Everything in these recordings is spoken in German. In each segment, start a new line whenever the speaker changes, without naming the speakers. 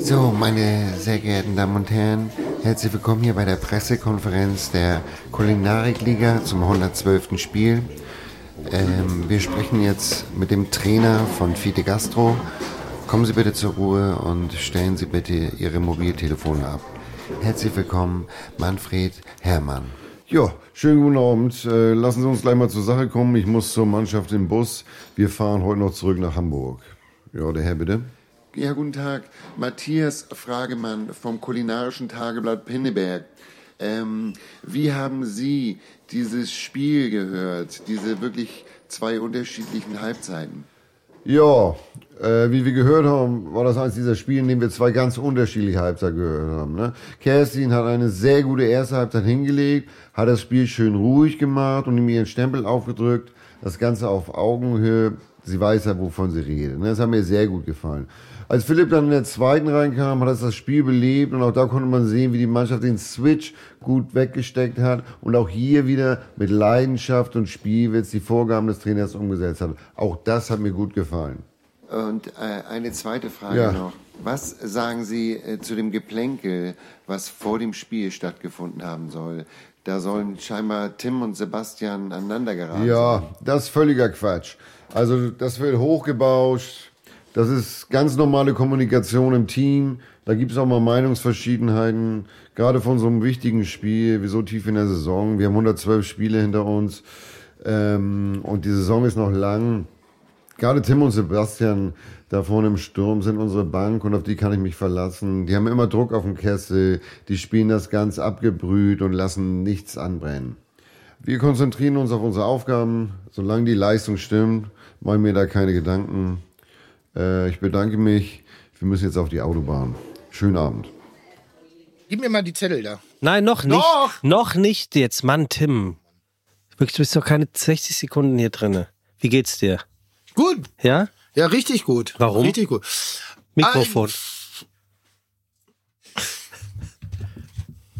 So, meine sehr geehrten Damen und Herren, herzlich willkommen hier bei der Pressekonferenz der Kulinarikliga zum 112. Spiel. Ähm, wir sprechen jetzt mit dem Trainer von Fite Gastro. Kommen Sie bitte zur Ruhe und stellen Sie bitte Ihre Mobiltelefone ab. Herzlich willkommen, Manfred Herrmann.
Ja, schönen guten Abend. Äh, lassen Sie uns gleich mal zur Sache kommen. Ich muss zur Mannschaft im Bus. Wir fahren heute noch zurück nach Hamburg. Ja, der Herr bitte.
Ja, guten Tag. Matthias Fragemann vom kulinarischen Tageblatt Pinneberg. Ähm, wie haben Sie dieses Spiel gehört? Diese wirklich zwei unterschiedlichen Halbzeiten?
Ja, äh, wie wir gehört haben, war das eines dieser Spiele, in denen wir zwei ganz unterschiedliche Halbzeiten gehört haben. Ne? Kerstin hat eine sehr gute erste Halbzeit hingelegt, hat das Spiel schön ruhig gemacht und ihm ihren Stempel aufgedrückt. Das Ganze auf Augenhöhe. Sie weiß ja, wovon sie redet. Ne? Das hat mir sehr gut gefallen. Als Philipp dann in der zweiten reinkam, hat er das Spiel belebt und auch da konnte man sehen, wie die Mannschaft den Switch gut weggesteckt hat und auch hier wieder mit Leidenschaft und Spielwitz die Vorgaben des Trainers umgesetzt hat. Auch das hat mir gut gefallen.
Und äh, eine zweite Frage
Ja.
noch. Was sagen Sie äh, zu dem Geplänkel, was vor dem Spiel stattgefunden haben soll? Da sollen scheinbar Tim und Sebastian aneinander geraten
Ja,
sein.
das ist völliger Quatsch. Also das wird hochgebauscht. Das ist ganz normale Kommunikation im Team. Da gibt es auch mal Meinungsverschiedenheiten, gerade von so einem wichtigen Spiel, wie so tief in der Saison. Wir haben 112 Spiele hinter uns ähm, und die Saison ist noch lang. Gerade Tim und Sebastian da vorne im Sturm sind unsere Bank und auf die kann ich mich verlassen. Die haben immer Druck auf dem Kessel, die spielen das ganz abgebrüht und lassen nichts anbrennen. Wir konzentrieren uns auf unsere Aufgaben. Solange die Leistung stimmt, machen mir da keine Gedanken. Äh, ich bedanke mich. Wir müssen jetzt auf die Autobahn. Schönen Abend.
Gib mir mal die Zettel da.
Nein, noch nicht.
Doch!
Noch nicht jetzt. Mann, Tim. Wirklich, du bist doch keine 60 Sekunden hier drinne. Wie geht's dir?
Gut.
Ja?
Ja, richtig gut.
Warum?
Richtig gut.
Mikrofon.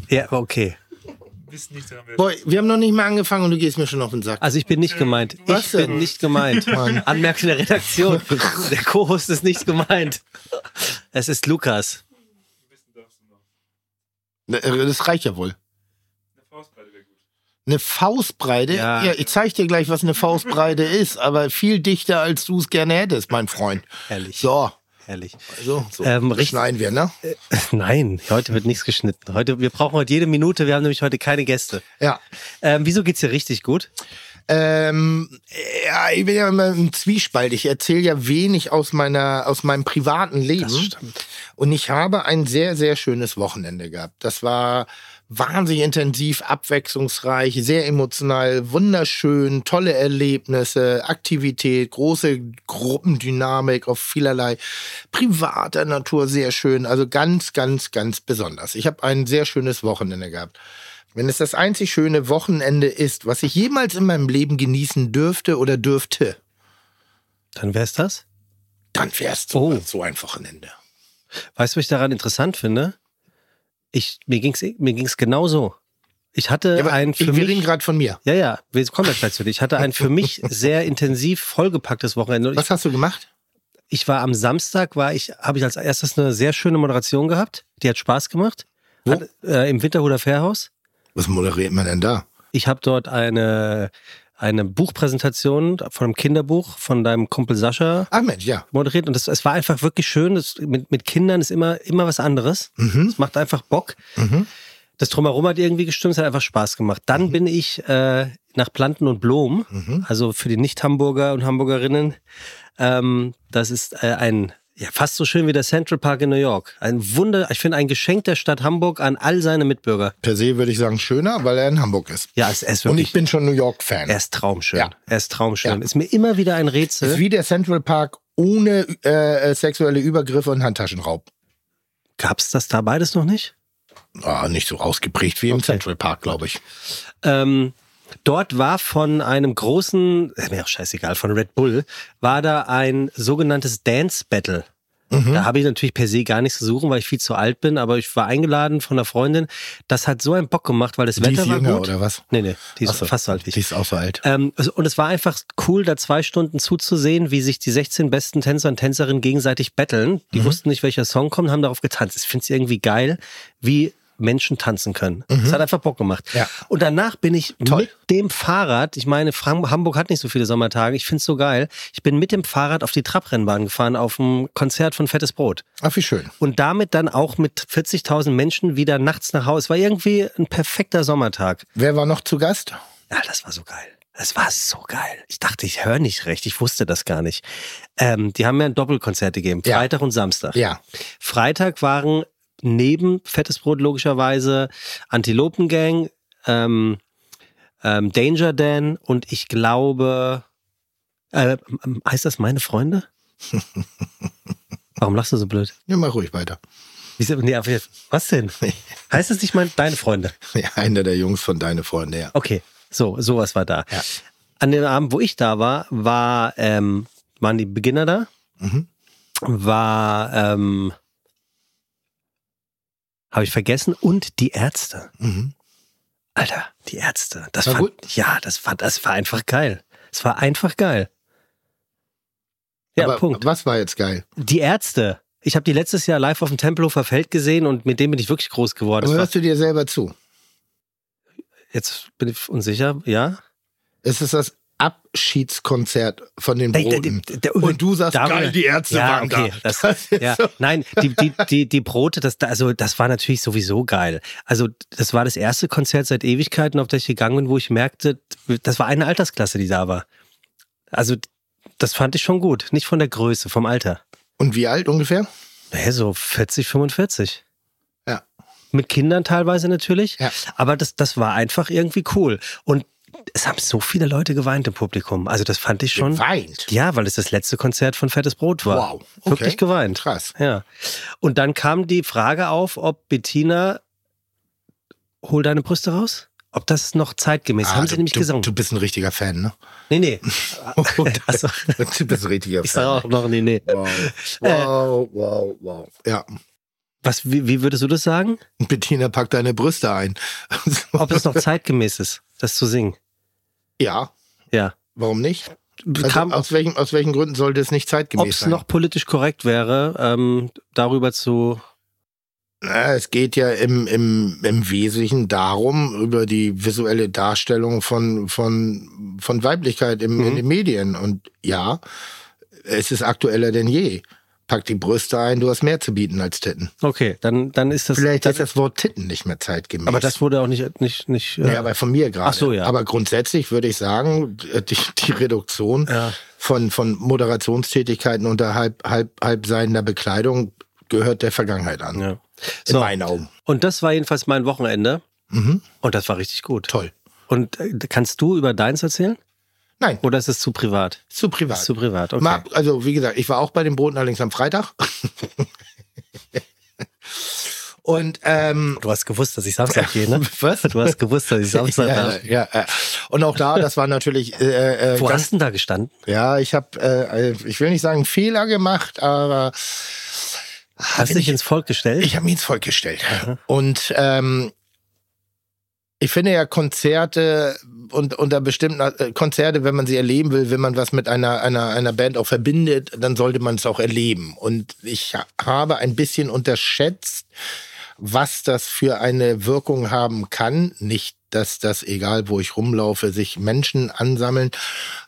Ja, okay.
Bist nicht dran.
Boy, wir haben noch nicht mal angefangen und du gehst mir schon auf den Sack.
Also ich bin nicht gemeint.
Was
Ich bin
denn?
nicht gemeint. Anmerkung der Redaktion. Der Co-Host ist nicht gemeint. Es ist Lukas.
Ne, äh, Das reicht ja wohl. Eine Faustbreite?
Ja.
Ja. ich zeig dir gleich, was eine Faustbreite ist, aber viel dichter, als du es gerne hättest, mein Freund.
Herrlich.
So,
Herrlich.
so, so.
Ähm, richtig-
schneiden wir, ne?
Nein, heute wird nichts geschnitten. Heute, wir brauchen heute jede Minute. Wir haben nämlich heute keine Gäste.
Ja.
Ähm, wieso geht's dir richtig gut?
Ähm, ja, ich bin ja immer im Zwiespalt. Ich erzähle ja wenig aus meiner, aus meinem privaten Leben.
Das stimmt.
Und ich habe ein sehr, sehr schönes Wochenende gehabt. Das war wahnsinnig intensiv, abwechslungsreich, sehr emotional, wunderschön, tolle Erlebnisse, Aktivität, große Gruppendynamik auf vielerlei privater Natur, sehr schön. Also ganz, ganz, ganz besonders. Ich habe ein sehr schönes Wochenende gehabt. Wenn es das einzig schöne Wochenende ist, was ich jemals in meinem Leben genießen dürfte oder dürfte,
Dann wär's das.
dann wäre es so,
Oh.
so ein Wochenende.
Weißt du, was ich daran interessant finde? Ich, mir ging's, mir ging's genauso. Ich hatte
Ja,
ein
ich,
für
wir reden
mich,
gerade von mir.
ja, ja, wir kommen ja gleich zu dir. Ich hatte ein für mich sehr intensiv vollgepacktes Wochenende. Und Ich,
Was hast du gemacht?
ich war am Samstag, war ich, habe ich als erstes eine sehr schöne Moderation gehabt. Die hat Spaß gemacht.
Wo?
Hat, äh, Im Winterhuder Fährhaus.
Was moderiert man denn da?
Ich habe dort eine, eine Buchpräsentation von einem Kinderbuch von deinem Kumpel Sascha
Ach Mensch, ja.
moderiert und das, es war einfach wirklich schön. Das, mit, mit Kindern ist immer, immer was anderes.
Mhm.
Es macht einfach Bock.
Mhm.
Das Drumherum hat irgendwie gestimmt, es hat einfach Spaß gemacht. Dann bin ich äh, nach Planten und Blom,
Mhm.
also für die Nicht-Hamburger und Hamburgerinnen. Ähm, das ist äh, ein, ja, fast so schön wie der Central Park in New York. Ein Wunder, ich finde ein Geschenk der Stadt Hamburg an all seine Mitbürger.
Per se würde ich sagen schöner, weil er in Hamburg ist.
Ja, es, er ist
Und
wirklich,
ich bin schon New York-Fan.
er ist traumschön.
Ja.
Er ist traumschön.
Ja.
Ist mir immer wieder ein
Ist
Rätsel.
wie der Central Park ohne äh, äh, sexuelle Übergriffe und Handtaschenraub.
Gab's das da beides noch nicht?
Ah, nicht so ausgeprägt wie im
Okay.
Central Park, glaube ich.
Ähm, dort war von einem großen, ist mir auch scheißegal, von Red Bull, war da ein sogenanntes Dance Battle.
Mhm.
Da habe ich natürlich per se gar nichts zu suchen, weil ich viel zu alt bin, aber ich war eingeladen von einer Freundin. Das hat so einen Bock gemacht, weil das
Die
Wetter
ist
war
jünger
gut.
oder was?
Nee, nee, die ist
so.
fast so alt wie ich.
Die ist auch so alt.
Ähm, also- und es war einfach cool, da zwei Stunden zuzusehen, wie sich die 16 besten Tänzer und Tänzerinnen gegenseitig betteln.
Mhm.
Die wussten nicht, welcher Song kommt, haben darauf getanzt. Ich finde es irgendwie geil, wie Menschen tanzen können. Es hat einfach Bock gemacht.
Mhm. Ja.
Und danach bin ich
Toll.
mit dem Fahrrad, ich meine, Hamburg hat nicht so viele Sommertage, ich finde es so geil. Ich bin mit dem Fahrrad auf die Trabrennbahn gefahren auf dem Konzert von Fettes Brot.
Ach, wie schön.
Und damit dann auch mit 40.000 Menschen wieder nachts nach Hause. Es war irgendwie ein perfekter Sommertag.
Wer war noch zu Gast?
Ja, das war so geil. Das war so geil. Ich dachte, ich höre nicht recht. Ich wusste das gar nicht. Ähm, die haben mir ein Doppelkonzert gegeben.
Ja.
Freitag und Samstag.
Ja.
Freitag waren neben Fettes Brot logischerweise Antilopengang, ähm, ähm, Danger Dan und ich glaube, äh, heißt das meine Freunde? Warum lachst du so blöd?
Ja, mach ruhig weiter.
Wieso, nee, was denn? Heißt das nicht mein, deine Freunde?
Ja, einer der Jungs von Deine Freunde, ja.
Okay, so, sowas war da.
Ja.
An dem Abend, wo ich da war, war ähm, waren die Beginner da,
Mhm.
war, ähm, habe ich vergessen, und die Ärzte.
Mhm.
Alter, die Ärzte. Das
War
war
gut?
Ja, das war, das war einfach geil. Es war einfach geil. Ja,
Aber
Punkt.
was war jetzt geil?
Die Ärzte. Ich habe die letztes Jahr live auf dem Tempelhofer Feld gesehen und mit dem bin ich wirklich groß geworden.
Aber hörst du dir selber zu?
jetzt bin ich unsicher, ja?
Es ist das Abschiedskonzert von den Broten.
der- der-
Und du sagst, geil, die Ärzte
ja,
waren
okay,
da.
Das,
ist
ja,
so.
nein, die, die, die, die Brote, das, also, das war natürlich sowieso geil. Also, das war das erste Konzert seit Ewigkeiten, auf das ich gegangen bin, wo ich merkte, das war eine Altersklasse, die da war. Also, das fand ich schon gut. Nicht von der Größe, vom Alter.
Und wie alt ungefähr?
Naja, so 40, 45.
Ja.
Mit Kindern teilweise natürlich.
Ja.
Aber das, das war einfach irgendwie cool. Und es haben so viele Leute geweint im Publikum. Also, das fand ich schon.
Geweint.
Ja, weil es das letzte Konzert von Fettes Brot war.
Wow. Okay.
Wirklich geweint.
Krass.
Ja. Und dann kam die Frage auf, ob Bettina hol deine Brüste raus? Ob das noch zeitgemäß ist.
Ah,
Haben sie
du,
nämlich
du,
gesungen.
Du bist ein richtiger Fan, ne?
nee, nee. also,
du bist ein richtiger
ich
Fan.
sage auch noch nee, nee.
Wow, wow, wow, wow. Ja.
Was, wie, wie würdest du das sagen?
Bettina, pack deine Brüste ein.
Ob es noch zeitgemäß ist, das zu singen?
ja,
Ja.
warum nicht? Also aus, welchen, aus welchen Gründen sollte es nicht
ob
zeitgemäß
es
sein?
noch politisch korrekt wäre, ähm, darüber zu.
Na, es geht ja im, im, im Wesentlichen darum, über die visuelle Darstellung von, von, von Weiblichkeit im, in
Mhm.
den Medien. Und ja, es ist aktueller denn je. Pack die Brüste ein, du hast mehr zu bieten als Titten.
Okay, dann, dann ist das.
Vielleicht
das,
ist das Wort Titten nicht mehr zeitgemäß.
aber das wurde auch nicht. nicht, nicht äh,
Ja, aber von mir gerade.
Ach so, ja.
Aber grundsätzlich würde ich sagen, die, die Reduktion
Ja.
von, von Moderationstätigkeiten unter halb, halb, halb seiner Bekleidung gehört der Vergangenheit an.
ja.
In
So,
meinen Augen.
und das war jedenfalls mein Wochenende.
Mhm.
Und das war richtig gut.
Toll.
Und äh, kannst du über deins erzählen?
Nein,
Oder ist es zu privat?
zu privat.
Ist zu privat, okay.
Mal, also wie gesagt, ich war auch bei den Broten allerdings am Freitag. Und ähm,
Du hast gewusst, dass ich Samstag gehe, ne?
Was?
Du hast gewusst, dass ich Samstag
ja, ja, ja. Und auch da, das war natürlich äh, äh,
Wo
ganz,
hast du denn da gestanden?
ja, ich habe, äh, ich will nicht sagen Fehler gemacht, aber
Hast du dich ins Volk gestellt?
Ich habe mich ins Volk gestellt. Und ähm, ich finde ja Konzerte und unter bestimmten äh, Konzerte, wenn man sie erleben will, wenn man was mit einer, einer, einer Band auch verbindet, dann sollte man es auch erleben. Und ich ha- habe ein bisschen unterschätzt, was das für eine Wirkung haben kann. Nicht, dass das, egal wo ich rumlaufe, sich Menschen ansammeln.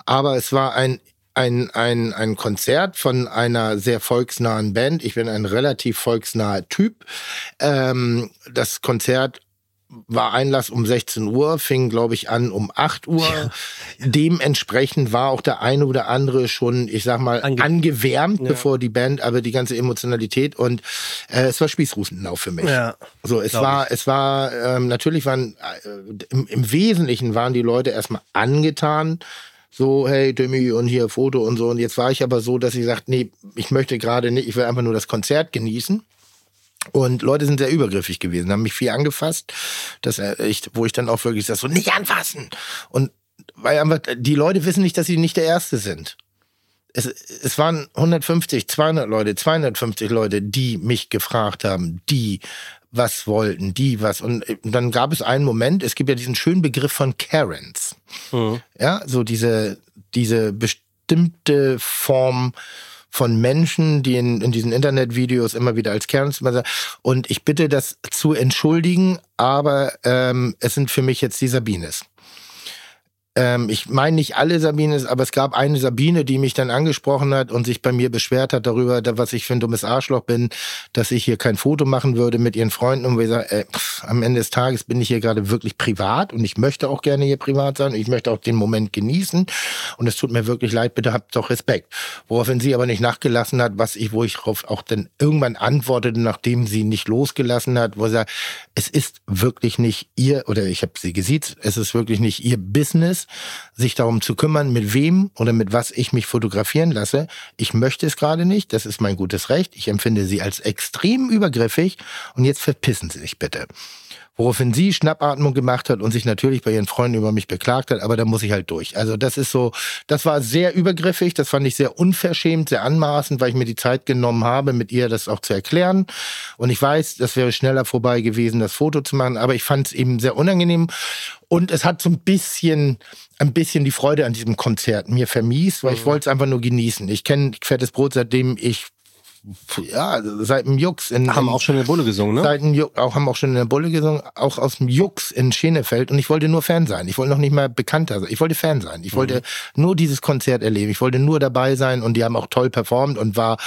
Aber es war ein ein, ein, ein Konzert von einer sehr volksnahen Band. Ich bin ein relativ volksnaher Typ. Ähm, das Konzert war Einlass um 16 Uhr, fing, glaube ich, an um 8 Uhr. Dementsprechend war auch der eine oder andere schon, ich sag mal,
Ange-
angewärmt,
Ja.
bevor die Band, aber die ganze Emotionalität und äh, es war Spießrutenlauf für mich.
Ja.
So, es war, es war, ähm, natürlich waren, äh, im, im Wesentlichen waren die Leute erstmal angetan. So, hey, Demi und hier Foto und so. Und jetzt war ich aber so, dass ich sagte, nee, ich möchte gerade nicht, ich will einfach nur das Konzert genießen. Und Leute sind sehr übergriffig gewesen, haben mich viel angefasst, dass äh, ich, wo ich dann auch wirklich sag, so nicht anfassen. Und weil einfach, die Leute wissen nicht, dass sie nicht der Erste sind. es, es waren 150, 200 Leute, 250 Leute, die mich gefragt haben, die was wollten, die was. Und dann gab es einen Moment, es gibt ja diesen schönen Begriff von Karens. Mhm. Ja, so diese, diese bestimmte Form von Menschen, die in, in diesen Internetvideos immer wieder als Karens und ich bitte das zu entschuldigen, aber ähm, es sind für mich jetzt die Sabines ähm, ich meine nicht alle Sabines, aber es gab eine Sabine, die mich dann angesprochen hat und sich bei mir beschwert hat darüber, was ich für ein dummes Arschloch bin, dass ich hier kein Foto machen würde mit ihren Freunden und wir sagen, äh, pff, am Ende des Tages bin ich hier gerade wirklich privat und ich möchte auch gerne hier privat sein. Ich möchte auch den Moment genießen und es tut mir wirklich leid, bitte habt doch Respekt. Woraufhin sie aber nicht nachgelassen hat, was ich, wo ich auch dann irgendwann antwortete, nachdem sie nicht losgelassen hat, wo sie sagt, es ist wirklich nicht ihr, oder ich habe sie gesiezt, es ist wirklich nicht ihr Business, ist, sich darum zu kümmern, mit wem oder mit was ich mich fotografieren lasse. Ich möchte es gerade nicht, das ist mein gutes Recht. Ich empfinde sie als extrem übergriffig und jetzt verpissen Sie sich bitte. Woraufhin sie Schnappatmung gemacht hat und sich natürlich bei ihren Freunden über mich beklagt hat, aber da muss ich halt durch. Also das ist so, das war sehr übergriffig, das fand ich sehr unverschämt, sehr anmaßend, weil ich mir die Zeit genommen habe, mit ihr das auch zu erklären. Und ich weiß, das wäre schneller vorbei gewesen, das Foto zu machen, aber ich fand es eben sehr unangenehm. Und es hat so ein bisschen, ein bisschen die Freude an diesem Konzert mir vermiest, weil ich mhm. wollte es einfach nur genießen. Ich kenne Fettes Brot, seitdem ich ja, seit dem Jux in.
Haben in, auch schon in der Bulle gesungen, ne?
Seit dem Jux, auch, haben auch schon in der Bulle gesungen, auch aus dem Jux in Schenefeld. Und ich wollte nur Fan sein. Ich wollte noch nicht mal bekannter sein. Ich wollte Fan sein. Ich mhm. wollte nur dieses Konzert erleben. Ich wollte nur dabei sein und die haben auch toll performt und war,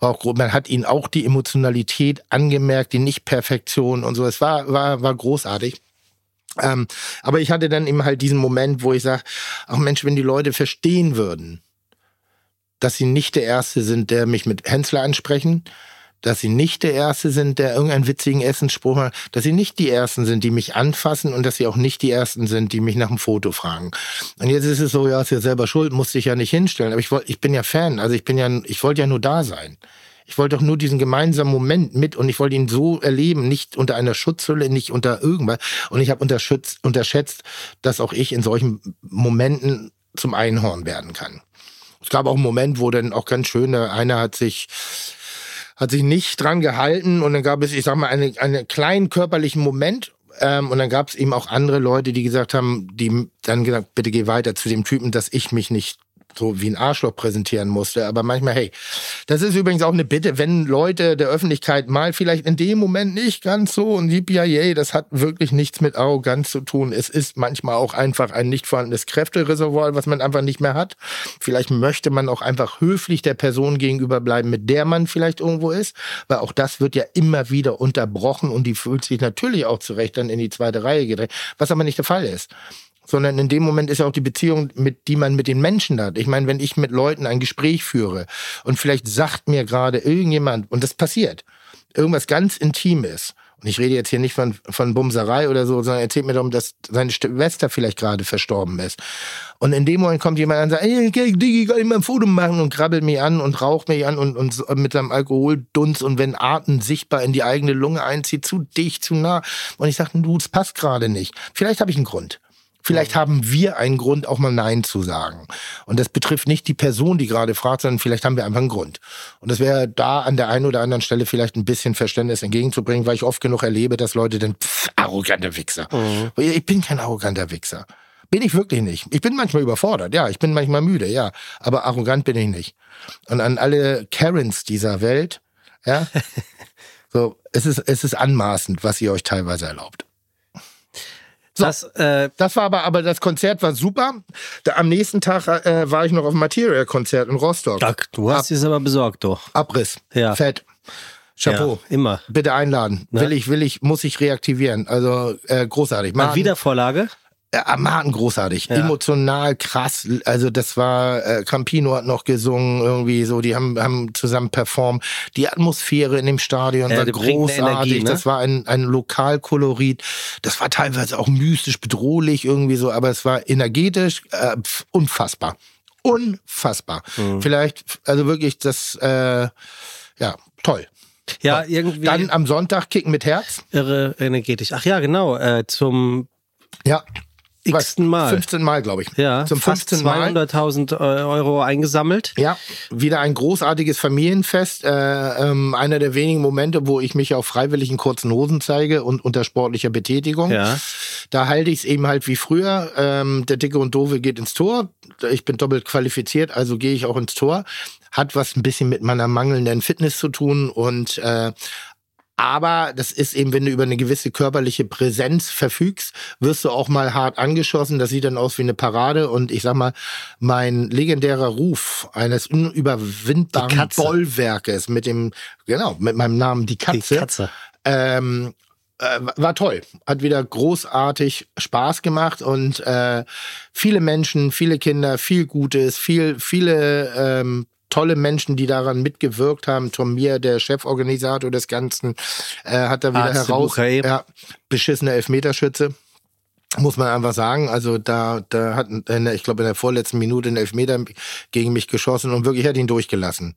war auch, man hat ihnen auch die Emotionalität angemerkt, die Nicht-Perfektion und so. Es war, war, war großartig. Ähm, aber ich hatte dann eben halt diesen Moment, wo ich sage, ach Mensch, wenn die Leute verstehen würden, dass sie nicht der Erste sind, der mich mit Hensler ansprechen, dass sie nicht der Erste sind, der irgendeinen witzigen Essensspruch macht, dass sie nicht die Ersten sind, die mich anfassen und dass sie auch nicht die Ersten sind, die mich nach einem Foto fragen. Und jetzt ist es so, ja, ist ja selber schuld, musste ich ja nicht hinstellen. Aber ich wollte, ich bin ja Fan, also ich bin ja, ich wollte ja nur da sein. Ich wollte doch nur diesen gemeinsamen Moment mit und ich wollte ihn so erleben, nicht unter einer Schutzhülle, nicht unter irgendwas. Und ich habe unterschätzt, dass auch ich in solchen Momenten zum Einhorn werden kann. Es gab auch einen Moment, wo dann auch ganz schön, einer hat sich hat sich nicht dran gehalten und dann gab es, ich sag mal, einen, einen kleinen körperlichen Moment, ähm, und dann gab es eben auch andere Leute, die gesagt haben, die dann gesagt, bitte geh weiter zu dem Typen, dass ich mich nicht so wie ein Arschloch präsentieren musste. Aber manchmal, hey, das ist übrigens auch eine Bitte, wenn Leute der Öffentlichkeit mal vielleicht in dem Moment nicht ganz so und die BIA, das hat wirklich nichts mit Arroganz zu tun. Es ist manchmal auch einfach ein nicht vorhandenes Kräftereservoir, was man einfach nicht mehr hat. Vielleicht möchte man auch einfach höflich der Person gegenüber bleiben, mit der man vielleicht irgendwo ist, weil auch das wird ja immer wieder unterbrochen und die fühlt sich natürlich auch zurecht dann in die zweite Reihe gedreht, was aber nicht der Fall ist sondern in dem Moment ist ja auch die Beziehung, mit die man mit den Menschen hat. Ich meine, wenn ich mit Leuten ein Gespräch führe und vielleicht sagt mir gerade irgendjemand, und das passiert, irgendwas ganz Intimes, und ich rede jetzt hier nicht von, von Bumserei oder so, sondern erzählt mir darum, dass seine Schwester vielleicht gerade verstorben ist. Und in dem Moment kommt jemand an und sagt, ey, Digi, kann ich mal ein Foto machen und krabbelt mich an und raucht mich an und, und mit seinem Alkoholdunst und wenn Atem sichtbar in die eigene Lunge einzieht, zu dicht, zu nah. Und ich sage, du, das passt gerade nicht. Vielleicht habe ich einen Grund. Vielleicht haben wir einen Grund, auch mal Nein zu sagen. Und das betrifft nicht die Person, die gerade fragt, sondern vielleicht haben wir einfach einen Grund. Und das wäre da an der einen oder anderen Stelle vielleicht ein bisschen Verständnis entgegenzubringen, weil ich oft genug erlebe, dass Leute dann, pff, arroganter Wichser. Mhm. Ich bin kein arroganter Wichser. Bin ich wirklich nicht. Ich bin manchmal überfordert, ja. Ich bin manchmal müde, ja. Aber arrogant bin ich nicht. Und an alle Karens dieser Welt, ja. so, es ist, es ist anmaßend, was ihr euch teilweise erlaubt. So, das, äh, das war aber, aber das Konzert war super. Da, am nächsten Tag äh, war ich noch auf Material-Konzert in Rostock.
Ach, du hast es aber besorgt, doch.
Abriss. Ja. Fett. Chapeau.
Ja, immer.
Bitte einladen. Ne? Will ich, will ich, muss ich reaktivieren. Also äh, großartig.
Mal Wiedervorlage?
Ja, Martin großartig, ja. emotional krass. Also das war äh, Campino hat noch gesungen irgendwie so, die haben haben zusammen performt. Die Atmosphäre in dem Stadion ja, war großartig. Energie, ne? Das war ein ein Lokalkolorit. Das war teilweise auch mystisch bedrohlich irgendwie so, aber es war energetisch äh, unfassbar, unfassbar. Mhm. Vielleicht also wirklich das äh, ja toll.
Ja, irgendwie.
Dann am Sonntag Kicken mit Herz.
Irre energetisch. Ach ja, genau. Äh, zum
ja
x-ten Mal.
15 Mal, glaube ich.
Ja,
Zum
fast
15 Mal.
200.000 Euro eingesammelt.
Ja, wieder ein großartiges Familienfest. Äh, ähm, einer der wenigen Momente, wo ich mich auf freiwilligen kurzen Hosen zeige und unter sportlicher Betätigung.
Ja.
Da halte ich es eben halt wie früher. Ähm, der Dicke und Doofe geht ins Tor. Ich bin doppelt qualifiziert, also gehe ich auch ins Tor. Hat was ein bisschen mit meiner mangelnden Fitness zu tun und äh, aber das ist eben, wenn du über eine gewisse körperliche Präsenz verfügst, wirst du auch mal hart angeschossen. Das sieht dann aus wie eine Parade. Und ich sag mal, mein legendärer Ruf eines unüberwindbaren. Bollwerkes mit dem, genau, mit meinem Namen die Katze.
Die Katze.
Ähm, äh, war toll. Hat wieder großartig Spaß gemacht und äh, viele Menschen, viele Kinder, viel Gutes, viel, viele ähm, tolle Menschen, die daran mitgewirkt haben. Tom Mier, der Cheforganisator des Ganzen, äh, hat da wieder
Arzt
heraus. Ja, beschissene Elfmeterschütze. Muss man einfach sagen. Also da, da hat, der- ich glaube, in der vorletzten Minute einen Elfmeter gegen mich geschossen und wirklich hätte ihn durchgelassen.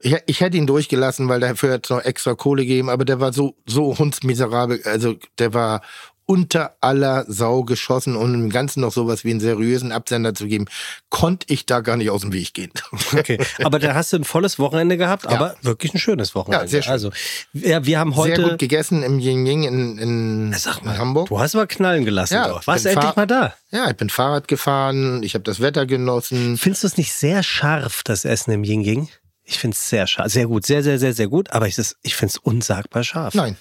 Ich, ich hätte ihn durchgelassen, weil dafür hätte es noch extra Kohle gegeben, aber der war so, so hundsmiserabel, also der war unter aller Sau geschossen und im Ganzen noch sowas wie einen seriösen Absender zu geben, konnte ich da gar nicht aus dem Weg gehen.
Okay, aber da hast du ein volles Wochenende gehabt,
Ja.
aber wirklich ein schönes Wochenende.
Ja, sehr schön.
Also, ja, wir haben heute.
Sehr gut gegessen im Ying Ying in, in,
Sag mal,
in Hamburg.
Du hast aber knallen gelassen.
Ja,
doch. Warst endlich mal da?
Ja, ich bin Fahrrad gefahren, ich habe das Wetter genossen.
Findest du es nicht sehr scharf, das Essen im Ying Ying? Ich finde es sehr scharf. Sehr gut, sehr, sehr, sehr, sehr gut. Aber ich, ich finde es unsagbar scharf.
Nein,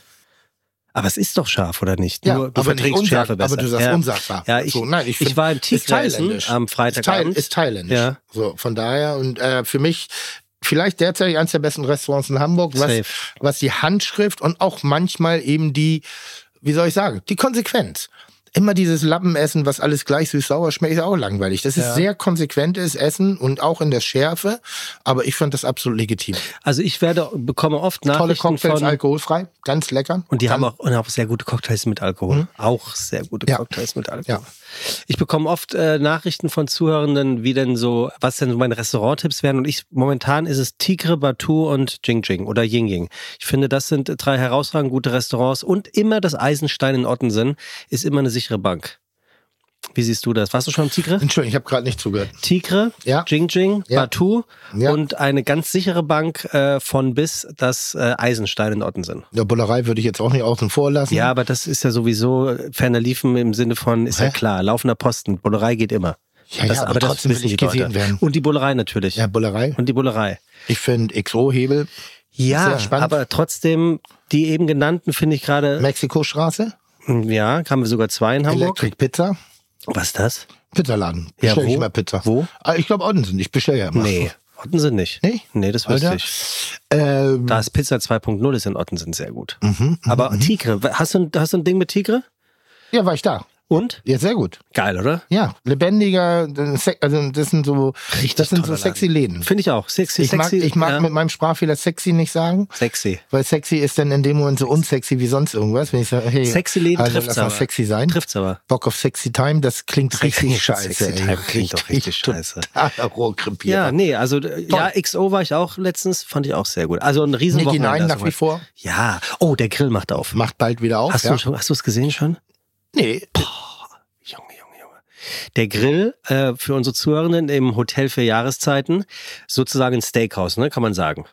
Aber es ist doch scharf, oder nicht?
Ja,
du
aber nicht
verträgst
unsag-
Schärfe besser.
aber du sagst
ja.
unsagbar.
Ja, ich,
So, nein, ich
ich, war im
ist thailändisch.
am
Ist,
Freitagabend.
Thail, ist thailändisch.
Ja.
So, von daher und äh, für mich vielleicht derzeit eines der besten Restaurants in Hamburg, was,
Safe.
was die Handschrift und auch manchmal eben die, wie soll ich sagen, die Konsequenz. Immer dieses Lappenessen, was alles gleich süß-sauer schmeckt, ist auch langweilig. Das ist
Ja.
sehr konsequentes Essen und auch in der Schärfe, aber ich fand das absolut legitim.
Also ich werde, bekomme oft
Tolle
Nachrichten
Cocktails,
von...
alkoholfrei, ganz lecker.
Und die
Kann-
haben auch, und auch sehr gute Cocktails mit Alkohol. Auch sehr gute
Ja.
Cocktails mit Alkohol.
Ja.
Ich bekomme oft äh, Nachrichten von Zuhörenden, wie denn so, was denn so meine Restauranttipps wären. Und ich momentan ist es Tigre, Batu und Jing Jing oder Ying Ying. Ich finde, das sind drei herausragend gute Restaurants und immer das Eisenstein in Ottensen ist immer eine sichere Bank. Wie siehst du das? Warst du schon am Tigre?
Entschuldigung, ich habe gerade nicht zugehört.
Tigre,
Ja.
Jing Jing,
Ja.
Batu
Ja.
und eine ganz sichere Bank äh, von bis das äh, Eisenstein in Ottensen.
Der Bullerei würde ich jetzt auch nicht außen vor lassen.
Ja, aber das ist ja sowieso ferner liefen im Sinne von, ist ja
Hä?
klar, laufender Posten, Bullerei geht immer.
Ja, ja, aber trotzdem will ich
die Leute.
gesehen werden.
Und die Bullerei natürlich.
Ja, Bullerei.
Und die Bullerei.
Ich finde XO-Hebel,
Ja,
Sehr spannend.
aber trotzdem, die eben genannten finde ich gerade,
Mexikostraße,
ja, haben wir sogar zwei in Hamburg.
Electric Pizza,
Was ist das?
Pizzaladen.
Ja,
Bestell ich
wo?
immer Pizza.
Wo?
Ah, ich glaube Ottensen, ich bestelle ja immer.
Nee, Ottensen nicht.
Nee?
Nee, das wüsste
Alter.
ich.
Ähm,
Da ist Pizza 2.0 ist in Ottensen sehr gut.
mhm,
Aber Tigre, hast du, ein- hast du ein Ding mit Tigre?
ja, war ich da.
Und?
Ja, sehr gut.
Geil, oder?
Ja, lebendiger, also das sind so, das sind so sexy Läden.
Finde ich auch. Sexy,
Ich mag,
sexy.
ich mag
ja.
mit meinem Sprachfehler sexy nicht sagen,
Sexy.
weil sexy ist dann in dem Moment so unsexy wie sonst irgendwas. Wenn ich sage, hey,
Sexy Läden
also,
trifft's
lass mal
aber.
sexy sein.
Trifft's aber.
Bock auf sexy time, das klingt richtig scheiße.
Sexy
ey.
Time klingt doch richtig scheiße. Ja, nee, also äh, ja, XO war ich auch letztens, fand ich auch sehr gut. Also ein riesen Wochenende.
Nein nach wie vor.
Ja. Oh, der Grill macht auf.
Macht bald wieder auf.
Hast
ja.
du es gesehen schon?
Nee,
Junge, Junge, Junge. Der Grill äh, für unsere Zuhörenden im Hotel für Jahreszeiten, sozusagen ein Steakhouse, ne, kann man sagen.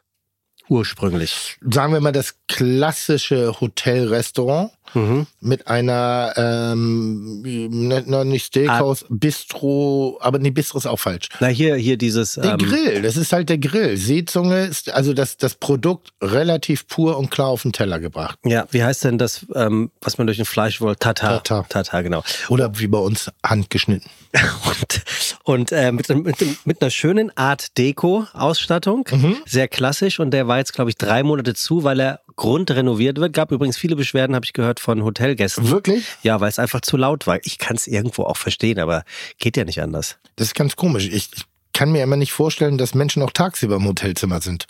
Ursprünglich.
sagen wir mal das klassische Hotelrestaurant
Mhm.
mit einer ähm, ne- ne, nicht Steakhouse, Bistro, aber nee, Bistro ist auch falsch.
Na, hier, hier dieses.
Der
ähm,
Grill, das ist halt der Grill. Seezunge ist also das, das Produkt relativ pur und klar auf den Teller gebracht.
Ja, wie heißt denn das, ähm, was man durch ein Fleisch wollte? Tatar.
Tatar.
Tatar, genau.
Oder wie bei uns handgeschnitten.
Und, und äh, mit, mit, mit einer schönen Art Deko-Ausstattung.
Mhm.
Sehr klassisch. Und der war jetzt, glaube ich, drei Monate zu, weil er grundrenoviert wird. Gab übrigens viele Beschwerden, habe ich gehört, von Hotelgästen.
Wirklich?
Ja, weil es einfach zu laut war. Ich kann es irgendwo auch verstehen, aber geht ja nicht anders.
Das ist ganz komisch. Ich, ich kann mir immer nicht vorstellen, dass Menschen auch tagsüber im Hotelzimmer sind.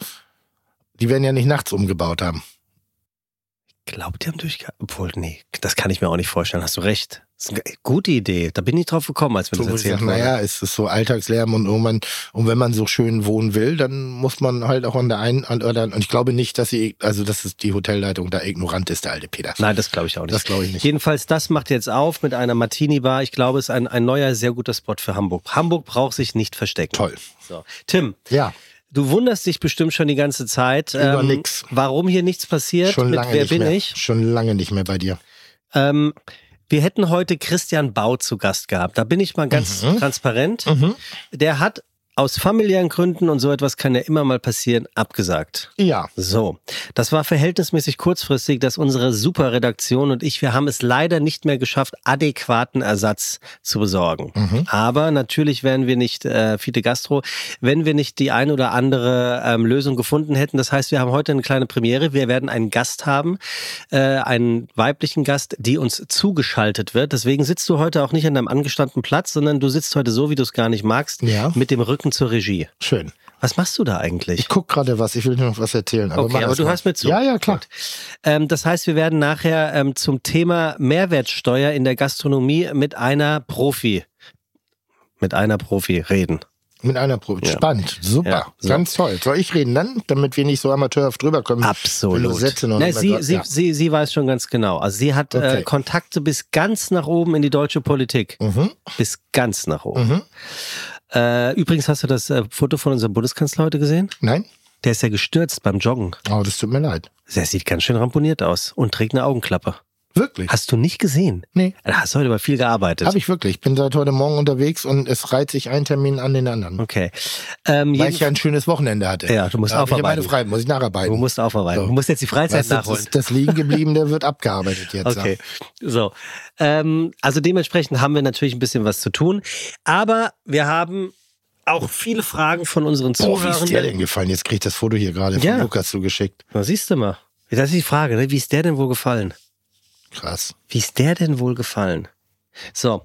Die werden ja nicht nachts umgebaut haben.
Glaubt ihr haben durchgehabt? Obwohl, nee, das kann ich mir auch nicht vorstellen. Hast du recht. Das ist eine gute Idee. Da bin ich drauf gekommen, als wir
So,
das erzählt haben.
naja, es ist so Alltagslärm und irgendwann, und wenn man so schön wohnen will, dann muss man halt auch an der einen, an, und ich glaube nicht, dass sie, also, dass es die Hotelleitung da ignorant ist, der alte Peter.
Nein, das glaube ich auch nicht.
Das glaube ich nicht.
Jedenfalls, das macht jetzt auf mit einer Martini-Bar. Ich glaube, es ist ein, ein neuer, sehr guter Spot für Hamburg. Hamburg braucht sich nicht verstecken.
Toll.
So. Tim,
Ja,
du wunderst dich bestimmt schon die ganze Zeit. ähm,
nix.
Warum hier nichts passiert?
schon
mit
lange
Wer
nicht
bin
mehr.
ich?
Schon lange nicht mehr bei dir.
Ähm, wir hätten heute Christian Bau zu Gast gehabt. Da bin ich mal ganz
Mhm.
transparent. Der hat aus familiären Gründen und so etwas kann ja immer mal passieren, abgesagt.
Ja.
So, das war verhältnismäßig kurzfristig, dass unsere Superredaktion und ich, wir haben es leider nicht mehr geschafft, adäquaten Ersatz zu besorgen. Aber natürlich wären wir nicht äh, Fide Gastro, wenn wir nicht die ein oder andere ähm, Lösung gefunden hätten. Das heißt, wir haben heute eine kleine Premiere. Wir werden einen Gast haben, äh, einen weiblichen Gast, die uns zugeschaltet wird. Deswegen sitzt du heute auch nicht an deinem angestammten Platz, sondern du sitzt heute so, wie du es gar nicht magst,
Ja.
mit dem Rücken zur Regie.
Schön.
Was machst du da eigentlich?
Ich guck gerade was, ich will dir noch was erzählen. Aber
Okay, aber du
mal.
hörst mir zu.
Ja, ja, klar.
Ähm, das heißt, wir werden nachher ähm, zum Thema Mehrwertsteuer in der Gastronomie mit einer Profi, mit einer Profi reden.
Mit einer Probe. Spannend. Super.
Ja, so.
Ganz toll. Soll ich reden dann, damit wir nicht so amateurhaft drüber kommen?
Absolut.
Sätze noch
Na, sie, sie,
ja.
sie, sie weiß schon ganz genau. Also sie hat äh,
Okay.
Kontakte bis ganz nach oben in die deutsche Politik.
Mhm.
Bis ganz nach oben.
Mhm.
Äh, übrigens hast du das äh, Foto von unserem Bundeskanzler heute gesehen?
Nein?
Der ist ja gestürzt beim Joggen.
Oh, das tut mir leid.
Der sieht ganz schön ramponiert aus und trägt eine Augenklappe.
Wirklich?
Hast du nicht gesehen?
Nee.
Da hast du heute aber viel gearbeitet.
Habe ich wirklich. Ich bin seit heute Morgen unterwegs und es reiht sich ein Termin an den anderen.
Okay. Ähm,
Weil ich ja ein schönes Wochenende hatte.
Ja, du musst
da hab ich ja
aufarbeiten.
meine Frei, muss ich nacharbeiten.
Du musst aufarbeiten.
So.
Du musst jetzt die Freizeit
Weißt
nachholen.
das, das liegen geblieben, der wird abgearbeitet jetzt.
Okay, so. Ähm, also dementsprechend haben wir natürlich ein bisschen was zu tun. Aber wir haben auch viele Fragen von unseren
Boah, wie ist der denn
Zuhörern.
gefallen? Jetzt krieg ich das Foto hier gerade
Ja.
von Lukas zugeschickt.
Na, siehst du mal. Das ist die Frage, ne? wie ist der denn wohl gefallen?
Krass.
Wie ist der denn wohl gefallen? So.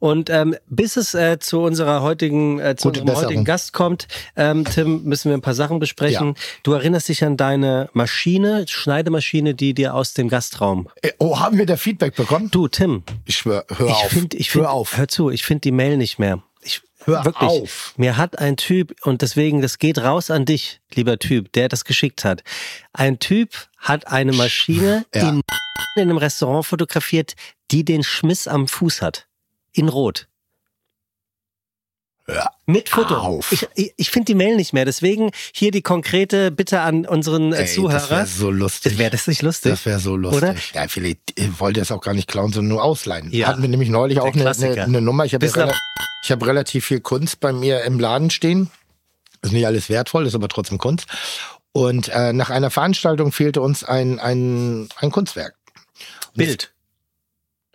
Und ähm, bis es äh, zu unserer heutigen, äh, zu
Gute
unserem
Besserung.
heutigen Gast kommt, ähm, Tim, müssen wir ein paar Sachen besprechen. Du erinnerst dich an deine Maschine, Schneidemaschine, die dir aus dem Gastraum.
Äh, Oh, haben wir da Feedback bekommen?
Du, Tim,
Ich schwör, hör
ich
auf.
finde, ich find,
hör auf.
hör zu, ich finde die Mail nicht mehr. Ich,
Hör
wirklich,
auf.
Mir hat ein Typ, und deswegen, das geht raus an dich, lieber Typ, der das geschickt hat. Ein Typ hat eine Maschine
Ja.
in, in einem Restaurant fotografiert, die den Schmiss am Fuß hat. In Rot.
Hör
Mit Foto.
auf.
Ich, ich, ich finde die Mail nicht mehr. Deswegen hier die konkrete Bitte an unseren äh,
Ey,
Zuhörer.
Das wäre so lustig.
Wäre das nicht lustig?
Das wäre so lustig.
Oder?
Ja, vielleicht wollte es auch gar nicht klauen, sondern nur ausleihen.
Ja.
Hatten wir nämlich neulich
Der
auch eine, eine, eine Nummer. Ich habe ja rela hab relativ viel Kunst bei mir im Laden stehen. Ist nicht alles wertvoll, ist aber trotzdem Kunst. Und äh, nach einer Veranstaltung fehlte uns ein, ein, ein Kunstwerk.
Bild.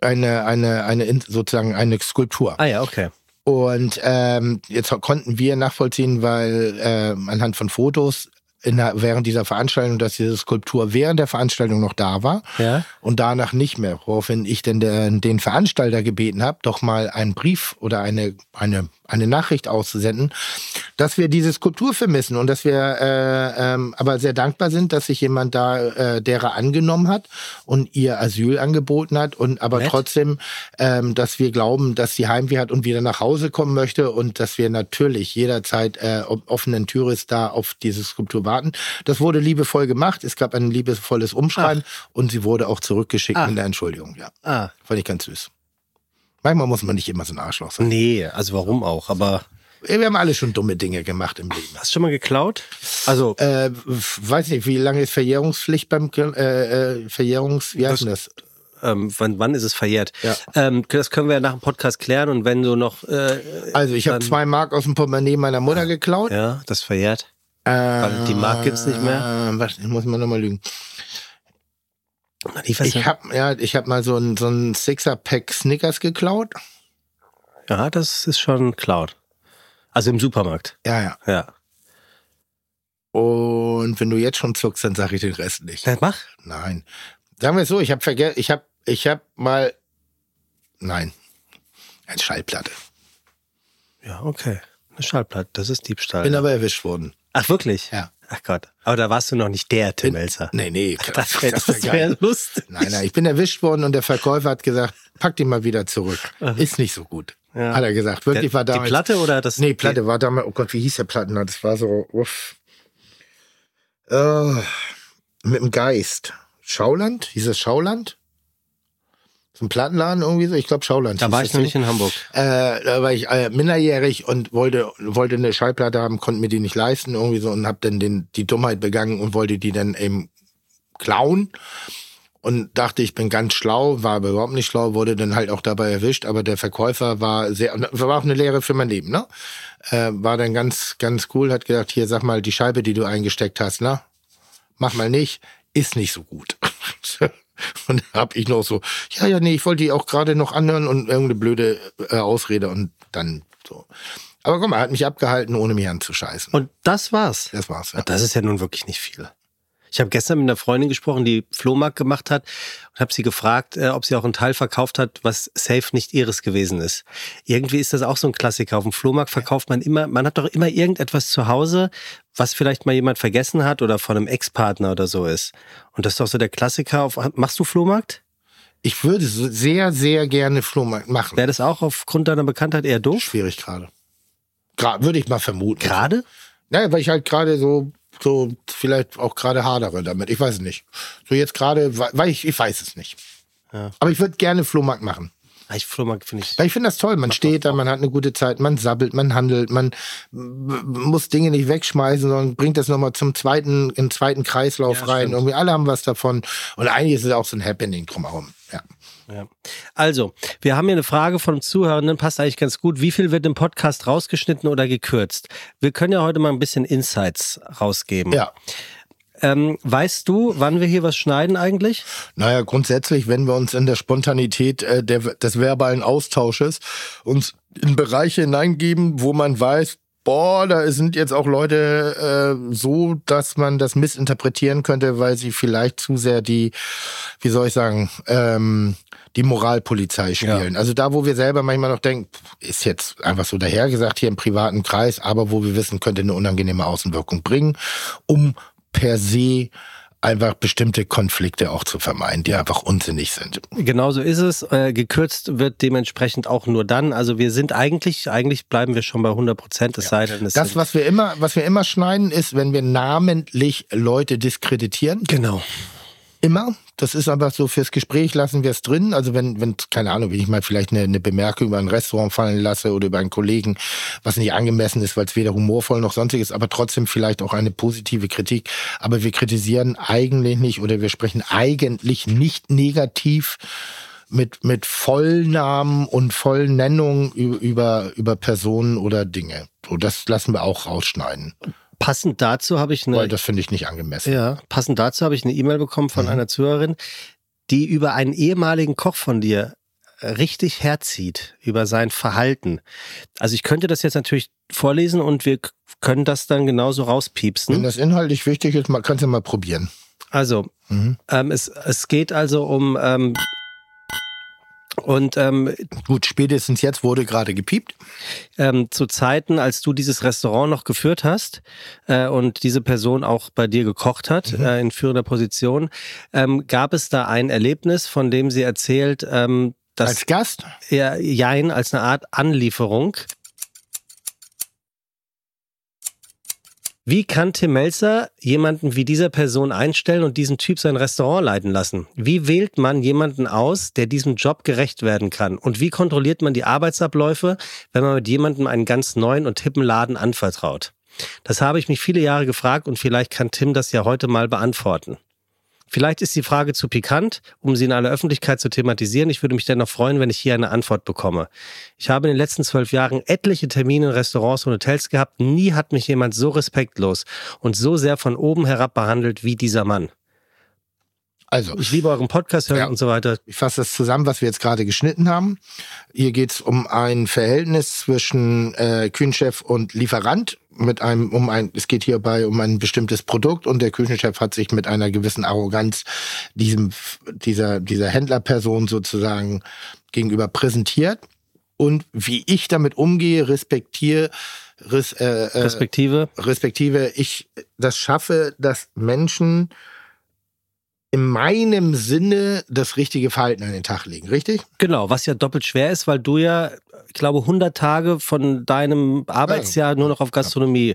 Eine, eine, eine, in- sozusagen eine Skulptur.
Ah ja, okay.
Und ähm, jetzt konnten wir nachvollziehen, weil ähm, anhand von Fotos in der, während dieser Veranstaltung, dass diese Skulptur während der Veranstaltung noch da war
Ja.
und danach nicht mehr. Woraufhin ich denn der, den Veranstalter gebeten habe, doch mal einen Brief oder eine, eine, eine Nachricht auszusenden, dass wir diese Skulptur vermissen und dass wir äh, ähm, aber sehr dankbar sind, dass sich jemand da äh, derer angenommen hat und ihr Asyl angeboten hat und aber
Nett.
trotzdem, ähm, dass wir glauben, dass sie Heimweh hat und wieder nach Hause kommen möchte und dass wir natürlich jederzeit äh, offenen Türes da auf diese Skulptur warten. Das wurde liebevoll gemacht. Es gab ein liebevolles Umschreiben und sie wurde auch zurückgeschickt
Ah.
mit der Entschuldigung. Ja,
Ah.
fand ich ganz süß. Manchmal muss man nicht immer so ein Arschloch sein.
Nee, also warum auch? Aber
Wir haben alle schon dumme Dinge gemacht im Leben.
hast du schon mal geklaut? Also,
Äh, weiß nicht, wie lange ist Verjährungspflicht beim äh, äh, Verjährungs, wie heißt denn das?
ähm, wann, wann ist es verjährt?
Ja.
Ähm, das können wir ja nach dem Podcast klären und wenn du noch, äh,
Also ich habe zwei Mark aus dem Portemonnaie meiner Mutter geklaut.
ja, das verjährt.
Äh,
die Mark gibt's nicht mehr?
Was, ich muss mal nochmal lügen.
Weiß
Ich habe ja, ich habe mal so ein so ein Sixer-Pack Snickers geklaut.
ja, das ist schon Cloud. Also im Supermarkt.
Ja, ja.
Ja.
Und wenn du jetzt schon zuckst, dann sage ich den Rest nicht.
Na, mach.
Nein. Sagen wir es so, ich habe vergessen, ich habe ich habe mal nein, eine Schallplatte.
Ja, okay. Eine Schallplatte, das ist Diebstahl.
Bin aber erwischt worden.
Ach, wirklich?
Ja.
Ach Gott, aber da warst du noch nicht der Tim Melzer.
Nee, nee.
Das wäre
wär
das wär lustig.
Nein, nein, ich bin erwischt worden und der Verkäufer hat gesagt, pack die mal wieder zurück. Ist nicht so gut.
Ja.
Hat er gesagt. Wirklich
Der-
war
die
damals.
Platte oder das-
Nee, Platte war damals, oh Gott, wie hieß der Plattenladen? Das war so, uff. Äh, mit dem Geist. Schauland? Hieß das Schauland? So ein Plattenladen irgendwie so? Ich glaube Schauland.
Da war ich noch nicht in Hamburg.
Äh, da war ich äh, minderjährig und wollte wollte eine Schallplatte haben, konnte mir die nicht leisten irgendwie so und habe dann den die Dummheit begangen und wollte die dann eben klauen und dachte, ich bin ganz schlau, war aber überhaupt nicht schlau, wurde dann halt auch dabei erwischt, aber der Verkäufer war sehr, war auch eine Lehre für mein Leben, ne? Äh, war dann ganz, ganz cool, hat gedacht, hier, sag mal, die Scheibe, die du eingesteckt hast, ne? Mach mal nicht, ist nicht so gut. und dann hab ich noch so, ja, ja, nee, ich wollte die auch gerade noch anhören und irgendeine blöde äh, Ausrede und dann so. Aber guck mal, er hat mich abgehalten, ohne mich anzuscheißen.
Und das war's.
das war's, ja.
Das ist ja nun wirklich nicht viel. Ich habe gestern mit einer Freundin gesprochen, die Flohmarkt gemacht hat und habe sie gefragt, äh, ob sie auch einen Teil verkauft hat, was safe nicht ihres gewesen ist. Irgendwie ist das auch so ein Klassiker. Auf dem Flohmarkt verkauft man immer, man hat doch immer irgendetwas zu Hause, was vielleicht mal jemand vergessen hat oder von einem Ex-Partner oder so ist. Und das ist doch so der Klassiker. Auf, machst du Flohmarkt?
Ich würde sehr, sehr gerne Flohmarkt machen.
Wäre das auch aufgrund deiner Bekanntheit eher doof?
Schwierig gerade. Gra würde ich mal vermuten.
Gerade?
Naja, weil ich halt gerade so, so vielleicht auch gerade hadere damit. Ich weiß es nicht. So jetzt gerade, weil ich, ich weiß es nicht.
Ja.
Aber ich würde gerne Flohmarkt machen.
Ah, Ich Flohmarkt finde ich.
Weil ich finde das toll. Man steht da, man hat eine gute Zeit, man sabbelt, man handelt, man muss Dinge nicht wegschmeißen, sondern bringt das nochmal zum zweiten, den zweiten Kreislauf
Ja,
rein.
stimmt.
Irgendwie alle haben was davon. Und eigentlich ist es auch so ein Happening drumherum. Ja.
Ja. Also, wir haben hier eine Frage von einem Zuhörenden, passt eigentlich ganz gut. Wie viel wird im Podcast rausgeschnitten oder gekürzt? Wir können ja heute mal ein bisschen Insights rausgeben.
Ja.
Ähm, weißt du, wann wir hier was schneiden eigentlich?
Naja, grundsätzlich, wenn wir uns in der Spontanität äh, der, des verbalen Austausches uns in Bereiche hineingeben, wo man weiß, boah, da sind jetzt auch Leute äh, so, dass man das missinterpretieren könnte, weil sie vielleicht zu sehr die, wie soll ich sagen, ähm, die Moralpolizei spielen. Also da, wo wir selber manchmal noch denken, ist jetzt einfach so dahergesagt hier im privaten Kreis, aber wo wir wissen, könnte eine unangenehme Außenwirkung bringen, um per se einfach bestimmte Konflikte auch zu vermeiden, die einfach unsinnig sind.
Genauso ist es. Äh, gekürzt wird dementsprechend auch nur dann. Also wir sind eigentlich, eigentlich bleiben wir schon bei 100 Prozent, es sei denn, es
Das, was wir immer, was wir immer schneiden, ist, wenn wir namentlich Leute diskreditieren.
Genau.
Immer. Das ist einfach so, fürs Gespräch lassen wir es drin. Also wenn, wenn, keine Ahnung, wenn ich mal vielleicht eine, eine Bemerkung über ein Restaurant fallen lasse oder über einen Kollegen, was nicht angemessen ist, weil es weder humorvoll noch sonstiges, aber trotzdem vielleicht auch eine positive Kritik. Aber wir kritisieren eigentlich nicht oder wir sprechen eigentlich nicht negativ mit, mit Vollnamen und Vollnennung ü- über, über Personen oder Dinge. So, das lassen wir auch rausschneiden,
Passend dazu habe ich eine
weil das finde ich nicht angemessen.
Ja, passend dazu habe ich eine E-Mail bekommen von einer Zuhörerin, die über einen ehemaligen Koch von dir richtig herzieht, über sein Verhalten. Also ich könnte das jetzt natürlich vorlesen und wir können das dann genauso
Wenn
rauspiepsen.
das inhaltlich wichtig ist, kannst du mal probieren.
Also,
Mhm.
ähm, es, es geht also um ähm, und ähm,
Gut, spätestens jetzt wurde gerade gepiept.
ähm, zu Zeiten, als du dieses Restaurant noch geführt hast äh, und diese Person auch bei dir gekocht hat, äh, in führender Position, ähm, gab es da ein Erlebnis, von dem sie erzählt, ähm, dass
Als Gast?
er Jein als eine Art Anlieferung. Wie kann Tim Melzer jemanden wie dieser Person einstellen und diesen Typ sein Restaurant leiten lassen? Wie wählt man jemanden aus, der diesem Job gerecht werden kann? Und wie kontrolliert man die Arbeitsabläufe, wenn man mit jemandem einen ganz neuen und hippen Laden anvertraut? Das habe ich mich viele Jahre gefragt und vielleicht kann Tim das ja heute mal beantworten. Vielleicht ist die Frage zu pikant, um sie in aller Öffentlichkeit zu thematisieren. Ich würde mich dennoch freuen, wenn ich hier eine Antwort bekomme. Ich habe in den letzten zwölf Jahren etliche Termine in Restaurants und Hotels gehabt. Nie hat mich jemand so respektlos und so sehr von oben herab behandelt wie dieser Mann.
Also,
Ich liebe euren Podcast hören
Ja.
und so weiter.
ich fasse das zusammen, was wir jetzt gerade geschnitten haben. Hier geht es um ein Verhältnis zwischen äh, Kühnchef und Lieferant. Mit einem, um ein, es geht hierbei um ein bestimmtes Produkt und der Küchenchef hat sich mit einer gewissen Arroganz diesem, dieser, dieser Händlerperson sozusagen gegenüber präsentiert. Und wie ich damit umgehe, respektiere, res, äh, äh,
Respektive.
respektive ich das schaffe, dass Menschen in meinem Sinne das richtige Verhalten an den Tag legen, richtig?
Genau, was ja doppelt schwer ist, weil du ja, ich glaube, 100 Tage von deinem Arbeitsjahr nur noch auf Gastronomie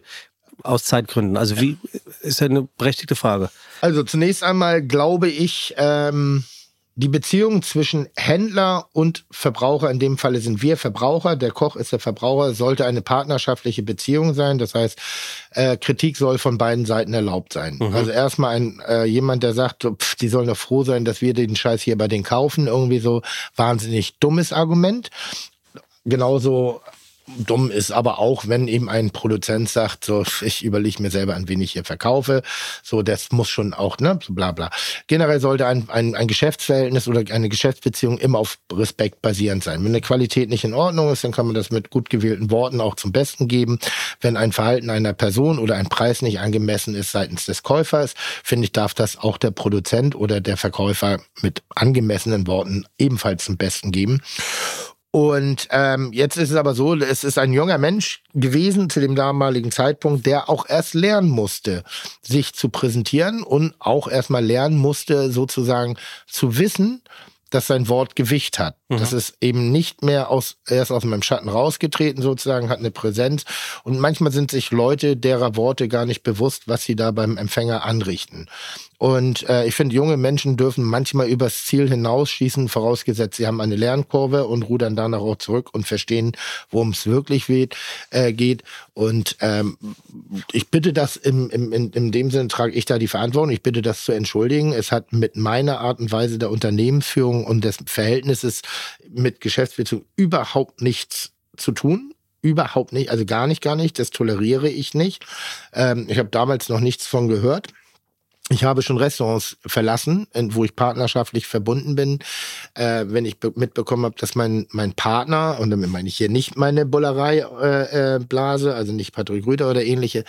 aus Zeitgründen. Also wie ist ja eine berechtigte Frage.
Also zunächst einmal glaube ich, ähm, die Beziehung zwischen Händler und Verbraucher, in dem Falle sind wir Verbraucher, der Koch ist der Verbraucher, sollte eine partnerschaftliche Beziehung sein. Das heißt, äh, Kritik soll von beiden Seiten erlaubt sein.
Mhm.
Also erstmal ein äh, jemand, der sagt, pff, die sollen doch froh sein, dass wir den Scheiß hier bei denen kaufen. Irgendwie so wahnsinnig dummes Argument. Genauso dumm ist aber auch, wenn eben ein Produzent sagt, so, ich überlege mir selber, an wen ich hier verkaufe. So, das muss schon auch, ne, so bla bla. Generell sollte ein, ein, ein Geschäftsverhältnis oder eine Geschäftsbeziehung immer auf Respekt basierend sein. Wenn eine Qualität nicht in Ordnung ist, dann kann man das mit gut gewählten Worten auch zum Besten geben. Wenn ein Verhalten einer Person oder ein Preis nicht angemessen ist seitens des Käufers, finde ich, darf das auch der Produzent oder der Verkäufer mit angemessenen Worten ebenfalls zum Besten geben. Und ähm, jetzt ist es aber so, es ist ein junger Mensch gewesen zu dem damaligen Zeitpunkt, der auch erst lernen musste, sich zu präsentieren und auch erstmal lernen musste, sozusagen zu wissen, dass sein Wort Gewicht hat.
Mhm.
Das ist eben nicht mehr aus, er ist aus meinem Schatten rausgetreten sozusagen, hat eine Präsenz. Und manchmal sind sich Leute derer Worte gar nicht bewusst, was sie da beim Empfänger anrichten. Und äh, ich finde, junge Menschen dürfen manchmal übers Ziel hinausschießen, vorausgesetzt, sie haben eine Lernkurve und rudern danach auch zurück und verstehen, worum es wirklich weht, äh, geht. Und ähm, ich bitte das im, im, in, in dem Sinne trage ich da die Verantwortung. Ich bitte das zu entschuldigen. Es hat mit meiner Art und Weise der Unternehmensführung und des Verhältnisses mit Geschäftsbeziehung überhaupt nichts zu tun. Überhaupt nicht, also gar nicht, gar nicht. Das toleriere ich nicht. Ähm, ich habe damals noch nichts von gehört. Ich habe schon Restaurants verlassen, wo ich partnerschaftlich verbunden bin, äh, wenn ich be- mitbekommen habe, dass mein, mein Partner, und damit meine ich hier nicht meine Bullerei äh, äh, also nicht Patrick Rüder oder ähnliche,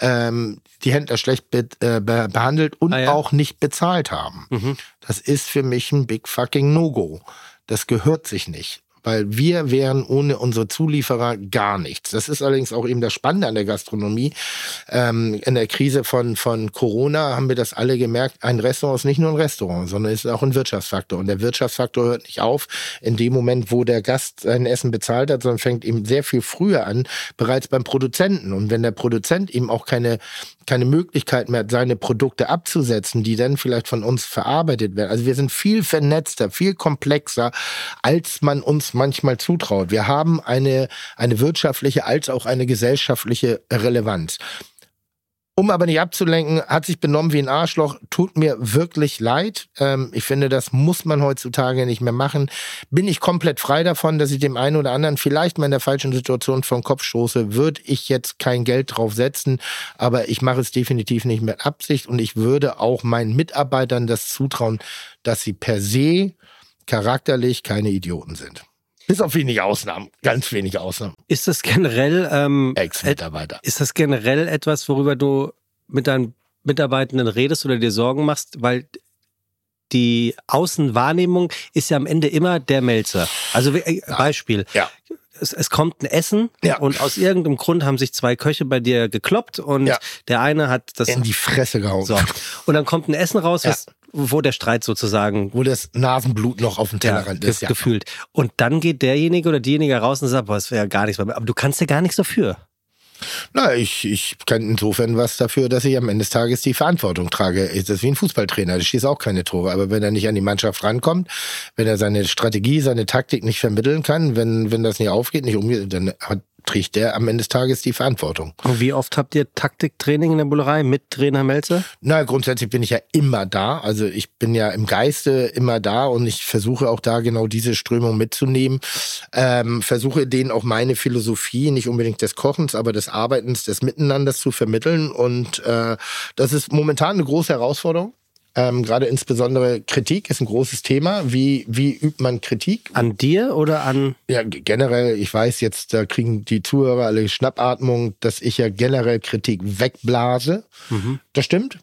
ähm, die Händler schlecht be äh, be behandelt und
Ah ja.
auch nicht bezahlt haben.
Mhm.
Das ist für mich ein big fucking No-Go. Das gehört sich nicht. Weil wir wären ohne unsere Zulieferer gar nichts. Das ist allerdings auch eben das Spannende an der Gastronomie. Ähm, in der Krise von, von Corona haben wir das alle gemerkt. Ein Restaurant ist nicht nur ein Restaurant, sondern ist auch ein Wirtschaftsfaktor. Und der Wirtschaftsfaktor hört nicht auf in dem Moment, wo der Gast sein Essen bezahlt hat, sondern fängt eben sehr viel früher an, bereits beim Produzenten. Und wenn der Produzent eben auch keine keine Möglichkeit mehr hat, seine Produkte abzusetzen, die dann vielleicht von uns verarbeitet werden. Also wir sind viel vernetzter, viel komplexer, als man uns manchmal zutraut. Wir haben eine, eine wirtschaftliche als auch eine gesellschaftliche Relevanz. Um aber nicht abzulenken, hat sich benommen wie ein Arschloch. Tut mir wirklich leid. Ähm, ich finde, das muss man heutzutage nicht mehr machen. Bin ich komplett frei davon, dass ich dem einen oder anderen vielleicht mal in der falschen Situation vom Kopf stoße, würde ich jetzt kein Geld drauf setzen. Aber ich mache es definitiv nicht mit Absicht und ich würde auch meinen Mitarbeitern das zutrauen, dass sie per se charakterlich keine Idioten sind. Bis auf wenige Ausnahmen, ganz wenige Ausnahmen.
Ist das generell ähm,
Ex-Mitarbeiter.
Ist das generell etwas, worüber du mit deinen Mitarbeitenden redest oder dir Sorgen machst? Weil die Außenwahrnehmung ist ja am Ende immer der Melzer. Also äh, Beispiel.
Ja.
Es, es kommt ein Essen
Ja.
und aus irgendeinem Grund haben sich zwei Köche bei dir gekloppt und
Ja.
der eine hat das
In die Fresse gehauen.
so. Und dann kommt ein Essen raus,
Ja.
was, wo der Streit sozusagen
Wo das Nasenblut noch auf dem
ja,
Tellerrand
ge
ist. Ja.
gefühlt. Und dann geht derjenige oder diejenige raus und sagt, boah, das wäre ja gar nichts. Aber du kannst ja gar nichts dafür.
Na, ich, ich kann insofern was dafür, dass ich am Ende des Tages die Verantwortung trage. Das ist wie ein Fußballtrainer, der schießt auch keine Tore. Aber wenn er nicht an die Mannschaft rankommt, wenn er seine Strategie, seine Taktik nicht vermitteln kann, wenn, wenn das nicht aufgeht, nicht umgeht, dann hat, trägt der am Ende des Tages die Verantwortung.
Und wie oft habt ihr Taktiktraining in der Bullerei mit Trainer Melzer?
Na, grundsätzlich bin ich ja immer da. Also ich bin ja im Geiste immer da und ich versuche auch da genau diese Strömung mitzunehmen. Ähm, versuche denen auch meine Philosophie, nicht unbedingt des Kochens, aber des Arbeitens, des Miteinanders zu vermitteln. Und äh, das ist momentan eine große Herausforderung. Ähm, Gerade insbesondere Kritik ist ein großes Thema. Wie, wie übt man Kritik?
An dir oder an.
Ja, generell, ich weiß jetzt, da kriegen die Zuhörer alle Schnappatmung, dass ich ja generell Kritik wegblase. Das stimmt.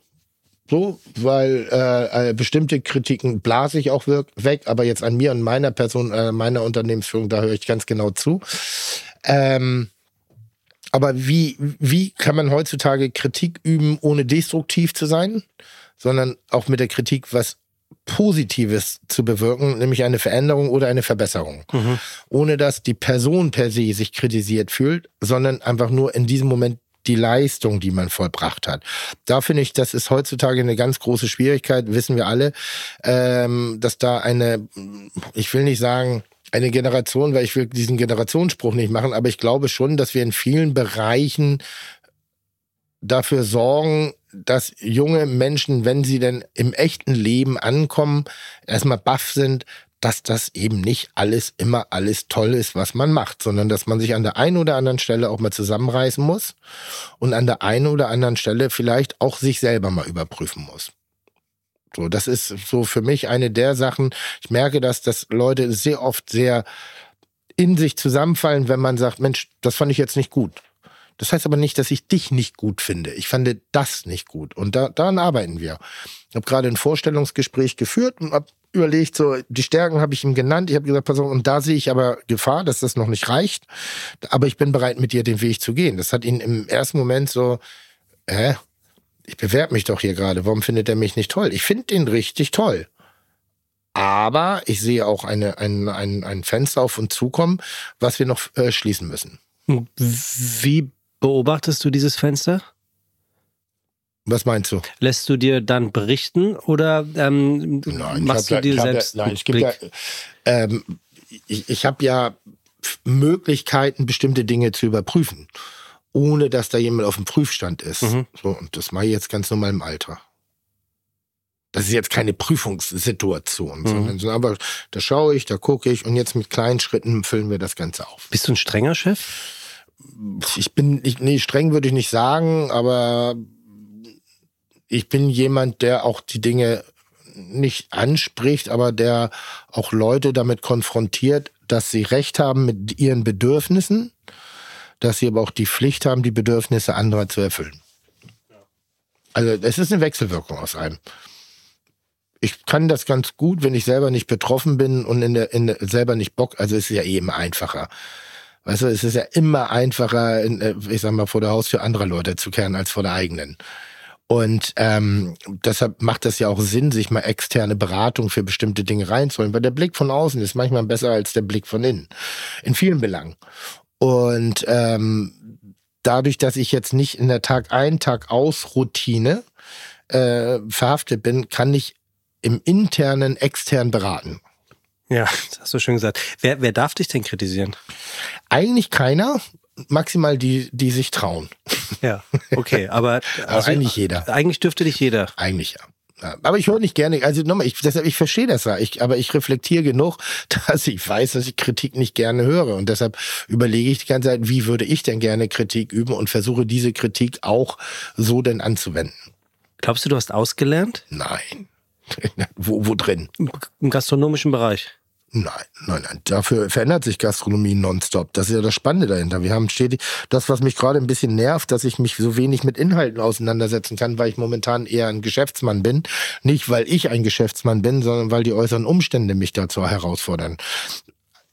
So, weil äh, äh, bestimmte Kritiken blase ich auch weg, aber jetzt an mir und meiner Person, äh, meiner Unternehmensführung, da höre ich ganz genau zu. Ähm, Aber wie, wie kann man heutzutage Kritik üben, ohne destruktiv zu sein, sondern auch mit der Kritik was Positives zu bewirken, nämlich eine Veränderung oder eine Verbesserung. Mhm. Ohne dass die Person per se sich kritisiert fühlt, sondern einfach nur in diesem Moment die Leistung, die man vollbracht hat. Da finde ich, das ist heutzutage eine ganz große Schwierigkeit, wissen wir alle, ähm, dass da eine, ich will nicht sagen, eine Generation, weil ich will diesen Generationsspruch nicht machen, aber ich glaube schon, dass wir in vielen Bereichen dafür sorgen, dass junge Menschen, wenn sie denn im echten Leben ankommen, erstmal baff sind, dass das eben nicht alles immer alles toll ist, was man macht, sondern dass man sich an der einen oder anderen Stelle auch mal zusammenreißen muss und an der einen oder anderen Stelle vielleicht auch sich selber mal überprüfen muss. So, das ist so für mich eine der Sachen. Ich merke, dass das Leute sehr oft sehr in sich zusammenfallen, wenn man sagt, Mensch, das fand ich jetzt nicht gut. Das heißt aber nicht, dass ich dich nicht gut finde. Ich fand das nicht gut. Und da, daran arbeiten wir. Ich habe gerade ein Vorstellungsgespräch geführt und habe überlegt, so die Stärken habe ich ihm genannt. Ich habe gesagt, pass auf, und da sehe ich aber Gefahr, dass das noch nicht reicht. Aber ich bin bereit, mit dir den Weg zu gehen. Das hat ihn im ersten Moment so, hä? Ich bewerbe mich doch hier gerade. Warum findet er mich nicht toll? Ich finde den richtig toll. Aber ich sehe auch eine, ein, ein, ein Fenster auf uns zukommen, was wir noch äh, schließen müssen.
Wie beobachtest du dieses Fenster?
Was meinst du?
Lässt du dir dann berichten oder ähm, nein, machst du dir selbst?
Ja, nein, ich gebe ja, ähm, ich, ich habe ja Möglichkeiten, bestimmte Dinge zu überprüfen, ohne dass da jemand auf dem Prüfstand ist. Mhm. So, und das mache ich jetzt ganz normal im Alter. Das ist jetzt keine Prüfungssituation, mhm. sondern so, aber da schaue ich, da gucke ich und jetzt mit kleinen Schritten füllen wir das Ganze auf.
Bist du ein strenger Chef?
Ich bin, ich, nee, streng würde ich nicht sagen, aber ich bin jemand, der auch die Dinge nicht anspricht, aber der auch Leute damit konfrontiert, dass sie Recht haben mit ihren Bedürfnissen, dass sie aber auch die Pflicht haben, die Bedürfnisse anderer zu erfüllen. Also es ist eine Wechselwirkung aus einem. Ich kann das ganz gut, wenn ich selber nicht betroffen bin und in der, in der, selber nicht Bock, also es ist ja eben einfacher. Weißt du, es ist ja immer einfacher, in, äh, ich sag mal, vor der Haustür anderer Leute zu kehren als vor der eigenen. Und ähm, deshalb macht das ja auch Sinn, sich mal externe Beratung für bestimmte Dinge reinzuholen, weil der Blick von außen ist manchmal besser als der Blick von innen. In vielen Belangen. Und ähm, dadurch, dass ich jetzt nicht in der Tag ein, Tag aus Routine äh, verhaftet bin, kann ich im internen, extern beraten.
Ja, das hast du schön gesagt. Wer, wer darf dich denn kritisieren?
Eigentlich keiner, maximal die, die sich trauen.
Ja, okay, aber,
also, eigentlich jeder.
Eigentlich dürfte dich jeder.
Eigentlich ja. Ja, aber ich höre nicht gerne, also nochmal, ich, deshalb, ich verstehe das ja, ich, aber ich reflektiere genug, dass ich weiß, dass ich Kritik nicht gerne höre. Und deshalb überlege ich die ganze Zeit, wie würde ich denn gerne Kritik üben und versuche diese Kritik auch so denn anzuwenden.
Glaubst du, du hast ausgelernt?
Nein. wo, wo drin?
Im gastronomischen Bereich.
Nein, nein, nein. Dafür verändert sich Gastronomie nonstop. Das ist ja das Spannende dahinter. Wir haben stetig, das, was mich gerade ein bisschen nervt, dass ich mich so wenig mit Inhalten auseinandersetzen kann, weil ich momentan eher ein Geschäftsmann bin. Nicht, weil ich ein Geschäftsmann bin, sondern weil die äußeren Umstände mich dazu herausfordern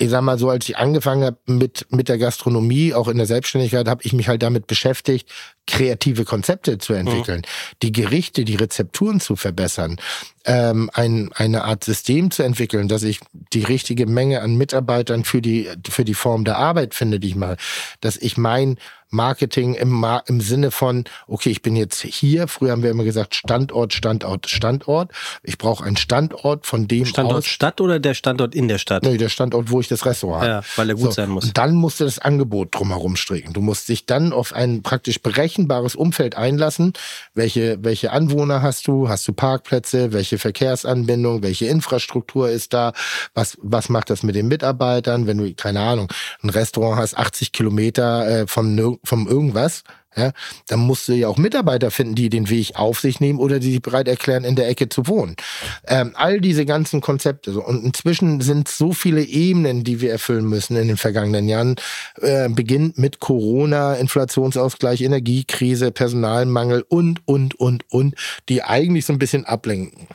ich sag mal so, als ich angefangen habe mit, mit der Gastronomie, auch in der Selbstständigkeit, habe ich mich halt damit beschäftigt, kreative Konzepte zu entwickeln, mhm. die Gerichte, die Rezepturen zu verbessern, ähm, ein, eine Art System zu entwickeln, dass ich die richtige Menge an Mitarbeitern für die, für die Form der Arbeit finde, die ich mache, dass ich mein Marketing im, Mar im Sinne von, okay, ich bin jetzt hier, früher haben wir immer gesagt Standort, Standort, Standort. Ich brauche einen Standort, von dem
Standort
aus,
Stadt oder der Standort in der Stadt?
Nee, der Standort, wo ich das Restaurant
habe. Ja, weil er gut so, sein muss.
Und dann musst du das Angebot drumherum stricken. Du musst dich dann auf ein praktisch berechenbares Umfeld einlassen. Welche, welche Anwohner hast du? Hast du Parkplätze? Welche Verkehrsanbindung? Welche Infrastruktur ist da? Was, was macht das mit den Mitarbeitern? Wenn du, keine Ahnung, ein Restaurant hast, 80 Kilometer äh, von vom irgendwas, ja, dann musst du ja auch Mitarbeiter finden, die den Weg auf sich nehmen oder die sich bereit erklären, in der Ecke zu wohnen. Ähm, all diese ganzen Konzepte. So. Und inzwischen sind so viele Ebenen, die wir erfüllen müssen in den vergangenen Jahren. Äh, beginnt mit Corona, Inflationsausgleich, Energiekrise, Personalmangel und, und, und, und, die eigentlich so ein bisschen ablenken.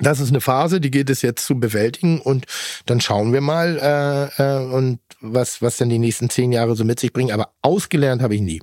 Das ist eine Phase, die gilt es jetzt zu bewältigen und dann schauen wir mal äh, äh, und was was denn die nächsten zehn Jahre so mit sich bringen. Aber ausgelernt habe ich nie.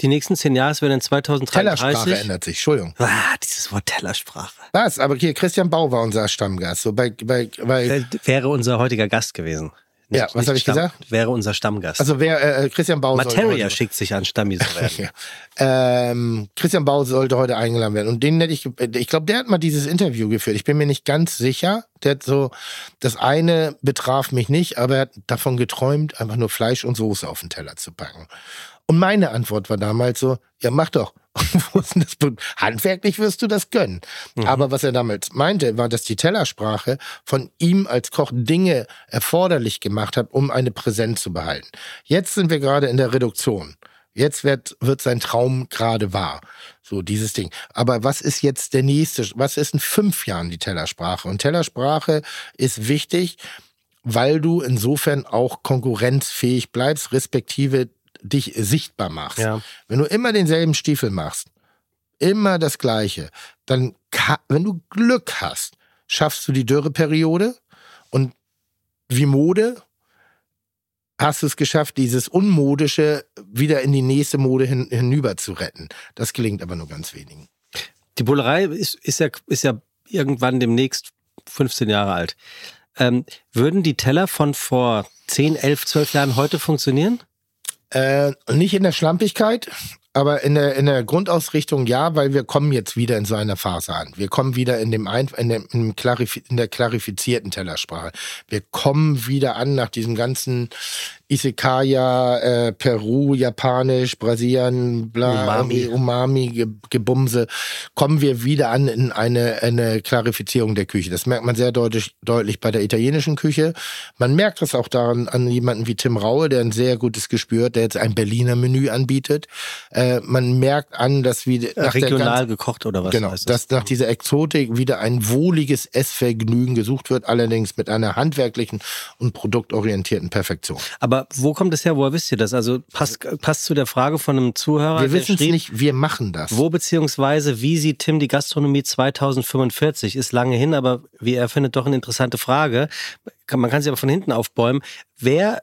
Die nächsten zehn Jahre, es werden 2033.
Tellersprache ändert sich. Entschuldigung.
Ah, dieses Wort Tellersprache.
Was? Aber hier Christian Bau war unser Stammgast. So bei bei, bei
wäre unser heutiger Gast gewesen.
Ja, was hab ich
Stamm-
gesagt?
Wäre unser Stammgast.
also wer äh, Christian Bau
Materia
heute-
schickt sich an, Stammi zu werden.
Ja. Ähm, Christian Bau sollte heute eingeladen werden. Und den hätte ich, ich glaube, der hat mal dieses Interview geführt. Ich bin mir nicht ganz sicher. Der hat so, das eine betraf mich nicht, aber er hat davon geträumt, einfach nur Fleisch und Soße auf den Teller zu packen. Und meine Antwort war damals so, ja, mach doch. Handwerklich wirst du das können. Aber was er damals meinte, war, dass die Tellersprache von ihm als Koch Dinge erforderlich gemacht hat, um eine Präsenz zu behalten. Jetzt sind wir gerade in der Reduktion. Jetzt wird, wird sein Traum gerade wahr. So, dieses Ding. Aber was ist jetzt der nächste? Was ist in fünf Jahren die Tellersprache? Und Tellersprache ist wichtig, weil du insofern auch konkurrenzfähig bleibst, respektive dich sichtbar machst.
Ja.
Wenn du immer denselben Stiefel machst, immer das Gleiche, dann, wenn du Glück hast, schaffst du die Dürreperiode und wie Mode hast du es geschafft, dieses Unmodische wieder in die nächste Mode hin, hinüber zu retten. Das gelingt aber nur ganz wenigen.
Die Bullerei ist, ist, ja, ist ja irgendwann demnächst 15 Jahre alt. Ähm, würden die Teller von vor 10, 11, 12 Jahren heute funktionieren?
Äh, nicht in der Schlampigkeit, aber in der, in der Grundausrichtung ja, weil wir kommen jetzt wieder in so einer Phase an. Wir kommen wieder in, dem Ein in, dem, in, dem Klarifi in der klarifizierten Tellersprache. Wir kommen wieder an nach diesem ganzen Isekaya, äh, Peru, Japanisch, Brasilien, bla,
Umami.
Umami, Ge Gebumse, kommen wir wieder an in eine, eine Klarifizierung der Küche. Das merkt man sehr deutlich, deutlich bei der italienischen Küche. Man merkt es auch daran an jemanden wie Tim Raue, der ein sehr gutes Gespür hat, der jetzt ein Berliner Menü anbietet. Äh, man merkt an, dass wie nach
Regional
ganzen-
gekocht oder was?
Genau,
heißt das?
dass nach dieser Exotik wieder ein wohliges Essvergnügen gesucht wird, allerdings mit einer handwerklichen und produktorientierten Perfektion.
Aber wo kommt das her? Woher wisst ihr das? Also passt, passt zu der Frage von einem Zuhörer.
Wir wissen es nicht, wir machen das.
Wo beziehungsweise wie sieht Tim die Gastronomie 2045? Ist lange hin, aber wie er findet, doch eine interessante Frage. Kann- Man kann sie aber von hinten aufbäumen. Wer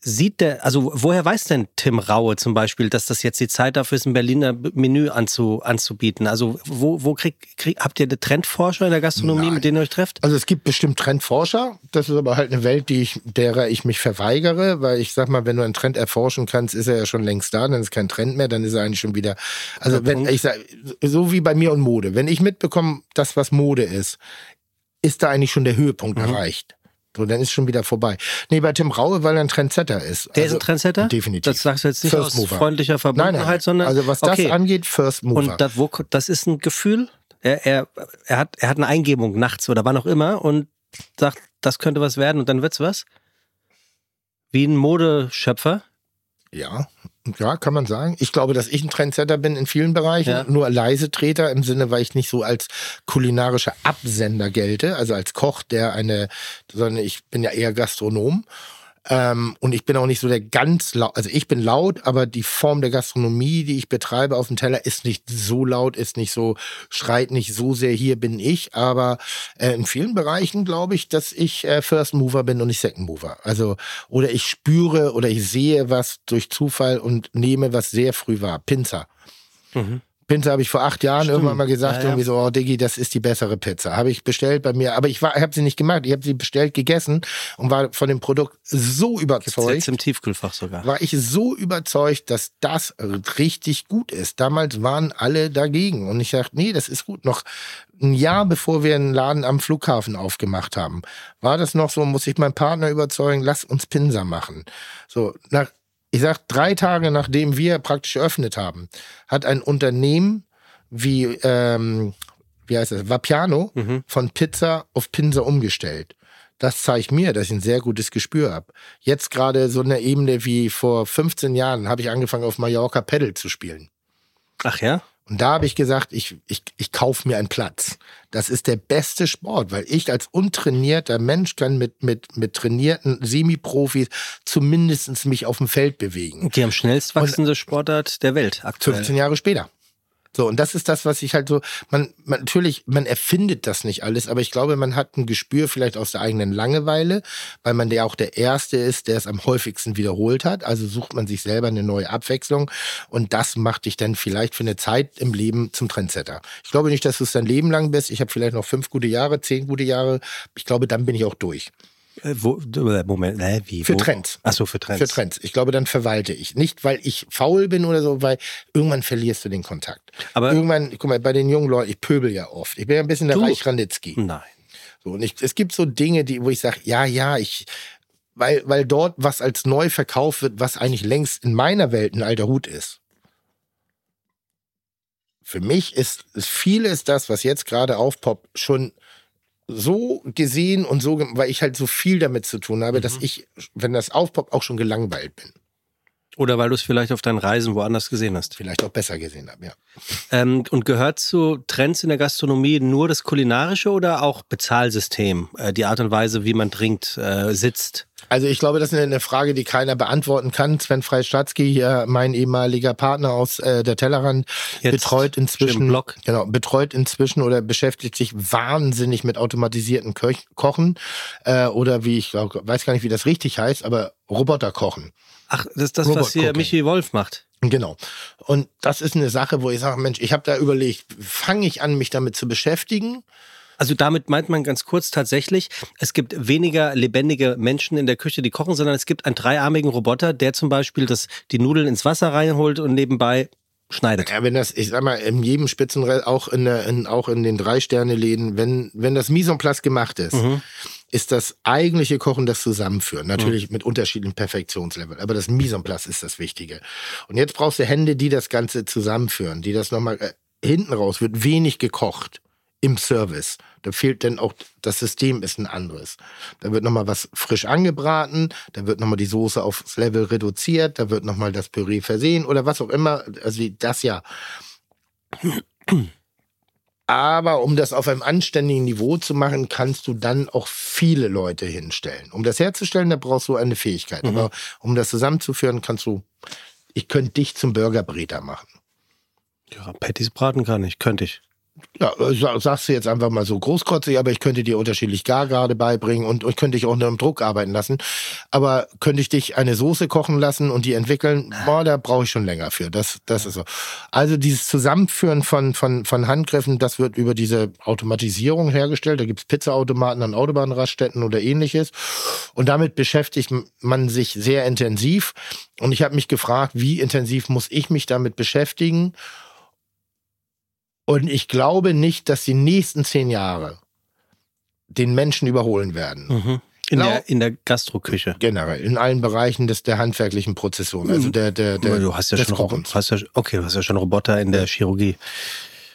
sieht der, also woher weiß denn Tim Raue zum Beispiel, dass das jetzt die Zeit dafür ist, ein Berliner Menü anzu, anzubieten? Also wo, wo kriegt, krieg, habt ihr eine Trendforscher in der Gastronomie,
Nein.
mit denen ihr euch trefft?
Also es gibt bestimmt Trendforscher. Das ist aber halt eine Welt, die ich, derer ich mich verweigere, weil ich sag mal, wenn du einen Trend erforschen kannst, ist er ja schon längst da, dann ist kein Trend mehr, dann ist er eigentlich schon wieder. Also wenn ich sag, so wie bei mir und Mode. Wenn ich mitbekomme, das was Mode ist, ist da eigentlich schon der Höhepunkt
Mhm.
erreicht. So, dann ist schon wieder vorbei. Nee, bei Tim Raue, weil er ein Trendsetter ist.
Der
Also,
ist ein Trendsetter?
Definitiv.
Das sagst du jetzt nicht
First
aus
Mover.
freundlicher Verbundenheit,
nein, nein.
sondern
Also was das
okay.
angeht, First Mover.
Und da, wo, das ist ein Gefühl. Er, er, er, hat, er hat eine Eingebung nachts oder wann auch immer und sagt, das könnte was werden und dann wird's was. Wie ein Modeschöpfer.
Ja, ja, kann man sagen. Ich glaube, dass ich ein Trendsetter bin in vielen Bereichen,
Ja.
nur leise Treter im Sinne, weil ich nicht so als kulinarischer Absender gelte, also als Koch, der eine, sondern ich bin ja eher Gastronom. Ähm, und ich bin auch nicht so der ganz laut, also ich bin laut, aber die Form der Gastronomie, die ich betreibe auf dem Teller, ist nicht so laut, ist nicht so, schreit nicht so sehr, hier bin ich, aber äh, in vielen Bereichen glaube ich, dass ich äh, First Mover bin und nicht Second Mover. Also, oder ich spüre oder ich sehe was durch Zufall und nehme was sehr früh wahr. Pinzer. Pizza habe ich vor acht Jahren irgendwann mal gesagt,
Ja, ja.
irgendwie so, oh Diggi, das ist die bessere Pizza. Habe ich bestellt bei mir, aber ich war, habe sie nicht gemacht. Ich habe sie bestellt, gegessen und war von dem Produkt so überzeugt,
jetzt im Tiefkühlfach sogar.
war ich so überzeugt, dass das richtig gut ist. Damals waren alle dagegen und ich dachte, nee, das ist gut. Noch ein Jahr bevor wir einen Laden am Flughafen aufgemacht haben, war das noch so, muss ich meinen Partner überzeugen, lass uns Pinsa machen. So, nach, ich sag, drei Tage nachdem wir praktisch eröffnet haben, hat ein Unternehmen wie, ähm, wie heißt das, Vapiano von Pizza auf Pinsa umgestellt. Das zeigt mir, dass ich ein sehr gutes Gespür habe. Jetzt gerade so eine Ebene wie vor 15 Jahren habe ich angefangen auf Mallorca Pedal zu spielen.
Ach ja?
Und da habe ich gesagt, ich, ich, ich kaufe mir einen Platz. Das ist der beste Sport, weil ich als untrainierter Mensch kann mit, mit, mit trainierten Semi-Profis zumindest mich auf dem Feld bewegen.
Die am schnellst wachsende Sportart der Welt aktuell.
15 Jahre später. So, und das ist das, was ich halt so, man, man, natürlich, man erfindet das nicht alles, aber ich glaube, man hat ein Gespür vielleicht aus der eigenen Langeweile, weil man der auch der Erste ist, der es am häufigsten wiederholt hat. Also sucht man sich selber eine neue Abwechslung und das macht dich dann vielleicht für eine Zeit im Leben zum Trendsetter. Ich glaube nicht, dass du es dein Leben lang bist. Ich habe vielleicht noch fünf gute Jahre, zehn gute Jahre. Ich glaube, dann bin ich auch durch.
Äh, wo, äh, Moment, äh, wie?
Für
wo?
Trends.
Ach so, für Trends.
Für Trends. Ich glaube, dann verwalte ich. Nicht, weil ich faul bin oder so, weil irgendwann verlierst du den Kontakt.
Aber
irgendwann, guck mal, bei den jungen Leuten, ich pöbel ja oft. Ich bin ja ein bisschen der
Du?
Reich Ranitzky.
Nein.
So, und ich, es gibt so Dinge, die, wo ich sage, ja, ja, ich, weil, weil dort was als neu verkauft wird, was eigentlich längst in meiner Welt ein alter Hut ist. Für mich ist, ist vieles das, was jetzt gerade aufpoppt, schon so gesehen und so, weil ich halt so viel damit zu tun habe, dass ich, wenn das aufpoppt, auch schon gelangweilt bin.
Oder weil du es vielleicht auf deinen Reisen woanders gesehen hast.
Vielleicht auch besser gesehen habe, ja.
Ähm, und gehört zu Trends in der Gastronomie nur das Kulinarische oder auch Bezahlsystem? Äh, die Art und Weise, wie man trinkt, äh, sitzt?
Also ich glaube, das ist eine Frage, die keiner beantworten kann. Sven Freistatzky, hier mein ehemaliger Partner aus äh, der Tellerrand,
Jetzt
betreut inzwischen
Blog.
genau betreut inzwischen oder beschäftigt sich wahnsinnig mit automatisierten Köch Kochen äh, oder wie ich glaub, weiß gar nicht, wie das richtig heißt, aber Roboterkochen.
Ach, das ist das,
Robot
was hier
Cooking.
Michi Wolf macht.
Genau. Und das ist eine Sache, wo ich sage, Mensch, ich habe da überlegt, fange ich an, mich damit zu beschäftigen?
Also damit meint man ganz kurz tatsächlich, es gibt weniger lebendige Menschen in der Küche, die kochen, sondern es gibt einen dreiarmigen Roboter, der zum Beispiel das, die Nudeln ins Wasser reinholt und nebenbei schneidet.
Ja, wenn das, ich sag mal, in jedem Spitzenrell, auch in, der, in, auch in den Drei-Sterne-Läden, wenn, wenn das Mise en place gemacht ist, ist das eigentliche Kochen das Zusammenführen. Natürlich mit unterschiedlichen Perfektionslevel. Aber das Mise en place ist das Wichtige. Und jetzt brauchst du Hände, die das Ganze zusammenführen, die das nochmal, äh, hinten raus wird wenig gekocht im Service. Da fehlt dann auch, das System ist ein anderes. Da wird nochmal was frisch angebraten, da wird nochmal die Soße aufs Level reduziert, da wird nochmal das Püree versehen oder was auch immer. Also das ja. Aber um das auf einem anständigen Niveau zu machen, kannst du dann auch viele Leute hinstellen. Um das herzustellen, da brauchst du eine Fähigkeit. Aber um das zusammenzuführen, kannst du, ich könnte dich zum Burgerbreter machen.
Ja, Patties braten kann ich, könnte ich.
Ja, äh, sa- sagst du jetzt einfach mal so großkotzig, aber ich könnte dir unterschiedlich Gargarde beibringen und ich könnte dich auch unter dem Druck arbeiten lassen. Aber könnte ich dich eine Soße kochen lassen und die entwickeln? Boah, da brauche ich schon länger für. Das, das ist so. Also dieses Zusammenführen von, von, von Handgriffen, das wird über diese Automatisierung hergestellt. Da gibt's Pizzaautomaten an Autobahnraststätten oder ähnliches. Und damit beschäftigt man sich sehr intensiv. Und ich habe mich gefragt, wie intensiv muss ich mich damit beschäftigen? Und ich glaube nicht, dass die nächsten zehn Jahre den Menschen überholen werden.
Mhm. In,
Genau.
der, in der Gastroküche.
Generell, in allen Bereichen des, der handwerklichen Prozession. Also der, der, der,
du hast ja schon
Kochens.
hast ja, okay, du hast ja schon Roboter in der Chirurgie.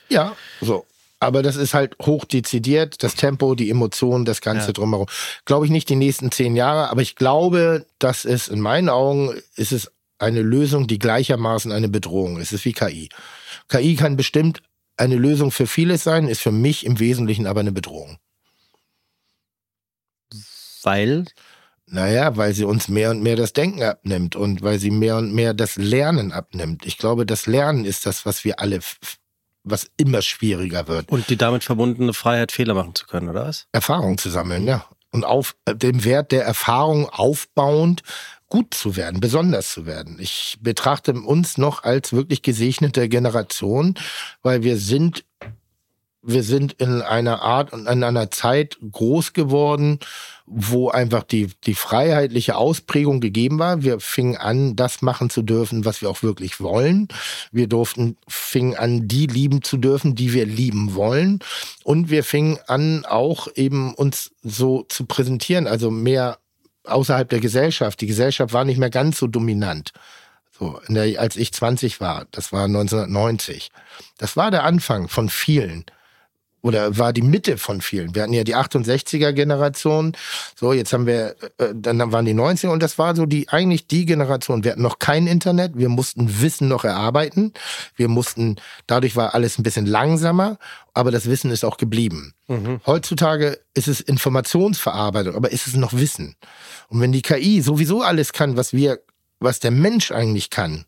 Ja, so. Aber das ist halt hoch dezidiert, das Tempo, die Emotionen, das Ganze
Ja.
drumherum. Glaube ich nicht die nächsten zehn Jahre, aber ich glaube, dass es in meinen Augen ist es eine Lösung, die gleichermaßen eine Bedrohung ist. Es ist wie KI. KI kann bestimmt eine Lösung für vieles sein, ist für mich im Wesentlichen aber eine Bedrohung.
Weil,
Naja, weil sie uns mehr und mehr das Denken abnimmt und weil sie mehr und mehr das Lernen abnimmt. Ich glaube, das Lernen ist das, was wir alle, was immer schwieriger wird.
und die damit verbundene Freiheit, Fehler machen zu können, oder was?
Erfahrung zu sammeln, ja. Und auf äh, dem Wert der Erfahrung aufbauend gut zu werden, besonders zu werden. Ich betrachte uns noch als wirklich gesegnete Generation, weil wir sind, wir sind in einer Art und in einer Zeit groß geworden, wo einfach die, die freiheitliche Ausprägung gegeben war. Wir fingen an, das machen zu dürfen, was wir auch wirklich wollen. Wir durften, fingen an, die lieben zu dürfen, die wir lieben wollen. Und wir fingen an, auch eben uns so zu präsentieren, also mehr außerhalb der Gesellschaft. Die Gesellschaft war nicht mehr ganz so dominant. So, der, als ich 20 war, das war 1990. Das war der Anfang von vielen. Oder war die Mitte von vielen. Wir hatten ja die 68er Generation. So, jetzt haben wir, äh, dann waren die 90er und das war so die, eigentlich die Generation. Wir hatten noch kein Internet. Wir mussten Wissen noch erarbeiten. Wir mussten, dadurch war alles ein bisschen langsamer, aber das Wissen ist auch geblieben. Heutzutage ist es Informationsverarbeitung, aber ist es noch Wissen? Und wenn die KI sowieso alles kann, was wir, was der Mensch eigentlich kann,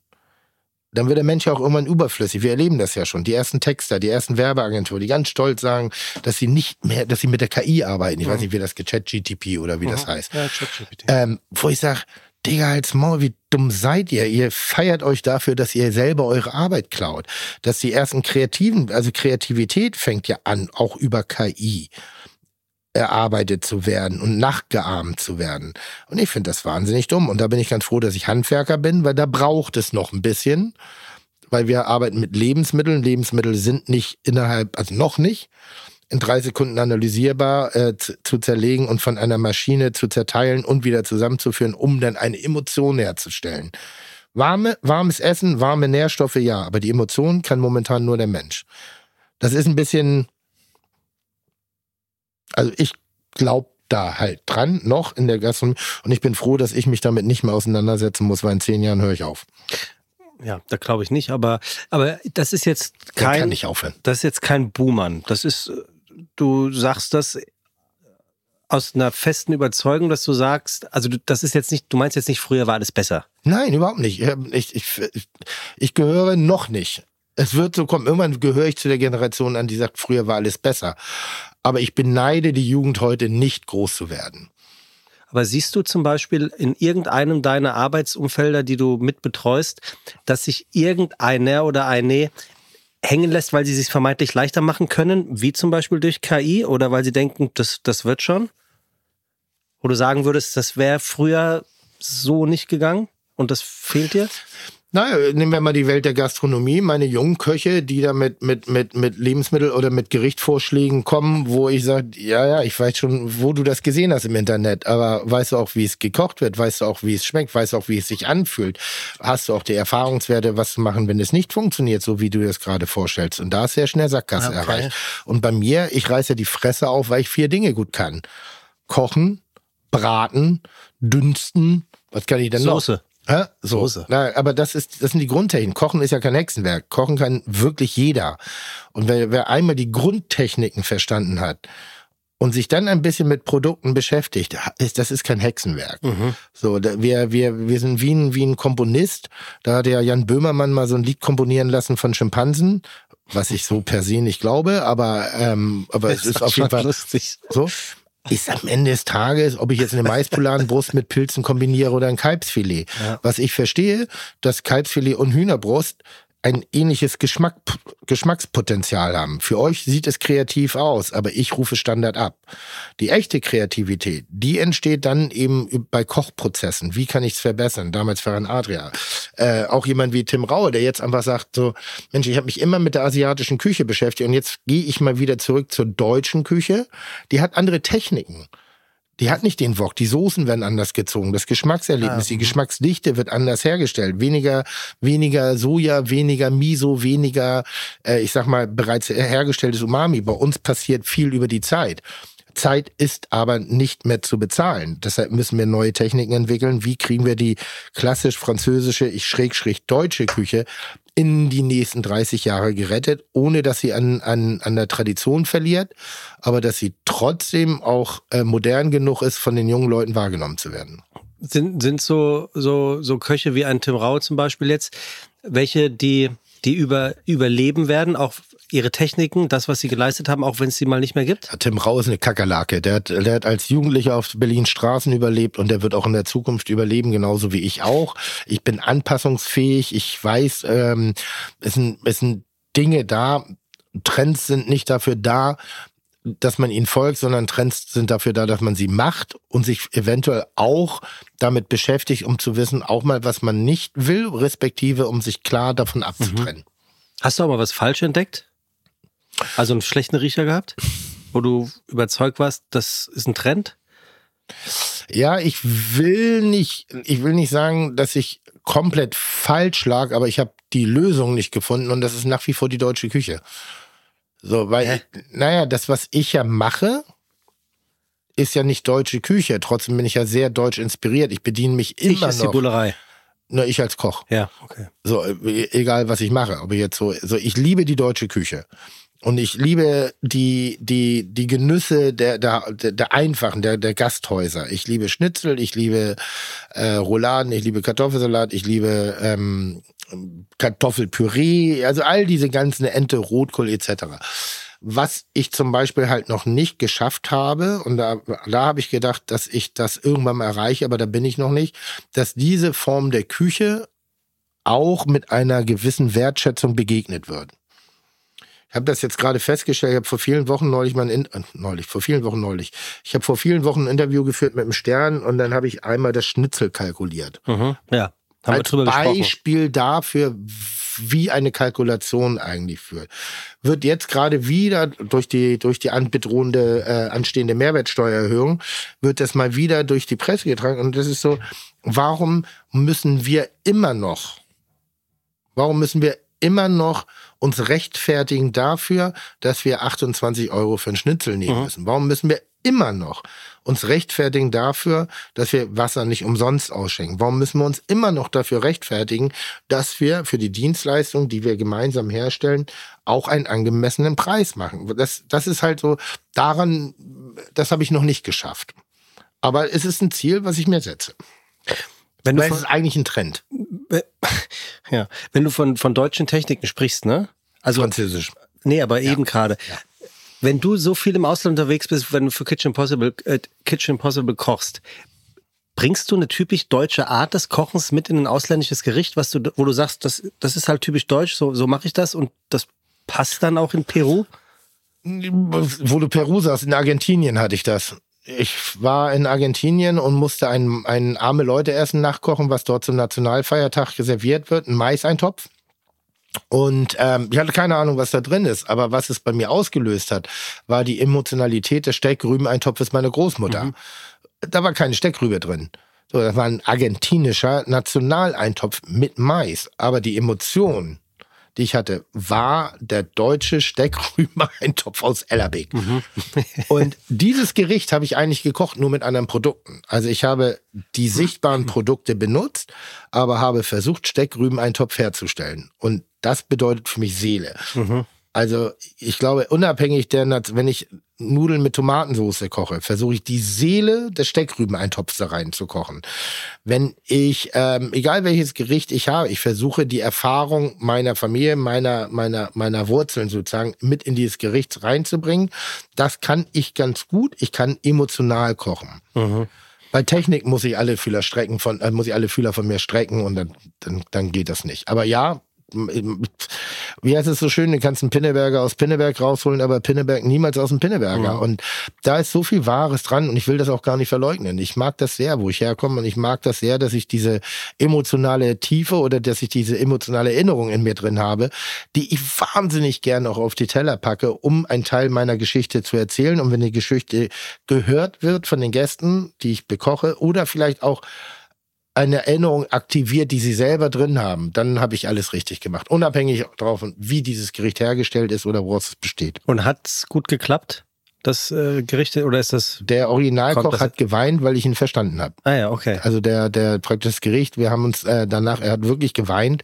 dann wird der Mensch ja auch irgendwann überflüssig. Wir erleben das ja schon. Die ersten Texter, die ersten Werbeagenturen, die ganz stolz sagen, dass sie nicht mehr, dass sie mit der KI arbeiten. Ich mhm. weiß nicht, wie das Chat GTP oder wie mhm. das heißt. Ja. Ähm, wo ich sage, Digga, als Maul, wie dumm seid ihr? Ihr feiert euch dafür, dass ihr selber eure Arbeit klaut. Dass die ersten Kreativen, also Kreativität fängt ja an, auch über KI erarbeitet zu werden und nachgeahmt zu werden. Und ich finde das wahnsinnig dumm. Und da bin ich ganz froh, dass ich Handwerker bin, weil da braucht es noch ein bisschen. Weil wir arbeiten mit Lebensmitteln. Lebensmittel sind nicht innerhalb, also noch nicht, in drei Sekunden analysierbar äh, zu, zu, zerlegen und von einer Maschine zu zerteilen und wieder zusammenzuführen, um dann eine Emotion herzustellen. Warme, warmes Essen, warme Nährstoffe, ja, aber die Emotion kann momentan nur der Mensch. Das ist ein bisschen, also ich glaube da halt dran, noch in der Gastronomie. Und ich bin froh, dass ich mich damit nicht mehr auseinandersetzen muss, weil in zehn Jahren höre ich auf.
Ja, da glaube ich nicht, aber, aber das ist jetzt kein.
kann nicht aufhören.
Das ist jetzt kein Boomern. Das ist du sagst das aus einer festen Überzeugung, dass du sagst, also das ist jetzt nicht, du meinst jetzt nicht, früher war alles besser.
Nein, überhaupt nicht. Ich, ich, ich, ich gehöre noch nicht. Es wird so kommen. Irgendwann gehöre ich zu der Generation an, die sagt, früher war alles besser. Aber ich beneide die Jugend heute nicht groß zu werden.
Aber siehst du zum Beispiel in irgendeinem deiner Arbeitsumfelder, die du mitbetreust, dass sich irgendeiner oder eine hängen lässt, weil sie sich vermeintlich leichter machen können, wie zum Beispiel durch KI oder weil sie denken, das, das wird schon? Wo du sagen würdest, das wäre früher so nicht gegangen und das fehlt dir?
Naja, nehmen wir mal die Welt der Gastronomie. Meine jungen Köche, die da mit, mit, mit, mit Lebensmittel oder mit Gerichtvorschlägen kommen, wo ich sage, ja, ja, ich weiß schon, wo du das gesehen hast im Internet, aber weißt du auch, wie es gekocht wird? Weißt du auch, wie es schmeckt? Weißt du auch, wie es sich anfühlt? Hast du auch die Erfahrungswerte, was zu machen, wenn es nicht funktioniert, so wie du das gerade vorstellst? Und da ist sehr schnell Sackgasse okay. erreicht. Und bei mir, ich reiße die Fresse auf, weil ich vier Dinge gut kann. Kochen, braten, dünsten, was kann ich denn Soße. noch? Hä? So. Soße. Na, aber das ist, das sind die Grundtechniken. Kochen ist ja kein Hexenwerk. Kochen kann wirklich jeder. Und wer, wer einmal die Grundtechniken verstanden hat und sich dann ein bisschen mit Produkten beschäftigt, ist, das ist kein Hexenwerk. Mhm. So, da, wir, wir, wir sind wie ein, wie ein Komponist. Da hat ja Jan Böhmermann mal so ein Lied komponieren lassen von Schimpansen, was ich so per se nicht glaube, aber, ähm, aber es ist auf jeden Fall lustig. So ist am Ende des Tages, ob ich jetzt eine Maispoladenbrust mit Pilzen kombiniere oder ein Kalbsfilet. Ja. Was ich verstehe, dass Kalbsfilet und Hühnerbrust ein ähnliches Geschmack, Geschmackspotenzial haben. Für euch sieht es kreativ aus, aber ich rufe Standard ab. Die echte Kreativität, die entsteht dann eben bei Kochprozessen. Wie kann ich es verbessern? Damals Ferran Adria. Äh, auch jemand wie Tim Raue, der jetzt einfach sagt, so, Mensch, ich habe mich immer mit der asiatischen Küche beschäftigt und jetzt gehe ich mal wieder zurück zur deutschen Küche. Die hat andere Techniken. Die hat nicht den Wok. Die Soßen werden anders gezogen. Das Geschmackserlebnis, ah, die mhm. Geschmacksdichte wird anders hergestellt. Weniger, weniger Soja, weniger Miso, weniger, äh, ich sag mal, bereits hergestelltes Umami. Bei uns passiert viel über die Zeit. Zeit ist aber nicht mehr zu bezahlen. Deshalb müssen wir neue Techniken entwickeln. Wie kriegen wir die klassisch französische, ich schräg schräg deutsche Küche in die nächsten 30 Jahre gerettet, ohne dass sie an, an, an der Tradition verliert, aber dass sie trotzdem auch äh, modern genug ist, von den jungen Leuten wahrgenommen zu werden.
Sind, sind so, so, so Köche wie ein Tim Rau zum Beispiel jetzt, welche, die, die über, überleben werden, auch ihre Techniken, das, was sie geleistet haben, auch wenn es sie mal nicht mehr gibt?
Ja, Tim Rau ist eine Kakerlake. Der hat, der hat als Jugendlicher auf Berlin Straßen überlebt und der wird auch in der Zukunft überleben, genauso wie ich auch. Ich bin anpassungsfähig. Ich weiß, ähm, es, sind, es sind Dinge da. Trends sind nicht dafür da, dass man ihnen folgt, sondern Trends sind dafür da, dass man sie macht und sich eventuell auch damit beschäftigt, um zu wissen, auch mal, was man nicht will, respektive um sich klar davon abzutrennen. Mhm.
Hast du aber was falsch entdeckt? Also einen schlechten Riecher gehabt, wo du überzeugt warst, das ist ein Trend?
Ja, ich will nicht, ich will nicht sagen, dass ich komplett falsch lag, aber ich habe die Lösung nicht gefunden und das ist nach wie vor die deutsche Küche. So, weil, Hä? naja, das, was ich ja mache, ist ja nicht deutsche Küche. Trotzdem bin ich ja sehr deutsch inspiriert. Ich bediene mich immer ich noch.
Die Bullerei.
Na, ich als Koch.
Ja, okay.
So, e-, egal was ich mache. Aber jetzt so, so, ich liebe die deutsche Küche. Und ich liebe die, die, die Genüsse der, der, der einfachen, der, der Gasthäuser. Ich liebe Schnitzel, ich liebe äh, Rouladen, ich liebe Kartoffelsalat, ich liebe ähm, Kartoffelpüree, also all diese ganzen Ente, Rotkohl etc. Was ich zum Beispiel halt noch nicht geschafft habe, und da, da habe ich gedacht, dass ich das irgendwann mal erreiche, aber da bin ich noch nicht, dass diese Form der Küche auch mit einer gewissen Wertschätzung begegnet wird. Ich habe das jetzt gerade festgestellt, ich habe vor vielen Wochen neulich mal ein, äh, neulich, vor vielen Wochen neulich, ich habe vor vielen Wochen ein Interview geführt mit einem Stern und dann habe ich einmal das Schnitzel kalkuliert.
Mhm, ja.
Haben Als Beispiel gesprochen. dafür, wie eine Kalkulation eigentlich führt. Wird jetzt gerade wieder durch die, durch die bedrohende, äh, anstehende Mehrwertsteuererhöhung, wird das mal wieder durch die Presse getragen. Und das ist so, warum müssen wir immer noch, warum müssen wir immer noch uns rechtfertigen dafür, dass wir 28 Euro für einen Schnitzel nehmen mhm. müssen? Warum müssen wir immer noch uns rechtfertigen dafür, dass wir Wasser nicht umsonst ausschenken? Warum müssen wir uns immer noch dafür rechtfertigen, dass wir für die Dienstleistung, die wir gemeinsam herstellen, auch einen angemessenen Preis machen? Das, das ist halt so, daran, das habe ich noch nicht geschafft. Aber es ist ein Ziel, was ich mir setze. Wenn du Weil es ist eigentlich ein Trend.
Ja, wenn du von, von deutschen Techniken sprichst, ne?
Also, Französisch.
Nee, aber ja. eben gerade. Ja. Wenn du so viel im Ausland unterwegs bist, wenn du für Kitchen Possible, äh, Kitchen Possible kochst, bringst du eine typisch deutsche Art des Kochens mit in ein ausländisches Gericht, was du, wo du sagst, das, das ist halt typisch deutsch, so, so mache ich das und das passt dann auch in Peru?
Wo du Peru sagst, in Argentinien hatte ich das. Ich war in Argentinien und musste ein, ein arme Leute essen nachkochen, was dort zum Nationalfeiertag reserviert wird, ein Maiseintopf. Und ähm, ich hatte keine Ahnung, was da drin ist, aber was es bei mir ausgelöst hat, war die Emotionalität des Steckrübeneintopfes meiner Großmutter. Mhm. Da war keine Steckrübe drin. So, das war ein argentinischer Nationaleintopf mit Mais. Aber die Emotion, die ich hatte, war der deutsche Steckrübeneintopf aus Ellerbeck. Mhm. und dieses Gericht habe ich eigentlich gekocht, nur mit anderen Produkten. Also ich habe die sichtbaren Produkte benutzt, aber habe versucht, Steckrübeneintopf herzustellen. Und das bedeutet für mich Seele. Mhm. Also ich glaube, unabhängig der, wenn ich Nudeln mit Tomatensauce koche, versuche ich die Seele des Steckrübeneintopfs da reinzukochen. Wenn ich, ähm, egal welches Gericht ich habe, ich versuche die Erfahrung meiner Familie, meiner, meiner, meiner Wurzeln sozusagen mit in dieses Gericht reinzubringen. Das kann ich ganz gut. Ich kann emotional kochen. Mhm. Bei Technik muss ich alle Fühler strecken von, äh, muss ich alle Fühler von mir strecken und dann, dann, dann geht das nicht. Aber ja, wie heißt es so schön, du kannst einen Pinneberger aus Pinneberg rausholen, aber Pinneberg niemals aus dem Pinneberger. Mhm. Und da ist so viel Wahres dran und ich will das auch gar nicht verleugnen. Ich mag das sehr, wo ich herkomme und ich mag das sehr, dass ich diese emotionale Tiefe oder dass ich diese emotionale Erinnerung in mir drin habe, die ich wahnsinnig gern auch auf die Teller packe, um einen Teil meiner Geschichte zu erzählen. Und wenn die Geschichte gehört wird von den Gästen, die ich bekoche oder vielleicht auch eine Erinnerung aktiviert, die sie selber drin haben, dann habe ich alles richtig gemacht. Unabhängig davon, wie dieses Gericht hergestellt ist oder woraus es besteht.
Und hat's gut geklappt? Das äh, Gericht oder ist das?
Der Originalkoch hat geweint, weil ich ihn verstanden habe.
Ah ja, okay.
Also der der praktisch das Gericht. Wir haben uns äh, danach. Er hat wirklich geweint,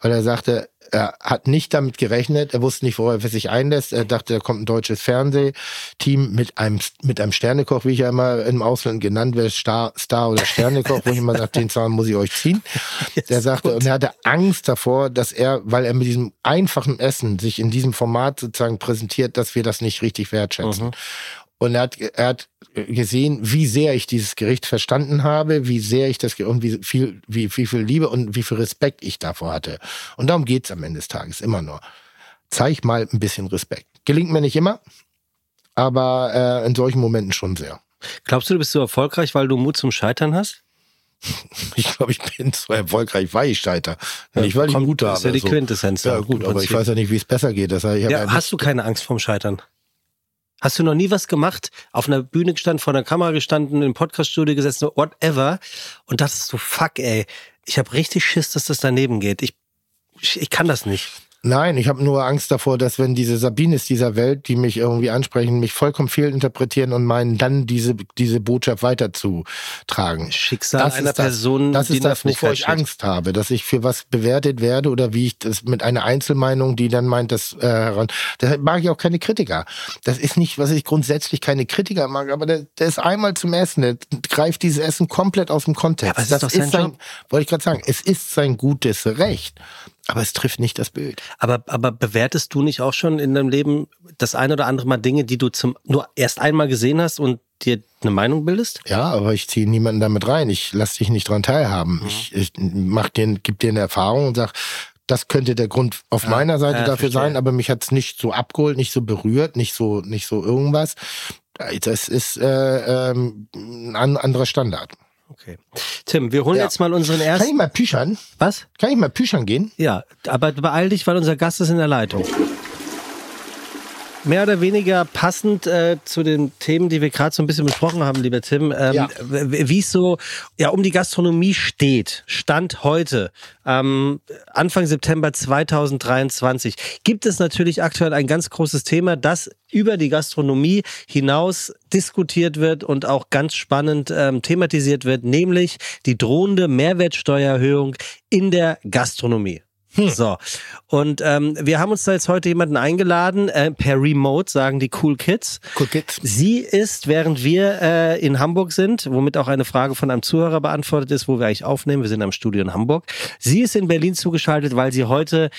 weil er sagte, er hat nicht damit gerechnet, er wusste nicht, worauf er sich einlässt. Er dachte, da kommt ein deutsches Fernsehteam mit einem, mit einem Sternekoch, wie ich ja immer im Ausland genannt werde, Star, Star oder Sternekoch, wo ich immer sage, den Zahn muss ich euch ziehen. Der sagte, und er hatte Angst davor, dass er, weil er mit diesem einfachen Essen sich in diesem Format sozusagen präsentiert, dass wir das nicht richtig wertschätzen. Mhm. Und er hat, er hat gesehen, wie sehr ich dieses Gericht verstanden habe, wie sehr ich das und wie viel, wie, wie viel Liebe und wie viel Respekt ich davor hatte. Und darum geht's am Ende des Tages immer nur. Zeig mal ein bisschen Respekt. Gelingt mir nicht immer, aber äh, in solchen Momenten schon sehr.
Glaubst du, du bist so erfolgreich, weil du Mut zum Scheitern hast?
Ich glaube, ich bin so erfolgreich, weil ich scheiter. Ja, nicht, weil ich Mut habe. Das
ist ja die Quintessenz.
Ja, gut, aber ich weiß ja nicht, wie es besser geht. Das heißt,
ja, hast du keine Angst vorm Scheitern? Hast du noch nie was gemacht, auf einer Bühne gestanden, vor einer Kamera gestanden, im Podcaststudio gesessen, whatever, und dachtest du, fuck, ey, ich habe richtig Schiss, dass das daneben geht. Ich, ich, ich kann das nicht.
Nein, ich habe nur Angst davor, dass wenn diese Sabines dieser Welt, die mich irgendwie ansprechen, mich vollkommen fehlinterpretieren und meinen, dann diese, diese Botschaft weiterzutragen.
Schicksal
das
einer
ist das,
Person,
Das
die
ist das, wovor ich. Angst habe, dass ich für was bewertet werde oder wie ich das mit einer Einzelmeinung, die dann meint, das äh, heran. Deshalb mag ich auch keine Kritiker. Das ist nicht, was ich grundsätzlich keine Kritiker mag, aber der, der ist einmal zum Essen, der greift dieses Essen komplett aus dem Kontext.
aber es ist
das
doch sein
sein,
Job.
wollte ich gerade sagen, es ist sein gutes Recht, aber es trifft nicht das Bild.
Aber, aber bewertest du nicht auch schon in deinem Leben das ein oder andere Mal Dinge, die du zum nur erst einmal gesehen hast und dir eine Meinung bildest?
Ja, aber ich ziehe niemanden damit rein. Ich lasse dich nicht dran teilhaben. Ich, ich mach dir, gib dir eine Erfahrung und sag, das könnte der Grund auf meiner Seite
ja,
dafür
verstehe.
sein, aber mich hat's nicht so abgeholt, nicht so berührt, nicht so, nicht so irgendwas. Das ist äh, ähm, ein an- anderer Standard.
Okay. Tim, wir holen
Ja.
jetzt mal unseren
Kann ich
ersten.
mal püschern?
Was?
Kann ich mal püschern gehen?
Ja, aber beeil dich, weil unser Gast ist in der Leitung. Mehr oder weniger passend äh, zu den Themen, die wir gerade so ein bisschen besprochen haben, lieber Tim, ähm,
Ja.
wie es so ja um die Gastronomie steht, Stand heute, ähm, Anfang September 2023, gibt es natürlich aktuell ein ganz großes Thema, das über die Gastronomie hinaus diskutiert wird und auch ganz spannend ähm, thematisiert wird, nämlich die drohende Mehrwertsteuererhöhung in der Gastronomie. So, und ähm, wir haben uns da jetzt heute jemanden eingeladen, äh, per Remote, sagen die Cool Kids.
Cool Kids.
Sie ist, während wir äh, in Hamburg sind, womit auch eine Frage von einem Zuhörer beantwortet ist, wo wir eigentlich aufnehmen, wir sind am Studio in Hamburg. Sie ist in Berlin zugeschaltet, weil sie heute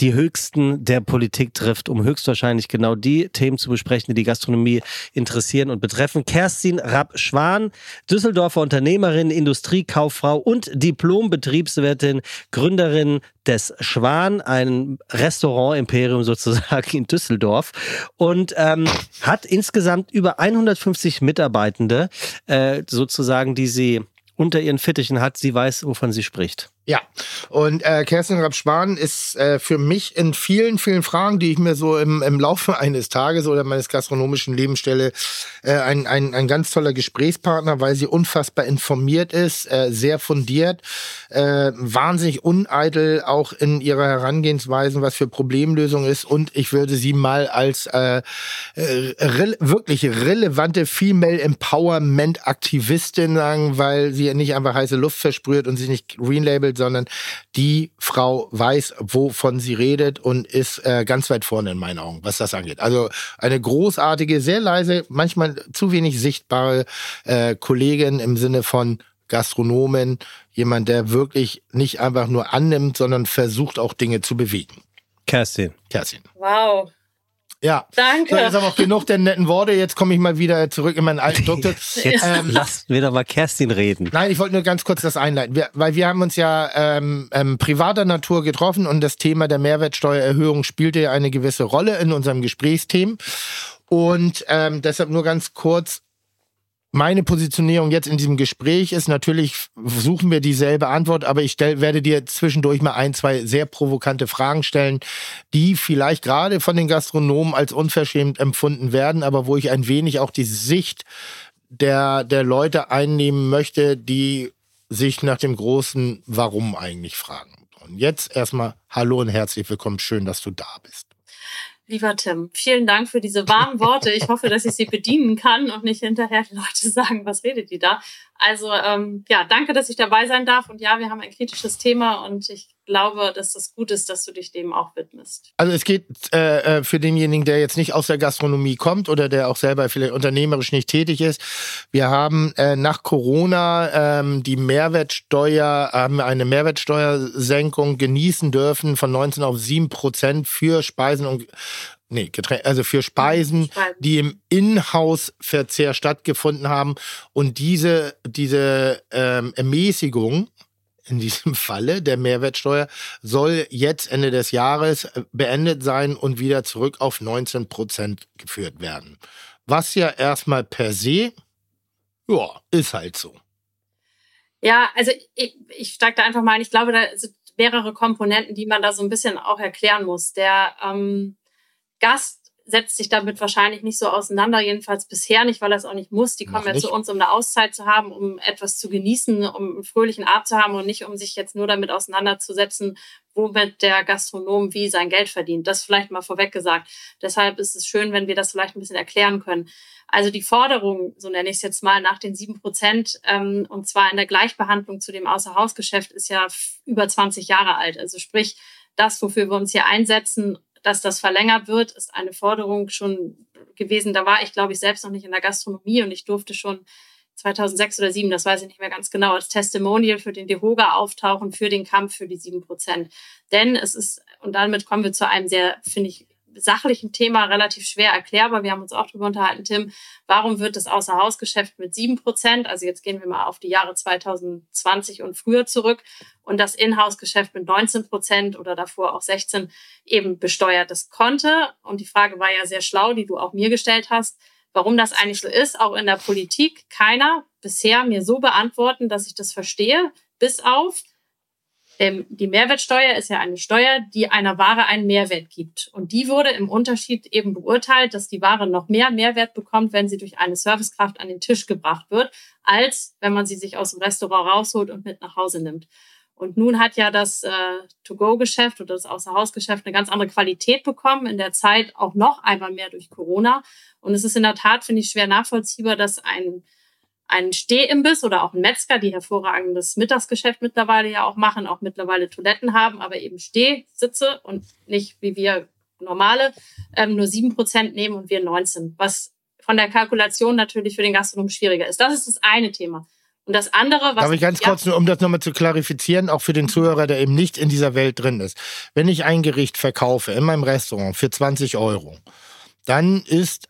die Höchsten der Politik trifft, um höchstwahrscheinlich genau die Themen zu besprechen, die die Gastronomie interessieren und betreffen. Kerstin Rapp-Schwan, Düsseldorfer Unternehmerin, Industriekauffrau und Diplom-Betriebswirtin, Gründerin des Schwan, ein Restaurant-Imperium sozusagen in Düsseldorf und ähm, hat insgesamt über 150 Mitarbeitende äh, sozusagen, die sie unter ihren Fittichen hat. Sie weiß, wovon sie spricht.
Ja, und äh, Kerstin Rapp-Spahn ist äh, für mich in vielen, vielen Fragen, die ich mir so im, im Laufe eines Tages oder meines gastronomischen Lebens stelle, äh, ein, ein, ein ganz toller Gesprächspartner, weil sie unfassbar informiert ist, äh, sehr fundiert, äh, wahnsinnig uneitel auch in ihrer Herangehensweise, was für Problemlösung ist. Und ich würde sie mal als äh, äh, rele wirklich relevante Female Empowerment Aktivistin sagen, weil sie nicht einfach heiße Luft versprüht und sich nicht green labelt, sondern die Frau weiß, wovon sie redet und ist äh, ganz weit vorne in meinen Augen, was das angeht. Also eine großartige, sehr leise, manchmal zu wenig sichtbare äh, Kollegin im Sinne von Gastronomen, jemand, der wirklich nicht einfach nur annimmt, sondern versucht auch Dinge zu bewegen.
Kerstin.
Kerstin.
Wow.
Ja.
Danke.
So, jetzt aber auch genug der netten Worte. Jetzt komme ich mal wieder zurück in meinen alten Doktor.
Jetzt
Ähm,
lassen wir doch mal Kerstin reden.
Nein, ich wollte nur ganz kurz das einleiten, wir, weil wir haben uns ja ähm, ähm, privater Natur getroffen und das Thema der Mehrwertsteuererhöhung spielte ja eine gewisse Rolle in unserem Gesprächsthemen. Und ähm, deshalb nur ganz kurz. Meine Positionierung jetzt in diesem Gespräch ist natürlich, suchen wir dieselbe Antwort, aber ich stell, werde dir zwischendurch mal ein, zwei sehr provokante Fragen stellen, die vielleicht gerade von den Gastronomen als unverschämt empfunden werden, aber wo ich ein wenig auch die Sicht der, der Leute einnehmen möchte, die sich nach dem großen Warum eigentlich fragen. Und jetzt erstmal Hallo und herzlich willkommen. Schön, dass du da bist.
Lieber Tim, vielen Dank für diese warmen Worte. Ich hoffe, dass ich sie bedienen kann und nicht hinterher die Leute sagen, was redet die da? Also ähm, ja, danke, dass ich dabei sein darf. Und ja, wir haben ein kritisches Thema und ich glaube, dass das gut ist, dass du dich dem auch widmest.
Also es geht äh, äh, für denjenigen, der jetzt nicht aus der Gastronomie kommt oder der auch selber vielleicht unternehmerisch nicht tätig ist. Wir haben äh, nach Corona ähm, die Mehrwertsteuer, haben eine Mehrwertsteuersenkung genießen dürfen von 19 auf 7 Prozent für Speisen und Nee, Getränke, also für Speisen,
Speisen.
die im Inhouse-Verzehr stattgefunden haben. Und diese, diese ähm, Ermäßigung in diesem Falle der Mehrwertsteuer soll jetzt Ende des Jahres äh, beendet sein und wieder zurück auf 19 Prozent geführt werden. Was ja erstmal per se, ja, ist halt so.
Ja, also ich, ich steige da einfach mal ein. Ich glaube, da sind mehrere Komponenten, die man da so ein bisschen auch erklären muss. Der ähm, Gast setzt sich damit wahrscheinlich nicht so auseinander, jedenfalls bisher nicht, weil er es auch nicht muss. Die kommen
Noch
ja
nicht.
zu uns, um eine Auszeit zu haben, um etwas zu genießen, um einen fröhlichen Abend zu haben und nicht, um sich jetzt nur damit auseinanderzusetzen, womit der Gastronom wie sein Geld verdient. Das vielleicht mal vorweg gesagt. Deshalb ist es schön, wenn wir das vielleicht ein bisschen erklären können. Also die Forderung, so nenne ich es jetzt mal, nach den sieben Prozent, ähm, und zwar in der Gleichbehandlung zu dem Außerhausgeschäft, ist ja über 20 Jahre alt. Also sprich, das, wofür wir uns hier einsetzen, dass das verlängert wird, ist eine Forderung schon gewesen. Da war ich, glaube ich, selbst noch nicht in der Gastronomie und ich durfte schon 2006 oder 2007, das weiß ich nicht mehr ganz genau, als Testimonial für den DeHoga auftauchen, für den Kampf für die sieben Prozent. Denn es ist, und damit kommen wir zu einem sehr, finde ich, sachlichen Thema relativ schwer erklärbar. Wir haben uns auch darüber unterhalten, Tim, warum wird das Außerhausgeschäft mit sieben Prozent, also jetzt gehen wir mal auf die Jahre 2020 und früher zurück, und das Inhouse-Geschäft mit 19 Prozent oder davor auch 16 eben besteuert. Das konnte, und die Frage war ja sehr schlau, die du auch mir gestellt hast, warum das eigentlich so ist, auch in der Politik, keiner bisher mir so beantworten, dass ich das verstehe, bis auf ähm, die Mehrwertsteuer ist ja eine Steuer, die einer Ware einen Mehrwert gibt. Und die wurde im Unterschied eben beurteilt, dass die Ware noch mehr Mehrwert bekommt, wenn sie durch eine Servicekraft an den Tisch gebracht wird, als wenn man sie sich aus dem Restaurant rausholt und mit nach Hause nimmt. Und nun hat ja das äh, To-Go-Geschäft oder das Außerhausgeschäft eine ganz andere Qualität bekommen, in der Zeit auch noch einmal mehr durch Corona. Und es ist in der Tat, finde ich, schwer nachvollziehbar, dass ein ein Stehimbiss oder auch ein Metzger, die hervorragendes Mittagsgeschäft mittlerweile ja auch machen, auch mittlerweile Toiletten haben, aber eben Stehsitze und nicht wie wir normale ähm, nur sieben Prozent nehmen und wir 19, was von der Kalkulation natürlich für den Gastronom schwieriger ist. Das ist das eine Thema. Und das andere, was.
Darf ich ganz kurz, nur, um das nochmal zu klarifizieren, auch für den Zuhörer, der eben nicht in dieser Welt drin ist. Wenn ich ein Gericht verkaufe in meinem Restaurant für 20 Euro, dann ist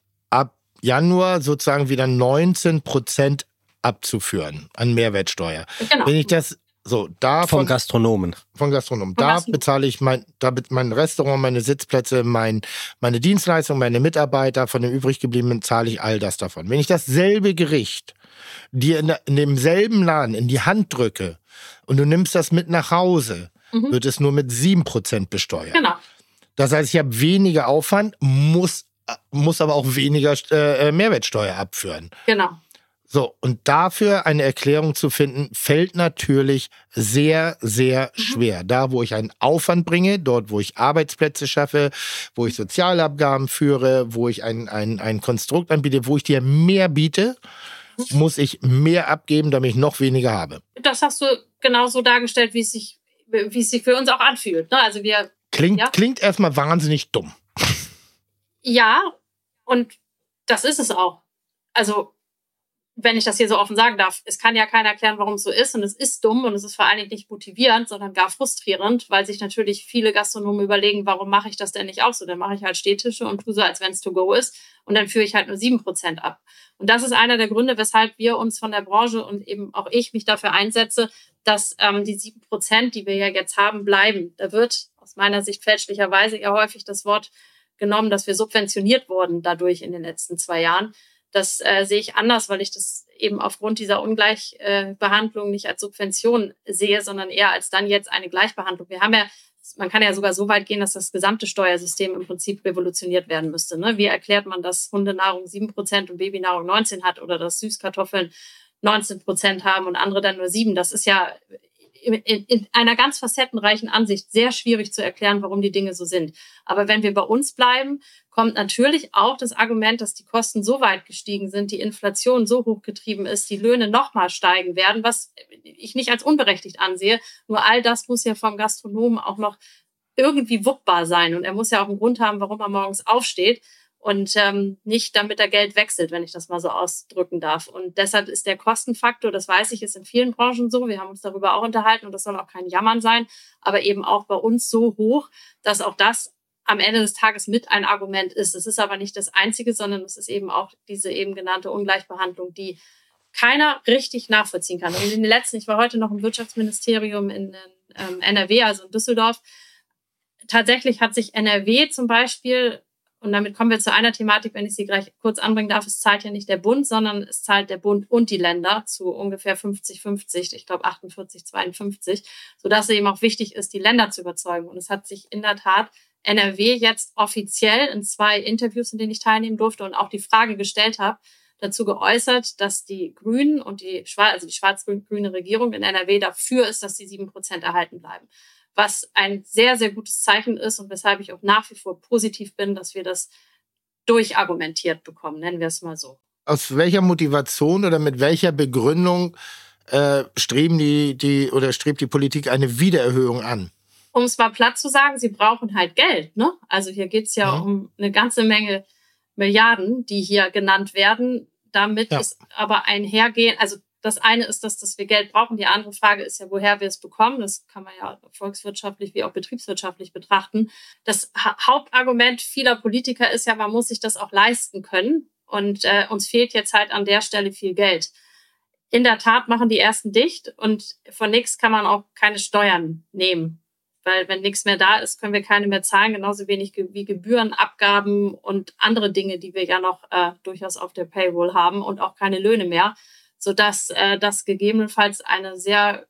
Januar sozusagen wieder 19 Prozent abzuführen an Mehrwertsteuer. Genau. Wenn ich das so da
von Gastronomen.
Von Gastronomen. Da bezahle ich mein, da mein Restaurant, meine Sitzplätze, mein, meine Dienstleistung, meine Mitarbeiter. Von dem übrig gebliebenen zahle ich all das davon. Wenn ich dasselbe Gericht dir in, in demselben Laden in die Hand drücke und du nimmst das mit nach Hause, mhm. wird es nur mit 7% besteuert. Genau. Das heißt, ich habe weniger Aufwand, muss muss aber auch weniger äh, Mehrwertsteuer abführen.
Genau.
So, und dafür eine Erklärung zu finden, fällt natürlich sehr, sehr mhm. schwer. Da, wo ich einen Aufwand bringe, dort, wo ich Arbeitsplätze schaffe, wo ich Sozialabgaben führe, wo ich ein, ein, ein Konstrukt anbiete, wo ich dir mehr biete, mhm. muss ich mehr abgeben, damit ich noch weniger habe.
Das hast du genauso dargestellt, wie es sich, wie es sich für uns auch anfühlt. Ne? Also wir,
klingt, ja? klingt erstmal wahnsinnig dumm.
Ja, und das ist es auch. Also, wenn ich das hier so offen sagen darf, es kann ja keiner erklären, warum es so ist. Und es ist dumm und es ist vor allen Dingen nicht motivierend, sondern gar frustrierend, weil sich natürlich viele Gastronomen überlegen, warum mache ich das denn nicht auch so? Dann mache ich halt Stehtische und tue so, als wenn es to go ist. Und dann führe ich halt nur sieben Prozent ab. Und das ist einer der Gründe, weshalb wir uns von der Branche und eben auch ich mich dafür einsetze, dass ähm, die sieben Prozent, die wir ja jetzt haben, bleiben. Da wird aus meiner Sicht fälschlicherweise ja häufig das Wort genommen, dass wir subventioniert wurden dadurch in den letzten zwei Jahren. Das äh, sehe ich anders, weil ich das eben aufgrund dieser Ungleichbehandlung nicht als Subvention sehe, sondern eher als dann jetzt eine Gleichbehandlung. Wir haben ja, man kann ja sogar so weit gehen, dass das gesamte Steuersystem im Prinzip revolutioniert werden müsste. Ne? Wie erklärt man, dass Hundenahrung sieben Prozent und Babynahrung 19 hat oder dass Süßkartoffeln 19 Prozent haben und andere dann nur sieben? Das ist ja in, in einer ganz facettenreichen Ansicht sehr schwierig zu erklären, warum die Dinge so sind. Aber wenn wir bei uns bleiben, kommt natürlich auch das Argument, dass die Kosten so weit gestiegen sind, die Inflation so hoch getrieben ist, die Löhne nochmal steigen werden, was ich nicht als unberechtigt ansehe. Nur all das muss ja vom Gastronomen auch noch irgendwie wuppbar sein. Und er muss ja auch einen Grund haben, warum er morgens aufsteht und ähm, nicht damit er Geld wechselt, wenn ich das mal so ausdrücken darf. Und deshalb ist der Kostenfaktor, das weiß ich, ist in vielen Branchen so. Wir haben uns darüber auch unterhalten und das soll auch kein Jammern sein, aber eben auch bei uns so hoch, dass auch das am Ende des Tages mit ein Argument ist. Es ist aber nicht das einzige, sondern es ist eben auch diese eben genannte Ungleichbehandlung, die keiner richtig nachvollziehen kann. Und in den letzten, ich war heute noch im Wirtschaftsministerium in, in ähm, NRW, also in Düsseldorf. Tatsächlich hat sich NRW zum Beispiel und damit kommen wir zu einer Thematik, wenn ich sie gleich kurz anbringen darf. Es zahlt ja nicht der Bund, sondern es zahlt der Bund und die Länder zu ungefähr 50-50, ich glaube 48-52, sodass es eben auch wichtig ist, die Länder zu überzeugen. Und es hat sich in der Tat NRW jetzt offiziell in zwei Interviews, in denen ich teilnehmen durfte und auch die Frage gestellt habe, dazu geäußert, dass die Grünen und die, also die schwarz-grüne Regierung in NRW dafür ist, dass die sieben Prozent erhalten bleiben. Was ein sehr, sehr gutes Zeichen ist und weshalb ich auch nach wie vor positiv bin, dass wir das durchargumentiert bekommen, nennen wir es mal so.
Aus welcher Motivation oder mit welcher Begründung äh, streben die, die oder strebt die Politik eine Wiedererhöhung an?
Um es mal platt zu sagen, sie brauchen halt Geld. Ne? Also hier geht es ja, ja, um eine ganze Menge Milliarden, die hier genannt werden. Damit ja. ist aber einhergehen, also das eine ist, dass, dass wir Geld brauchen. Die andere Frage ist ja, woher wir es bekommen. Das kann man ja volkswirtschaftlich wie auch betriebswirtschaftlich betrachten. Das ha Hauptargument vieler Politiker ist ja, man muss sich das auch leisten können. Und äh, uns fehlt jetzt halt an der Stelle viel Geld. In der Tat machen die ersten dicht und von nichts kann man auch keine Steuern nehmen. Weil wenn nichts mehr da ist, können wir keine mehr zahlen, genauso wenig wie Gebühren, Abgaben und andere Dinge, die wir ja noch äh, durchaus auf der Payroll haben und auch keine Löhne mehr sodass äh, das gegebenenfalls eine sehr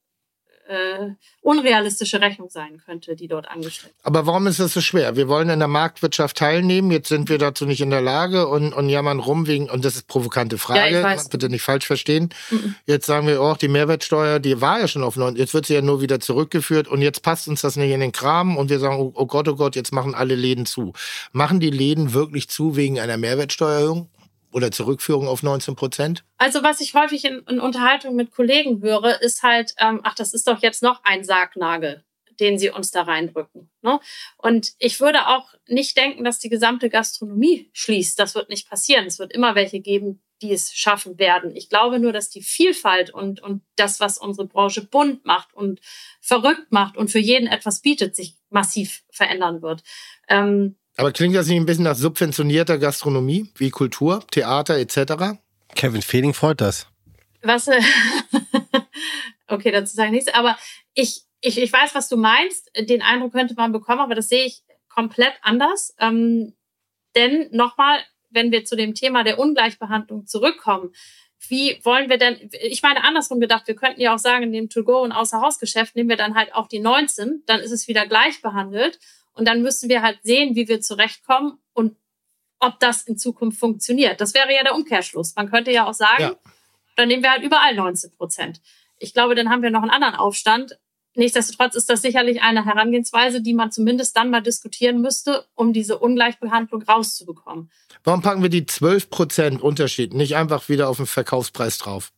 äh, unrealistische Rechnung sein könnte, die dort angestellt wird.
Aber warum ist das so schwer? Wir wollen in der Marktwirtschaft teilnehmen, jetzt sind wir dazu nicht in der Lage und, und jammern rum wegen, und das ist provokante Frage, ja, bitte nicht falsch verstehen. Mhm. Jetzt sagen wir, oh, die Mehrwertsteuer, die war ja schon auf 9, jetzt wird sie ja nur wieder zurückgeführt und jetzt passt uns das nicht in den Kram und wir sagen, oh, oh Gott, oh Gott, jetzt machen alle Läden zu. Machen die Läden wirklich zu wegen einer Mehrwertsteuererhöhung? Oder Zurückführung auf 19 Prozent?
Also was ich häufig in, in Unterhaltung mit Kollegen höre, ist halt, ähm, ach, das ist doch jetzt noch ein Sargnagel den sie uns da reindrücken. Ne? Und ich würde auch nicht denken, dass die gesamte Gastronomie schließt. Das wird nicht passieren. Es wird immer welche geben, die es schaffen werden. Ich glaube nur, dass die Vielfalt und, und das, was unsere Branche bunt macht und verrückt macht und für jeden etwas bietet, sich massiv verändern wird. Ähm,
aber klingt das nicht ein bisschen nach subventionierter Gastronomie, wie Kultur, Theater etc.?
Kevin Fehling freut das.
Was? Äh, okay, dazu sage ich nichts. Aber ich, ich, ich weiß, was du meinst. Den Eindruck könnte man bekommen, aber das sehe ich komplett anders. Ähm, denn nochmal, wenn wir zu dem Thema der Ungleichbehandlung zurückkommen, wie wollen wir denn, ich meine andersrum gedacht, wir könnten ja auch sagen, in dem To-Go- und Außerhausgeschäft nehmen wir dann halt auch die 19, dann ist es wieder gleich behandelt. Und dann müssen wir halt sehen, wie wir zurechtkommen und ob das in Zukunft funktioniert. Das wäre ja der Umkehrschluss. Man könnte ja auch sagen, ja. dann nehmen wir halt überall 19 Prozent. Ich glaube, dann haben wir noch einen anderen Aufstand. Nichtsdestotrotz ist das sicherlich eine Herangehensweise, die man zumindest dann mal diskutieren müsste, um diese Ungleichbehandlung rauszubekommen.
Warum packen wir die 12 Prozent Unterschied nicht einfach wieder auf den Verkaufspreis drauf?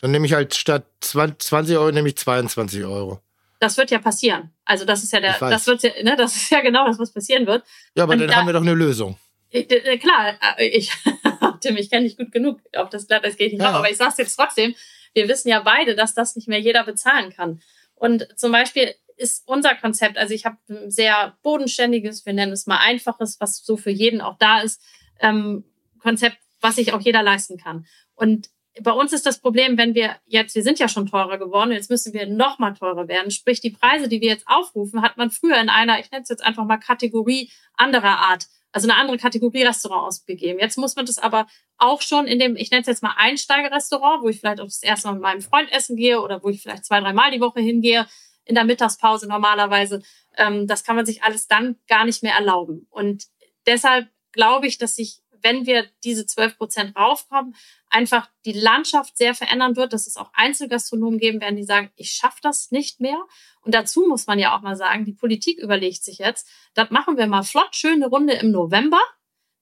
Dann nehme ich halt statt 20 Euro nehme ich 22 Euro.
Das wird ja passieren. Also das ist ja der, das wird ja, ne, das ist ja genau das, was passieren wird.
Ja, aber Und dann da, haben wir doch eine Lösung.
Äh, klar, äh, ich, Tim, ich kenne dich gut genug auf das Glatteis geht nicht ja. aber ich sag's jetzt trotzdem. Wir wissen ja beide, dass das nicht mehr jeder bezahlen kann. Und zum Beispiel ist unser Konzept, also ich habe ein sehr bodenständiges, wir nennen es mal einfaches, was so für jeden auch da ist, ähm, Konzept, was sich auch jeder leisten kann. Und bei uns ist das Problem, wenn wir jetzt, wir sind ja schon teurer geworden, jetzt müssen wir noch mal teurer werden. Sprich, die Preise, die wir jetzt aufrufen, hat man früher in einer, ich nenne es jetzt einfach mal Kategorie anderer Art, also eine andere Kategorie Restaurant ausgegeben. Jetzt muss man das aber auch schon in dem, ich nenne es jetzt mal Einsteigerrestaurant, wo ich vielleicht auch das erste Mal mit meinem Freund essen gehe oder wo ich vielleicht zwei, dreimal die Woche hingehe, in der Mittagspause normalerweise. Ähm, das kann man sich alles dann gar nicht mehr erlauben. Und deshalb glaube ich, dass sich wenn wir diese 12 Prozent raufkommen, einfach die Landschaft sehr verändern wird, dass es auch Einzelgastronomen geben werden, die sagen, ich schaffe das nicht mehr. Und dazu muss man ja auch mal sagen, die Politik überlegt sich jetzt, das machen wir mal flott, schöne Runde im November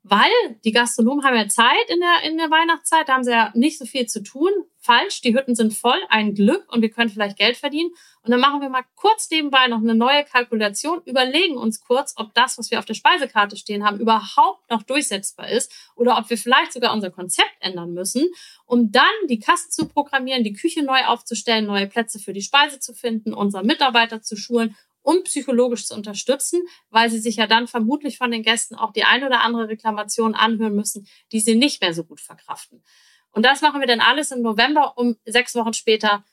weil die Gastronomen haben ja Zeit in der, in der Weihnachtszeit, da haben sie ja nicht so viel zu tun. Falsch, die Hütten sind voll, ein Glück und wir können vielleicht Geld verdienen. Und dann machen wir mal kurz nebenbei noch eine neue Kalkulation, überlegen uns kurz, ob das, was wir auf der Speisekarte stehen haben, überhaupt noch durchsetzbar ist oder ob wir vielleicht sogar unser Konzept ändern müssen, um dann die Kassen zu programmieren, die Küche neu aufzustellen, neue Plätze für die Speise zu finden, unsere Mitarbeiter zu schulen und psychologisch zu unterstützen, weil sie sich ja dann vermutlich von den Gästen auch die ein oder andere Reklamation anhören müssen, die sie nicht mehr so gut verkraften. Und das machen wir dann alles im November, um sechs Wochen später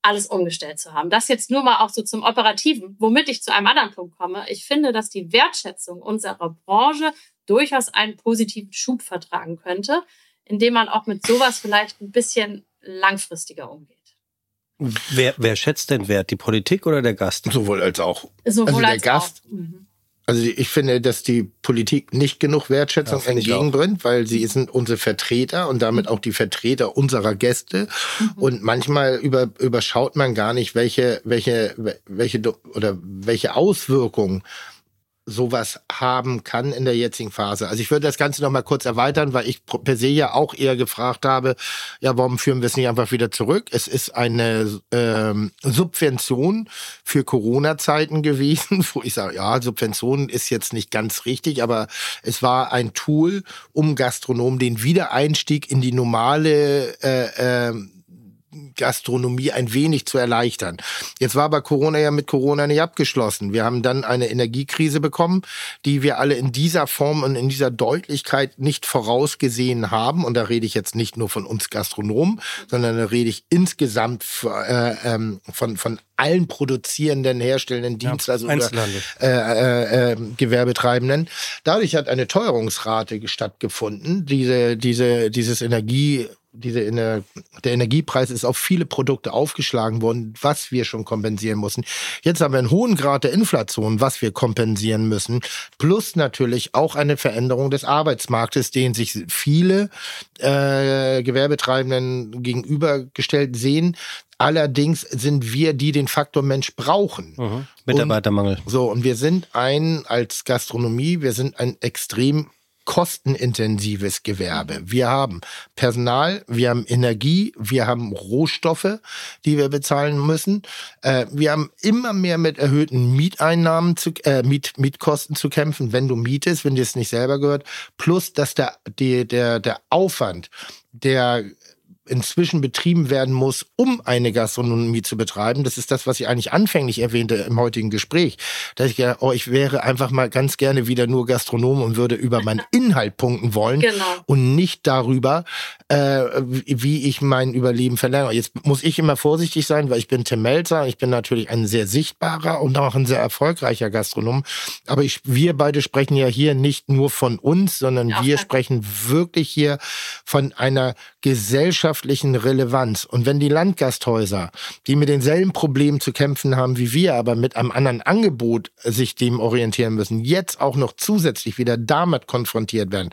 alles umgestellt zu haben. Das jetzt nur mal auch so zum Operativen, womit ich zu einem anderen Punkt komme. Ich finde, dass die Wertschätzung unserer Branche durchaus einen positiven Schub vertragen könnte, indem man auch mit sowas vielleicht ein bisschen langfristiger umgeht.
Wer, wer schätzt denn Wert? Die Politik oder der Gast?
Sowohl als auch.
Sowohl
also der
als
Gast.
Auch. Mhm.
Also ich finde, dass die Politik nicht genug Wertschätzung ja, entgegenbringt, weil sie sind unsere Vertreter und damit auch die Vertreter unserer Gäste. Mhm. Und manchmal über, überschaut man gar nicht, welche, welche, welche oder welche Auswirkungen sowas haben kann in der jetzigen Phase. Also ich würde das Ganze noch mal kurz erweitern, weil ich per se ja auch eher gefragt habe, ja, warum führen wir es nicht einfach wieder zurück? Es ist eine ähm, Subvention für Corona-Zeiten gewesen, wo ich sage, ja, Subvention ist jetzt nicht ganz richtig, aber es war ein Tool, um Gastronomen den Wiedereinstieg in die normale äh, äh, Gastronomie ein wenig zu erleichtern. Jetzt war aber Corona ja mit Corona nicht abgeschlossen. Wir haben dann eine Energiekrise bekommen, die wir alle in dieser Form und in dieser Deutlichkeit nicht vorausgesehen haben. Und da rede ich jetzt nicht nur von uns Gastronomen, sondern da rede ich insgesamt äh, ähm, von, von allen produzierenden, herstellenden Dienstleistungen ja, oder äh, äh, äh, Gewerbetreibenden. Dadurch hat eine Teuerungsrate stattgefunden. Diese, diese, dieses Energie diese Ener der Energiepreis ist auf viele Produkte aufgeschlagen worden, was wir schon kompensieren mussten. Jetzt haben wir einen hohen Grad der Inflation, was wir kompensieren müssen, plus natürlich auch eine Veränderung des Arbeitsmarktes, den sich viele äh, Gewerbetreibenden gegenübergestellt sehen. Allerdings sind wir, die den Faktor Mensch brauchen.
Mhm. Mitarbeitermangel.
Und, so, und wir sind ein, als Gastronomie, wir sind ein extrem kostenintensives Gewerbe. Wir haben Personal, wir haben Energie, wir haben Rohstoffe, die wir bezahlen müssen. Äh, wir haben immer mehr mit erhöhten Mieteinnahmen zu, äh, Miet, Mietkosten zu kämpfen, wenn du mietest, wenn dir es nicht selber gehört. Plus, dass der, die, der, der Aufwand, der inzwischen betrieben werden muss, um eine Gastronomie zu betreiben. Das ist das, was ich eigentlich anfänglich erwähnte im heutigen Gespräch. Dass ich gedacht, oh, ich wäre einfach mal ganz gerne wieder nur Gastronom und würde über meinen Inhalt punkten wollen genau. und nicht darüber, äh, wie ich mein Überleben verlängere. Jetzt muss ich immer vorsichtig sein, weil ich bin Tim Melzer. Ich bin natürlich ein sehr sichtbarer und auch ein sehr erfolgreicher Gastronom. Aber ich, wir beide sprechen ja hier nicht nur von uns, sondern ja, wir sprechen wirklich hier von einer gesellschaftlichen Relevanz. Und wenn die Landgasthäuser, die mit denselben Problemen zu kämpfen haben wie wir, aber mit einem anderen Angebot sich dem orientieren müssen, jetzt auch noch zusätzlich wieder damit konfrontiert werden,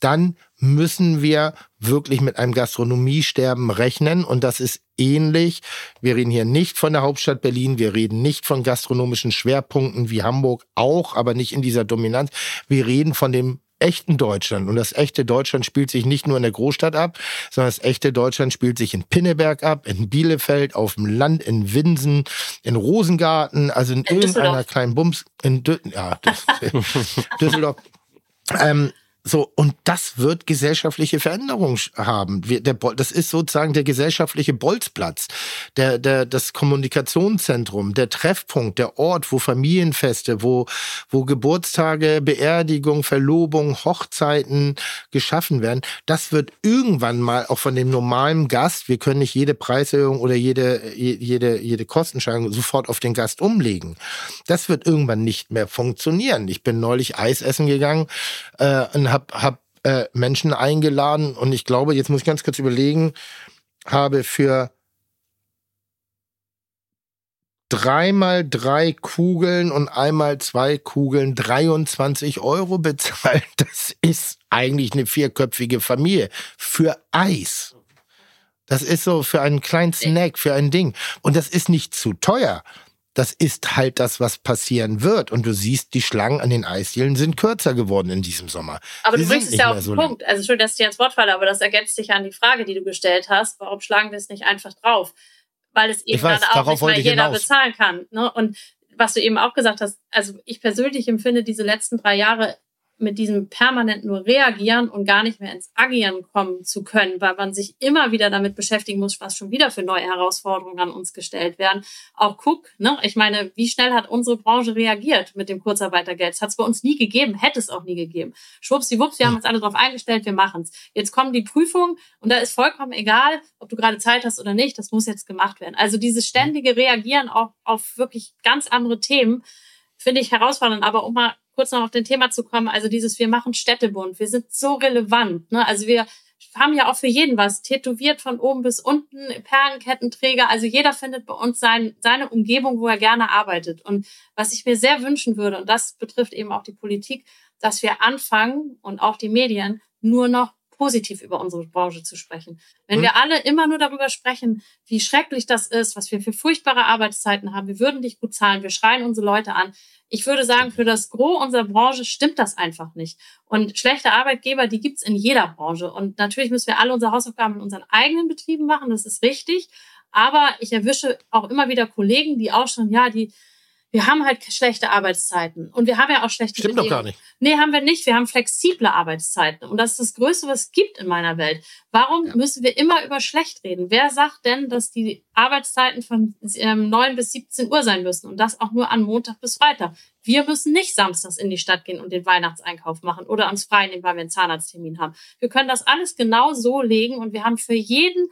dann müssen wir wirklich mit einem Gastronomiesterben rechnen. Und das ist ähnlich. Wir reden hier nicht von der Hauptstadt Berlin. Wir reden nicht von gastronomischen Schwerpunkten wie Hamburg auch, aber nicht in dieser Dominanz. Wir reden von dem echten Deutschland. Und das echte Deutschland spielt sich nicht nur in der Großstadt ab, sondern das echte Deutschland spielt sich in Pinneberg ab, in Bielefeld, auf dem Land, in Winsen, in Rosengarten, also in, in irgendeiner kleinen Bums, in Dü ja, Düsseldorf. Ähm, so, und das wird gesellschaftliche Veränderungen haben. Wir, der, das ist sozusagen der gesellschaftliche Bolzplatz, der, der, das Kommunikationszentrum, der Treffpunkt, der Ort, wo Familienfeste, wo, wo Geburtstage, Beerdigung, Verlobung, Hochzeiten geschaffen werden. Das wird irgendwann mal auch von dem normalen Gast, wir können nicht jede Preiserhöhung oder jede, jede, jede Kostensteigerung sofort auf den Gast umlegen. Das wird irgendwann nicht mehr funktionieren. Ich bin neulich Eis essen gegangen äh, und habe hab, äh, Menschen eingeladen und ich glaube, jetzt muss ich ganz kurz überlegen, habe für dreimal drei Kugeln und einmal zwei Kugeln 23 Euro bezahlt. Das ist eigentlich eine vierköpfige Familie für Eis. Das ist so für einen kleinen Snack, für ein Ding. Und das ist nicht zu teuer das ist halt das, was passieren wird. Und du siehst, die Schlangen an den Eisdielen sind kürzer geworden in diesem Sommer.
Aber Sie du bringst es ja auf den so Punkt. Also schön, dass ich dir ins Wort falle, aber das ergänzt sich an die Frage, die du gestellt hast. Warum schlagen wir es nicht einfach drauf? Weil es eben weiß, dann auch nicht mehr jeder hinaus. bezahlen kann. Ne? Und was du eben auch gesagt hast, also ich persönlich empfinde diese letzten drei Jahre mit diesem permanent nur reagieren und gar nicht mehr ins Agieren kommen zu können, weil man sich immer wieder damit beschäftigen muss, was schon wieder für neue Herausforderungen an uns gestellt werden. Auch guck, ne, ich meine, wie schnell hat unsere Branche reagiert mit dem Kurzarbeitergeld? Das hat es bei uns nie gegeben, hätte es auch nie gegeben. Schwuppsiwupps, wir haben uns alle darauf eingestellt, wir machen's. Jetzt kommen die Prüfungen und da ist vollkommen egal, ob du gerade Zeit hast oder nicht, das muss jetzt gemacht werden. Also dieses ständige Reagieren auf, auf wirklich ganz andere Themen, finde ich herausfordernd. Aber um mal kurz noch auf den Thema zu kommen, also dieses Wir machen Städtebund, wir sind so relevant. Ne? Also wir haben ja auch für jeden was, tätowiert von oben bis unten, Perlenkettenträger. Also jeder findet bei uns sein, seine Umgebung, wo er gerne arbeitet. Und was ich mir sehr wünschen würde, und das betrifft eben auch die Politik, dass wir anfangen und auch die Medien nur noch positiv über unsere Branche zu sprechen. Wenn mhm. wir alle immer nur darüber sprechen, wie schrecklich das ist, was wir für furchtbare Arbeitszeiten haben, wir würden nicht gut zahlen, wir schreien unsere Leute an. Ich würde sagen, für das Gros unserer Branche stimmt das einfach nicht. Und schlechte Arbeitgeber, die gibt's in jeder Branche. Und natürlich müssen wir alle unsere Hausaufgaben in unseren eigenen Betrieben machen, das ist richtig. Aber ich erwische auch immer wieder Kollegen, die auch schon, ja, die wir haben halt schlechte Arbeitszeiten und wir haben ja auch schlechte
Stimmt Bedingungen. doch gar nicht.
Nee, haben wir nicht. Wir haben flexible Arbeitszeiten und das ist das Größte, was es gibt in meiner Welt. Warum ja. müssen wir immer über schlecht reden? Wer sagt denn, dass die Arbeitszeiten von ähm, 9 bis 17 Uhr sein müssen und das auch nur an Montag bis Freitag? Wir müssen nicht samstags in die Stadt gehen und den Weihnachtseinkauf machen oder uns frei nehmen, weil wir einen Zahnarzttermin haben. Wir können das alles genau so legen und wir haben für jeden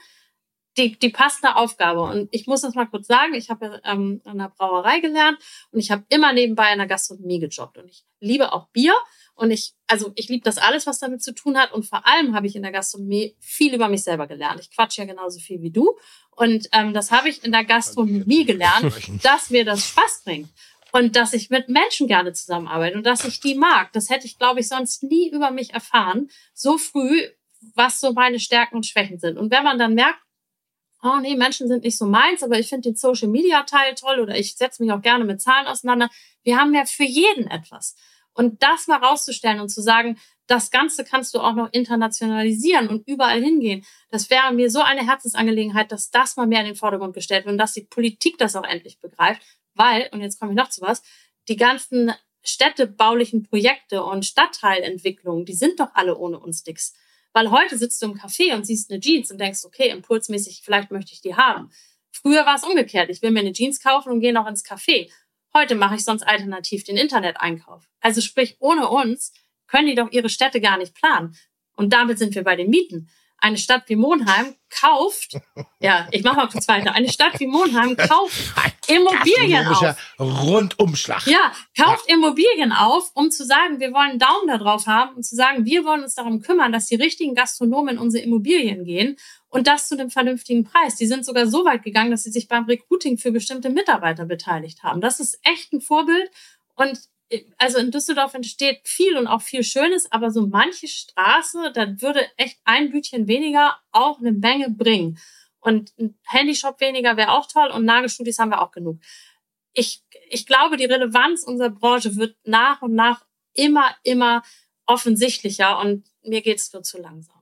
die, die passende Aufgabe. Und ich muss das mal kurz sagen, ich habe ähm, an der Brauerei gelernt und ich habe immer nebenbei in der Gastronomie gejobbt. Und ich liebe auch Bier. Und ich, also ich liebe das alles, was damit zu tun hat. Und vor allem habe ich in der Gastronomie viel über mich selber gelernt. Ich quatsche ja genauso viel wie du. Und ähm, das habe ich in der Gastronomie gelernt, dass mir das Spaß bringt. Und dass ich mit Menschen gerne zusammenarbeite und dass ich die mag. Das hätte ich, glaube ich, sonst nie über mich erfahren. So früh, was so meine Stärken und Schwächen sind. Und wenn man dann merkt, oh nee, Menschen sind nicht so meins, aber ich finde den Social Media Teil toll oder ich setze mich auch gerne mit Zahlen auseinander. Wir haben ja für jeden etwas. Und das mal rauszustellen und zu sagen, das Ganze kannst du auch noch internationalisieren und überall hingehen. Das wäre mir so eine Herzensangelegenheit, dass das mal mehr in den Vordergrund gestellt wird und dass die Politik das auch endlich begreift. Weil, und jetzt komme ich noch zu was, die ganzen städtebaulichen Projekte und Stadtteilentwicklungen, die sind doch alle ohne uns nix. Weil heute sitzt du im Café und siehst eine Jeans und denkst, okay, impulsmäßig, vielleicht möchte ich die haben. Früher war es umgekehrt. Ich will mir eine Jeans kaufen und gehe noch ins Café. Heute mache ich sonst alternativ den Internet-Einkauf. Also sprich, ohne uns können die doch ihre Städte gar nicht planen. Und damit sind wir bei den Mieten eine Stadt wie Monheim kauft, ja, ich mache mal kurz weiter, eine Stadt wie Monheim kauft Immobilien auf.
Rundumschlag.
Ja, kauft ja. Immobilien auf, um zu sagen, wir wollen einen Daumen da drauf haben und zu sagen, wir wollen uns darum kümmern, dass die richtigen Gastronomen in unsere Immobilien gehen und das zu einem vernünftigen Preis. Die sind sogar so weit gegangen, dass sie sich beim Recruiting für bestimmte Mitarbeiter beteiligt haben. Das ist echt ein Vorbild und also in Düsseldorf entsteht viel und auch viel Schönes, aber so manche Straße, da würde echt ein Bütchen weniger auch eine Menge bringen. Und ein Handyshop weniger wäre auch toll und Nagelstudios haben wir auch genug. Ich, ich glaube, die Relevanz unserer Branche wird nach und nach immer, immer offensichtlicher und mir geht's nur zu langsam.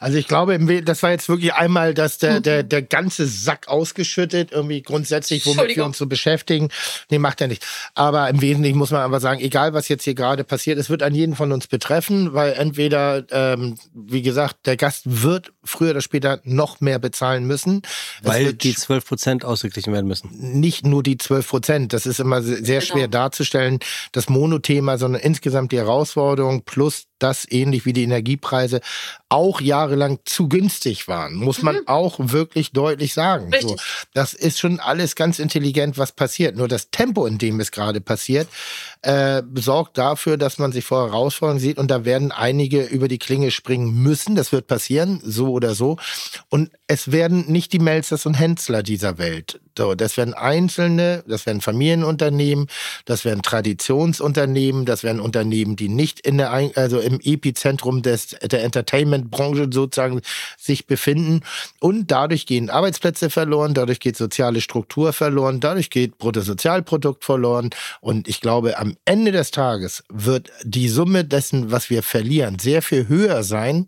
Also ich glaube, das war jetzt wirklich einmal dass der, der, der ganze Sack ausgeschüttet, irgendwie grundsätzlich, womit wir uns so beschäftigen. Nee, macht er nicht. Aber im Wesentlichen muss man einfach sagen, egal was jetzt hier gerade passiert, es wird an jeden von uns betreffen, weil entweder, ähm, wie gesagt, der Gast wird früher oder später noch mehr bezahlen müssen.
Weil die 12 Prozent ausgeglichen werden müssen.
Nicht nur die 12 Prozent. Das ist immer sehr genau. schwer darzustellen, das Monothema, sondern insgesamt die Herausforderung plus das ähnlich wie die Energiepreise auch jahrelang zu günstig waren, muss man mhm. auch wirklich deutlich sagen. So, das ist schon alles ganz intelligent, was passiert. Nur das Tempo, in dem es gerade passiert, äh, sorgt dafür, dass man sich vor Herausforderungen sieht und da werden einige über die Klinge springen müssen. Das wird passieren, so oder so. Und es werden nicht die Melzers und Hensler dieser Welt. So, das werden Einzelne, das werden Familienunternehmen, das werden Traditionsunternehmen, das werden Unternehmen, die nicht in der, also im Epizentrum des, der Entertainment-Branche sozusagen sich befinden. Und dadurch gehen Arbeitsplätze verloren, dadurch geht soziale Struktur verloren, dadurch geht Bruttosozialprodukt verloren. Und ich glaube, am Ende des Tages wird die Summe dessen, was wir verlieren, sehr viel höher sein,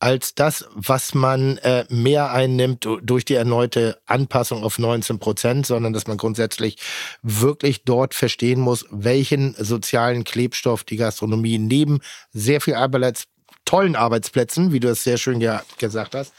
als das, was man äh, mehr einnimmt durch die erneute Anpassung auf 19 Prozent, sondern dass man grundsätzlich wirklich dort verstehen muss, welchen sozialen Klebstoff die Gastronomie neben sehr viel Arbeits tollen Arbeitsplätzen, wie du es sehr schön ja gesagt hast,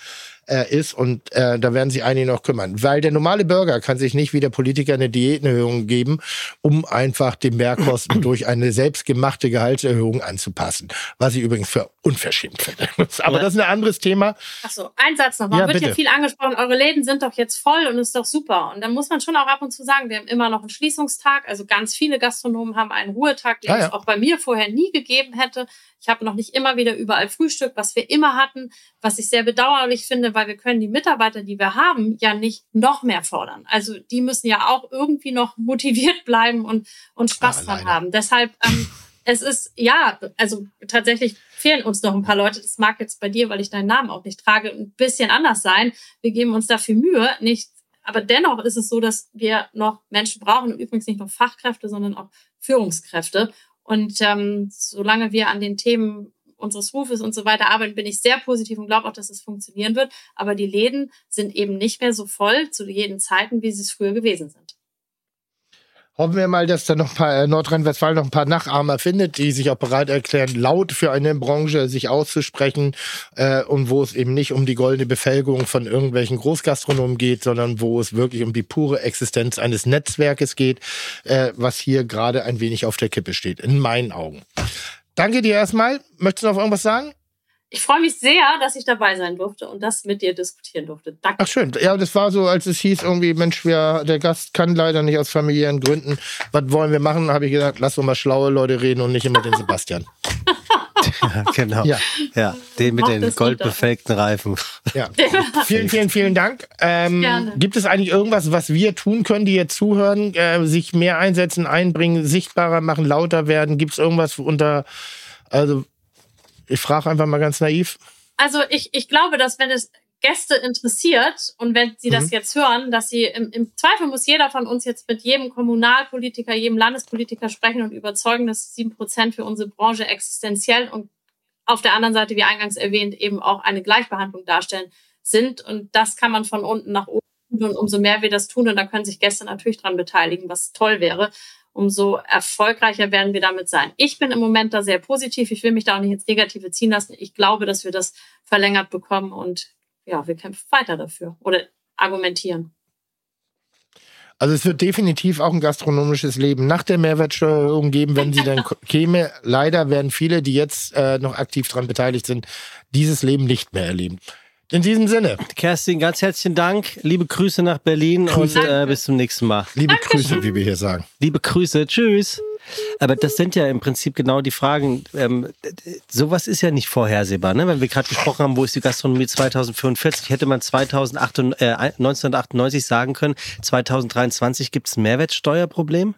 äh, ist und äh, da werden sich einige noch kümmern. Weil der normale Bürger kann sich nicht wie der Politiker eine Diätenerhöhung geben, um einfach die Mehrkosten durch eine selbstgemachte Gehaltserhöhung anzupassen. Was ich übrigens für unverschämt finde. Aber ja. das ist ein anderes Thema.
Achso, ein Satz noch. Man ja, wird bitte. ja viel angesprochen, eure Läden sind doch jetzt voll und ist doch super. Und dann muss man schon auch ab und zu sagen, wir haben immer noch einen Schließungstag. Also ganz viele Gastronomen haben einen Ruhetag, den ah, ja. es auch bei mir vorher nie gegeben hätte. Ich habe noch nicht immer wieder überall Frühstück, was wir immer hatten, was ich sehr bedauerlich finde, weil wir können die Mitarbeiter, die wir haben, ja nicht noch mehr fordern. Also die müssen ja auch irgendwie noch motiviert bleiben und, und Spaß dran haben. Deshalb, ähm, es ist, ja, also tatsächlich fehlen uns noch ein paar Leute. Das mag jetzt bei dir, weil ich deinen Namen auch nicht trage, ein bisschen anders sein. Wir geben uns dafür Mühe, nicht aber dennoch ist es so, dass wir noch Menschen brauchen und übrigens nicht nur Fachkräfte, sondern auch Führungskräfte. Und ähm, solange wir an den Themen unseres Rufes und so weiter arbeiten, bin ich sehr positiv und glaube auch, dass es funktionieren wird. Aber die Läden sind eben nicht mehr so voll zu jeden Zeiten, wie sie es früher gewesen sind.
Hoffen wir mal, dass da noch ein paar äh, Nordrhein-Westfalen noch ein paar Nachahmer findet, die sich auch bereit erklären, laut für eine Branche sich auszusprechen äh, und wo es eben nicht um die goldene Befähigung von irgendwelchen Großgastronomen geht, sondern wo es wirklich um die pure Existenz eines Netzwerkes geht, äh, was hier gerade ein wenig auf der Kippe steht, in meinen Augen. Danke dir erstmal. Möchtest du noch irgendwas sagen?
Ich freue mich sehr, dass ich dabei sein durfte und das mit dir diskutieren durfte. Danke.
Ach schön. Ja, das war so, als es hieß irgendwie, Mensch, wir, der Gast kann leider nicht aus familiären Gründen. Was wollen wir machen? Habe ich gesagt, lass uns mal schlaue Leute reden und nicht immer den Sebastian.
ja, genau. Ja. ja, den mit den goldbefälkten Reifen.
Ja. vielen, vielen, vielen Dank. Ähm, gibt es eigentlich irgendwas, was wir tun können, die jetzt zuhören, äh, sich mehr einsetzen, einbringen, sichtbarer machen, lauter werden? Gibt es irgendwas unter, also ich frage einfach mal ganz naiv.
Also ich, ich glaube, dass wenn es Gäste interessiert und wenn sie das mhm. jetzt hören, dass sie im, im Zweifel muss jeder von uns jetzt mit jedem Kommunalpolitiker, jedem Landespolitiker sprechen und überzeugen, dass sieben Prozent für unsere Branche existenziell und auf der anderen Seite, wie eingangs erwähnt, eben auch eine Gleichbehandlung darstellen sind. Und das kann man von unten nach oben und umso mehr wir das tun, und da können sich Gäste natürlich dran beteiligen, was toll wäre, umso erfolgreicher werden wir damit sein. Ich bin im Moment da sehr positiv. Ich will mich da auch nicht ins Negative ziehen lassen. Ich glaube, dass wir das verlängert bekommen und ja, wir kämpfen weiter dafür oder argumentieren.
Also es wird definitiv auch ein gastronomisches Leben nach der Mehrwertsteuerung geben, wenn sie dann käme. Leider werden viele, die jetzt äh, noch aktiv daran beteiligt sind, dieses Leben nicht mehr erleben. In diesem Sinne.
Kerstin, ganz herzlichen Dank. Liebe Grüße nach Berlin Grüße. und äh, bis zum nächsten Mal.
Liebe Grüße, wie wir hier sagen.
Liebe Grüße. Tschüss. Aber das sind ja im Prinzip genau die Fragen. Ähm, sowas ist ja nicht vorhersehbar. Ne? Wenn wir gerade gesprochen haben, wo ist die Gastronomie 2045, hätte man 2008, äh, 1998 sagen können, 2023 gibt es ein Mehrwertsteuerproblem?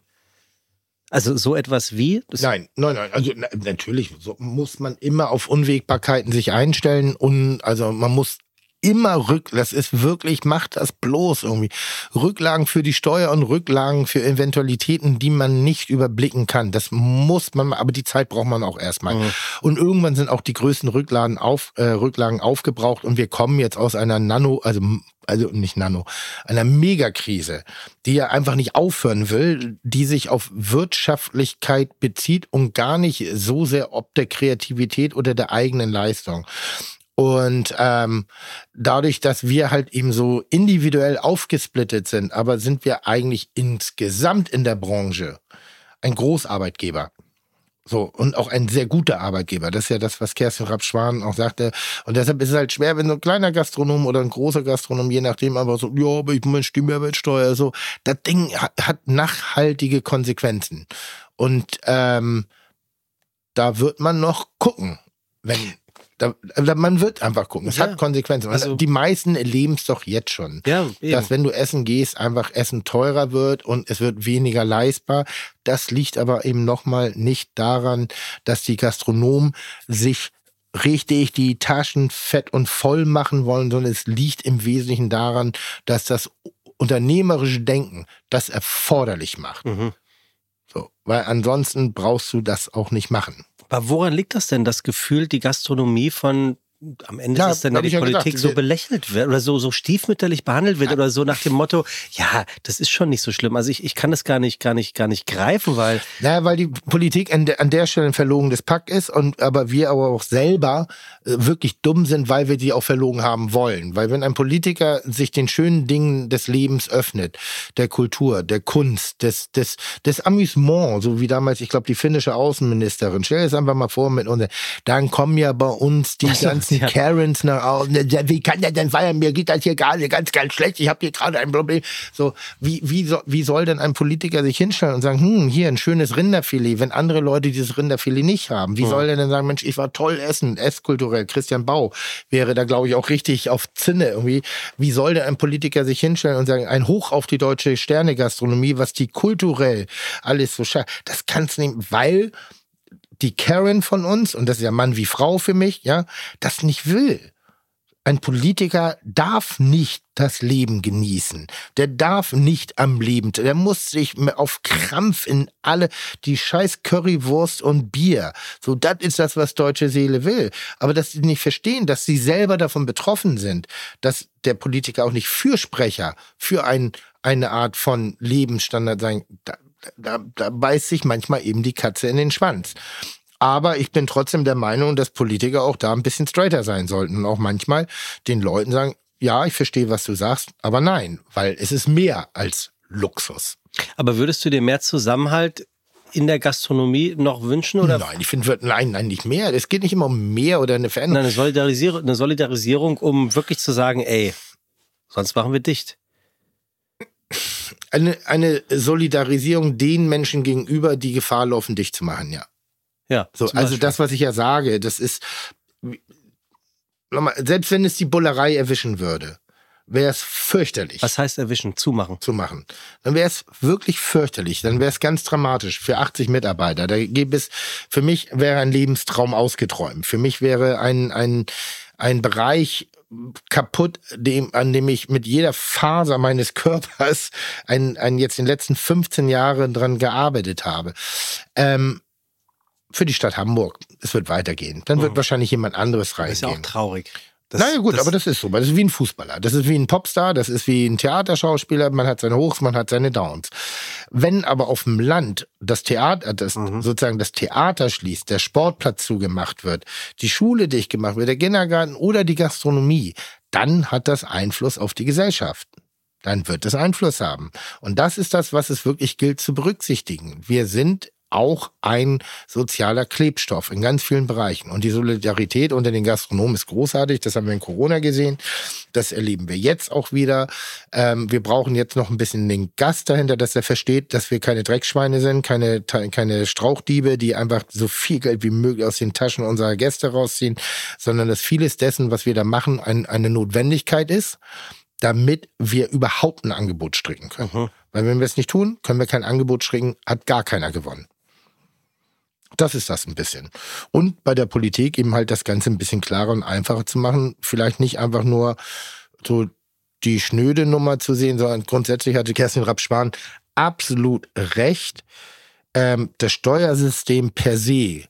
Also so etwas wie?
nein, nein, nein. Also na, natürlich so muss man immer auf Unwägbarkeiten sich einstellen und also man muss immer rück, das ist wirklich, macht das bloß irgendwie. Rücklagen für die Steuer und Rücklagen für Eventualitäten, die man nicht überblicken kann. Das muss man, aber die Zeit braucht man auch erstmal. Mhm. Und irgendwann sind auch die größten Rücklagen, auf, äh, Rücklagen aufgebraucht und wir kommen jetzt aus einer Nano, also also nicht Nano, einer Megakrise, die ja einfach nicht aufhören will, die sich auf Wirtschaftlichkeit bezieht und gar nicht so sehr ob der Kreativität oder der eigenen Leistung. Und ähm, dadurch, dass wir halt eben so individuell aufgesplittet sind, aber sind wir eigentlich insgesamt in der Branche ein Großarbeitgeber. So, und auch ein sehr guter Arbeitgeber. Das ist ja das, was Kerstin Rapp-Schwan auch sagte. Und deshalb ist es halt schwer, wenn so ein kleiner Gastronom oder ein großer Gastronom, je nachdem, aber so, ja, aber ich möchte die Mehrwertsteuer, so, das Ding hat, hat nachhaltige Konsequenzen. Und ähm, da wird man noch gucken, wenn da, da, man wird einfach gucken. Es ja. hat Konsequenzen. Also, die meisten erleben es doch jetzt schon. Ja, dass wenn du essen gehst, einfach Essen teurer wird und es wird weniger leistbar. Das liegt aber eben nochmal nicht daran, dass die Gastronomen sich richtig die Taschen fett und voll machen wollen, sondern es liegt im Wesentlichen daran, dass das unternehmerische Denken das erforderlich macht. Mhm. So, weil ansonsten brauchst du das auch nicht machen.
Aber woran liegt das denn, das Gefühl, die Gastronomie von am Ende ja, ist dann ja die Politik gedacht, so belächelt wird oder so, so stiefmütterlich behandelt wird ja. oder so nach dem Motto, ja, das ist schon nicht so schlimm. Also ich, ich kann das gar nicht, gar nicht, gar nicht greifen, weil.
Naja, weil die Politik an der, an der Stelle ein verlogenes Pack ist und aber wir aber auch selber wirklich dumm sind, weil wir die auch verlogen haben wollen. Weil wenn ein Politiker sich den schönen Dingen des Lebens öffnet, der Kultur, der Kunst, des, des, des Amüsement, so wie damals, ich glaube, die finnische Außenministerin, stell das einfach mal vor mit uns, dann kommen ja bei uns die also, ganzen ja. Karens nach Hause. Wie kann der denn feiern? Mir geht das hier gerade ganz, ganz schlecht. Ich habe hier gerade ein Problem. So, wie, wie, so, wie soll denn ein Politiker sich hinstellen und sagen, hm, hier ein schönes Rinderfilet, wenn andere Leute dieses Rinderfilet nicht haben? Wie hm. soll der denn sagen, Mensch, ich war toll essen, esskulturell. Christian Bau wäre da, glaube ich, auch richtig auf Zinne irgendwie. Wie soll denn ein Politiker sich hinstellen und sagen, ein Hoch auf die deutsche Sternegastronomie, was die kulturell alles so schafft? Das kann's nicht, weil die Karen von uns, und das ist ja Mann wie Frau für mich, ja, das nicht will. Ein Politiker darf nicht das Leben genießen. Der darf nicht am Leben. Der muss sich auf Krampf in alle die scheiß Currywurst und Bier. So, das ist das, was deutsche Seele will. Aber dass sie nicht verstehen, dass sie selber davon betroffen sind, dass der Politiker auch nicht Fürsprecher für ein, eine Art von Lebensstandard sein, da, da beißt sich manchmal eben die Katze in den Schwanz. Aber ich bin trotzdem der Meinung, dass Politiker auch da ein bisschen straighter sein sollten und auch manchmal den Leuten sagen, ja, ich verstehe, was du sagst, aber nein, weil es ist mehr als Luxus.
Aber würdest du dir mehr Zusammenhalt in der Gastronomie noch wünschen? Oder?
Nein, ich finde, nein, nein, nicht mehr. Es geht nicht immer um mehr oder eine Veränderung.
Nein, eine Solidarisierung, eine Solidarisierung, um wirklich zu sagen, ey, sonst machen wir dicht
eine, eine Solidarisierung den Menschen gegenüber, die Gefahr laufen, dich zu machen, ja. Ja. So, also das, was ich ja sage, das ist, nochmal, selbst wenn es die Bullerei erwischen würde, wäre es fürchterlich.
Was heißt erwischen? Zumachen.
Zumachen. Dann wäre es wirklich fürchterlich. Dann wäre es ganz dramatisch für 80 Mitarbeiter. Da gäbe es, für mich wäre ein Lebenstraum ausgeträumt. Für mich wäre ein, ein, ein Bereich kaputt, dem, an dem ich mit jeder Faser meines Körpers ein, ein jetzt in den letzten 15 Jahren dran gearbeitet habe. Ähm, für die Stadt Hamburg. Es wird weitergehen. Dann wird oh. wahrscheinlich jemand anderes reingehen. Das ist ja
auch traurig.
Das, naja gut, das, aber das ist so. Das ist wie ein Fußballer. Das ist wie ein Popstar. Das ist wie ein Theaterschauspieler. Man hat seine Hochs, man hat seine Downs. Wenn aber auf dem Land das Theater, das mhm. sozusagen das Theater schließt, der Sportplatz zugemacht wird, die Schule dicht gemacht wird, der Kindergarten oder die Gastronomie, dann hat das Einfluss auf die Gesellschaft dann wird es Einfluss haben. Und das ist das, was es wirklich gilt zu berücksichtigen. Wir sind auch ein sozialer Klebstoff in ganz vielen Bereichen. Und die Solidarität unter den Gastronomen ist großartig. Das haben wir in Corona gesehen. Das erleben wir jetzt auch wieder. Ähm, wir brauchen jetzt noch ein bisschen den Gast dahinter, dass er versteht, dass wir keine Dreckschweine sind, keine, keine Strauchdiebe, die einfach so viel Geld wie möglich aus den Taschen unserer Gäste rausziehen, sondern dass vieles dessen, was wir da machen, ein, eine Notwendigkeit ist, damit wir überhaupt ein Angebot stricken können. Mhm. Weil wenn wir es nicht tun, können wir kein Angebot stricken, hat gar keiner gewonnen. Das ist das ein bisschen. Und bei der Politik eben halt das Ganze ein bisschen klarer und einfacher zu machen. Vielleicht nicht einfach nur so die schnöde Nummer zu sehen, sondern grundsätzlich hatte Kerstin Rapp-Spahn absolut recht. Ähm, das Steuersystem per se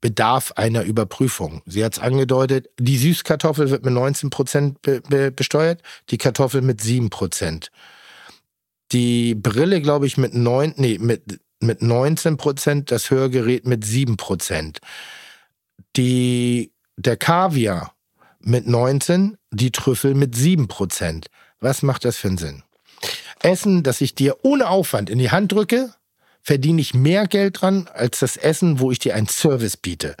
bedarf einer Überprüfung. Sie hat es angedeutet, die Süßkartoffel wird mit 19 Prozent be be besteuert, die Kartoffel mit 7 Prozent. Die Brille, glaube ich, mit neun, nee, mit mit 19 Prozent, das Hörgerät mit 7 Prozent. Der Kaviar mit 19, die Trüffel mit 7 Prozent. Was macht das für einen Sinn? Essen, das ich dir ohne Aufwand in die Hand drücke, verdiene ich mehr Geld dran als das Essen, wo ich dir einen Service biete,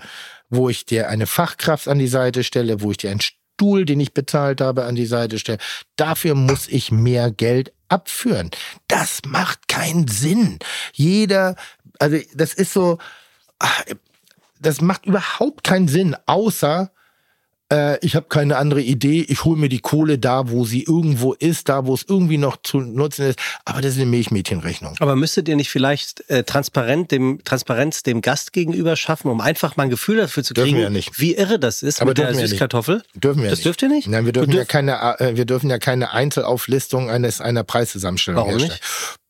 wo ich dir eine Fachkraft an die Seite stelle, wo ich dir einen Stuhl, den ich bezahlt habe, an die Seite stelle. Dafür muss ich mehr Geld abführen. Das macht keinen Sinn. Jeder, also das ist so, das macht überhaupt keinen Sinn, außer äh, ich habe keine andere Idee, ich hole mir die Kohle da, wo sie irgendwo ist, da, wo es irgendwie noch zu nutzen ist. Aber das ist eine Milchmädchenrechnung.
Aber müsstet ihr nicht vielleicht äh, transparent dem, Transparenz dem Gast gegenüber schaffen, um einfach mal ein Gefühl dafür zu kriegen,
ja nicht.
wie irre das ist Aber mit der Süßkartoffel?
Dürfen wir
das
nicht.
dürft ihr nicht?
Nein, wir dürfen, ja keine, äh, wir dürfen ja keine Einzelauflistung eines, einer Preiszusammenstellung
Warum herstellen.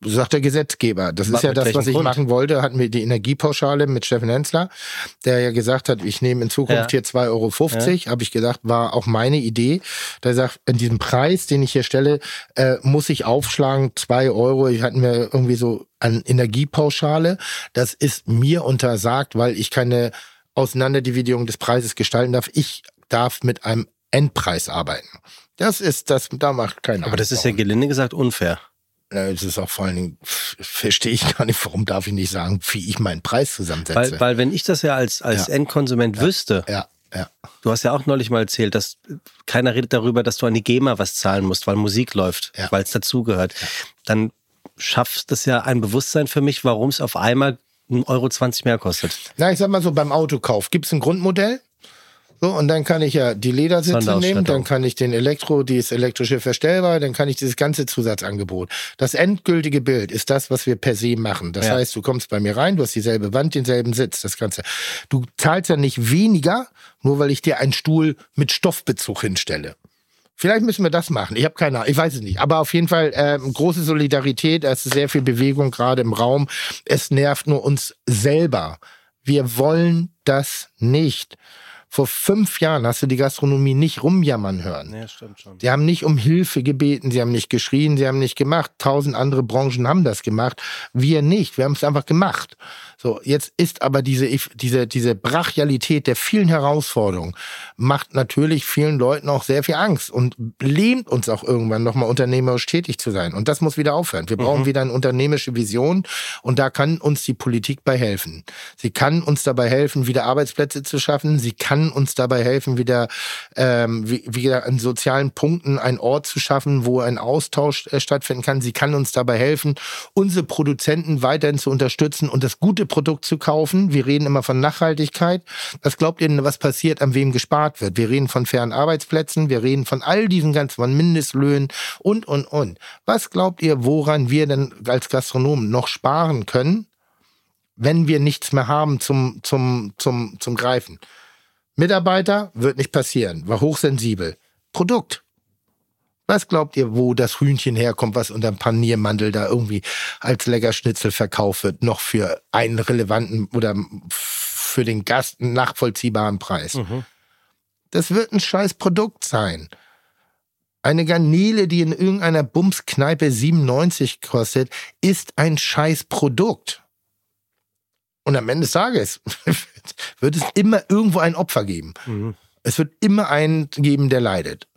Sagt der Gesetzgeber. Das ist
Was-
ja
mit
das, was ich
Grund?
machen wollte. Hatten wir die Energiepauschale mit Steffen Hensler, der ja gesagt hat, ich nehme in Zukunft
Ja.
hier 2,50 Euro. Habe ich gedacht, war auch meine Idee. Der sagt, in diesem Preis, den ich hier stelle, äh, muss ich aufschlagen, 2 Euro. Ich hatten wir irgendwie so an Energiepauschale. Das ist mir untersagt, weil ich keine Auseinanderdividierung des Preises gestalten darf. Ich darf mit einem Endpreis arbeiten. Das ist das, da macht keiner.
Aber das ist ja gelinde gesagt unfair.
Ja, Es ist auch vor allen Dingen, verstehe ich gar nicht, warum darf ich nicht sagen, wie ich meinen Preis zusammensetze.
Weil, weil wenn ich das ja als, als
Ja.
Endkonsument wüsste,
ja, ja.
du hast ja auch neulich mal erzählt, dass keiner redet darüber, dass du an die GEMA was zahlen musst, weil Musik läuft,
Ja.
weil es dazugehört. Dann schafft das ja ein Bewusstsein für mich, warum es auf einmal 1,20 Euro mehr kostet.
Na, ich sag mal so, beim Autokauf gibt es ein Grundmodell. So, und dann kann ich ja die Ledersitze nehmen, dann kann ich den Elektro, die ist elektrische verstellbar, dann kann ich dieses ganze Zusatzangebot. Das endgültige Bild ist das, was wir per se machen. Das
Ja.
heißt, du kommst bei mir rein, du hast dieselbe Wand, denselben Sitz, das Ganze. Du zahlst ja nicht weniger, nur weil ich dir einen Stuhl mit Stoffbezug hinstelle. Vielleicht müssen wir das machen. Ich habe keine Ahnung, ich weiß es nicht. Aber auf jeden Fall ähm, große Solidarität, es ist sehr viel Bewegung gerade im Raum. Es nervt nur uns selber. Wir wollen das nicht. Vor fünf Jahren hast du die Gastronomie nicht rumjammern hören.
Ja, stimmt schon.
Sie haben nicht um Hilfe gebeten, sie haben nicht geschrien, sie haben nicht gemacht. Tausend andere Branchen haben das gemacht. Wir nicht. Wir haben es einfach gemacht. So, jetzt ist aber diese, diese, diese Brachialität der vielen Herausforderungen macht natürlich vielen Leuten auch sehr viel Angst und lähmt uns auch irgendwann nochmal unternehmerisch tätig zu sein. Und das muss wieder aufhören. Wir brauchen wieder eine unternehmerische Vision und da kann uns die Politik bei helfen. Sie kann uns dabei helfen, wieder Arbeitsplätze zu schaffen. Sie kann uns dabei helfen, wieder, ähm, wie- wieder an sozialen Punkten einen Ort zu schaffen, wo ein Austausch äh, stattfinden kann. Sie kann uns dabei helfen, unsere Produzenten weiterhin zu unterstützen und das gute Produkt zu kaufen. Wir reden immer von Nachhaltigkeit. Was glaubt ihr denn, was passiert, an wem gespart wird? Wir reden von fairen Arbeitsplätzen, wir reden von all diesen ganzen, von Mindestlöhnen und, und, und. Was glaubt ihr, woran wir denn als Gastronomen noch sparen können, wenn wir nichts mehr haben zum, zum, zum, zum Greifen? Mitarbeiter wird nicht passieren, war hochsensibel. Produkt. Was glaubt ihr, wo das Hühnchen herkommt, was unter dem Paniermantel da irgendwie als Leckerschnitzel verkauft wird, noch für einen relevanten oder für den Gast einen nachvollziehbaren Preis? Das wird ein scheiß Produkt sein. Eine Garnele, die in irgendeiner Bumskneipe 97 kostet, ist ein scheiß Produkt. Und am Ende des Tages wird es immer irgendwo ein Opfer geben.
Mhm.
Es wird immer einen geben, der leidet.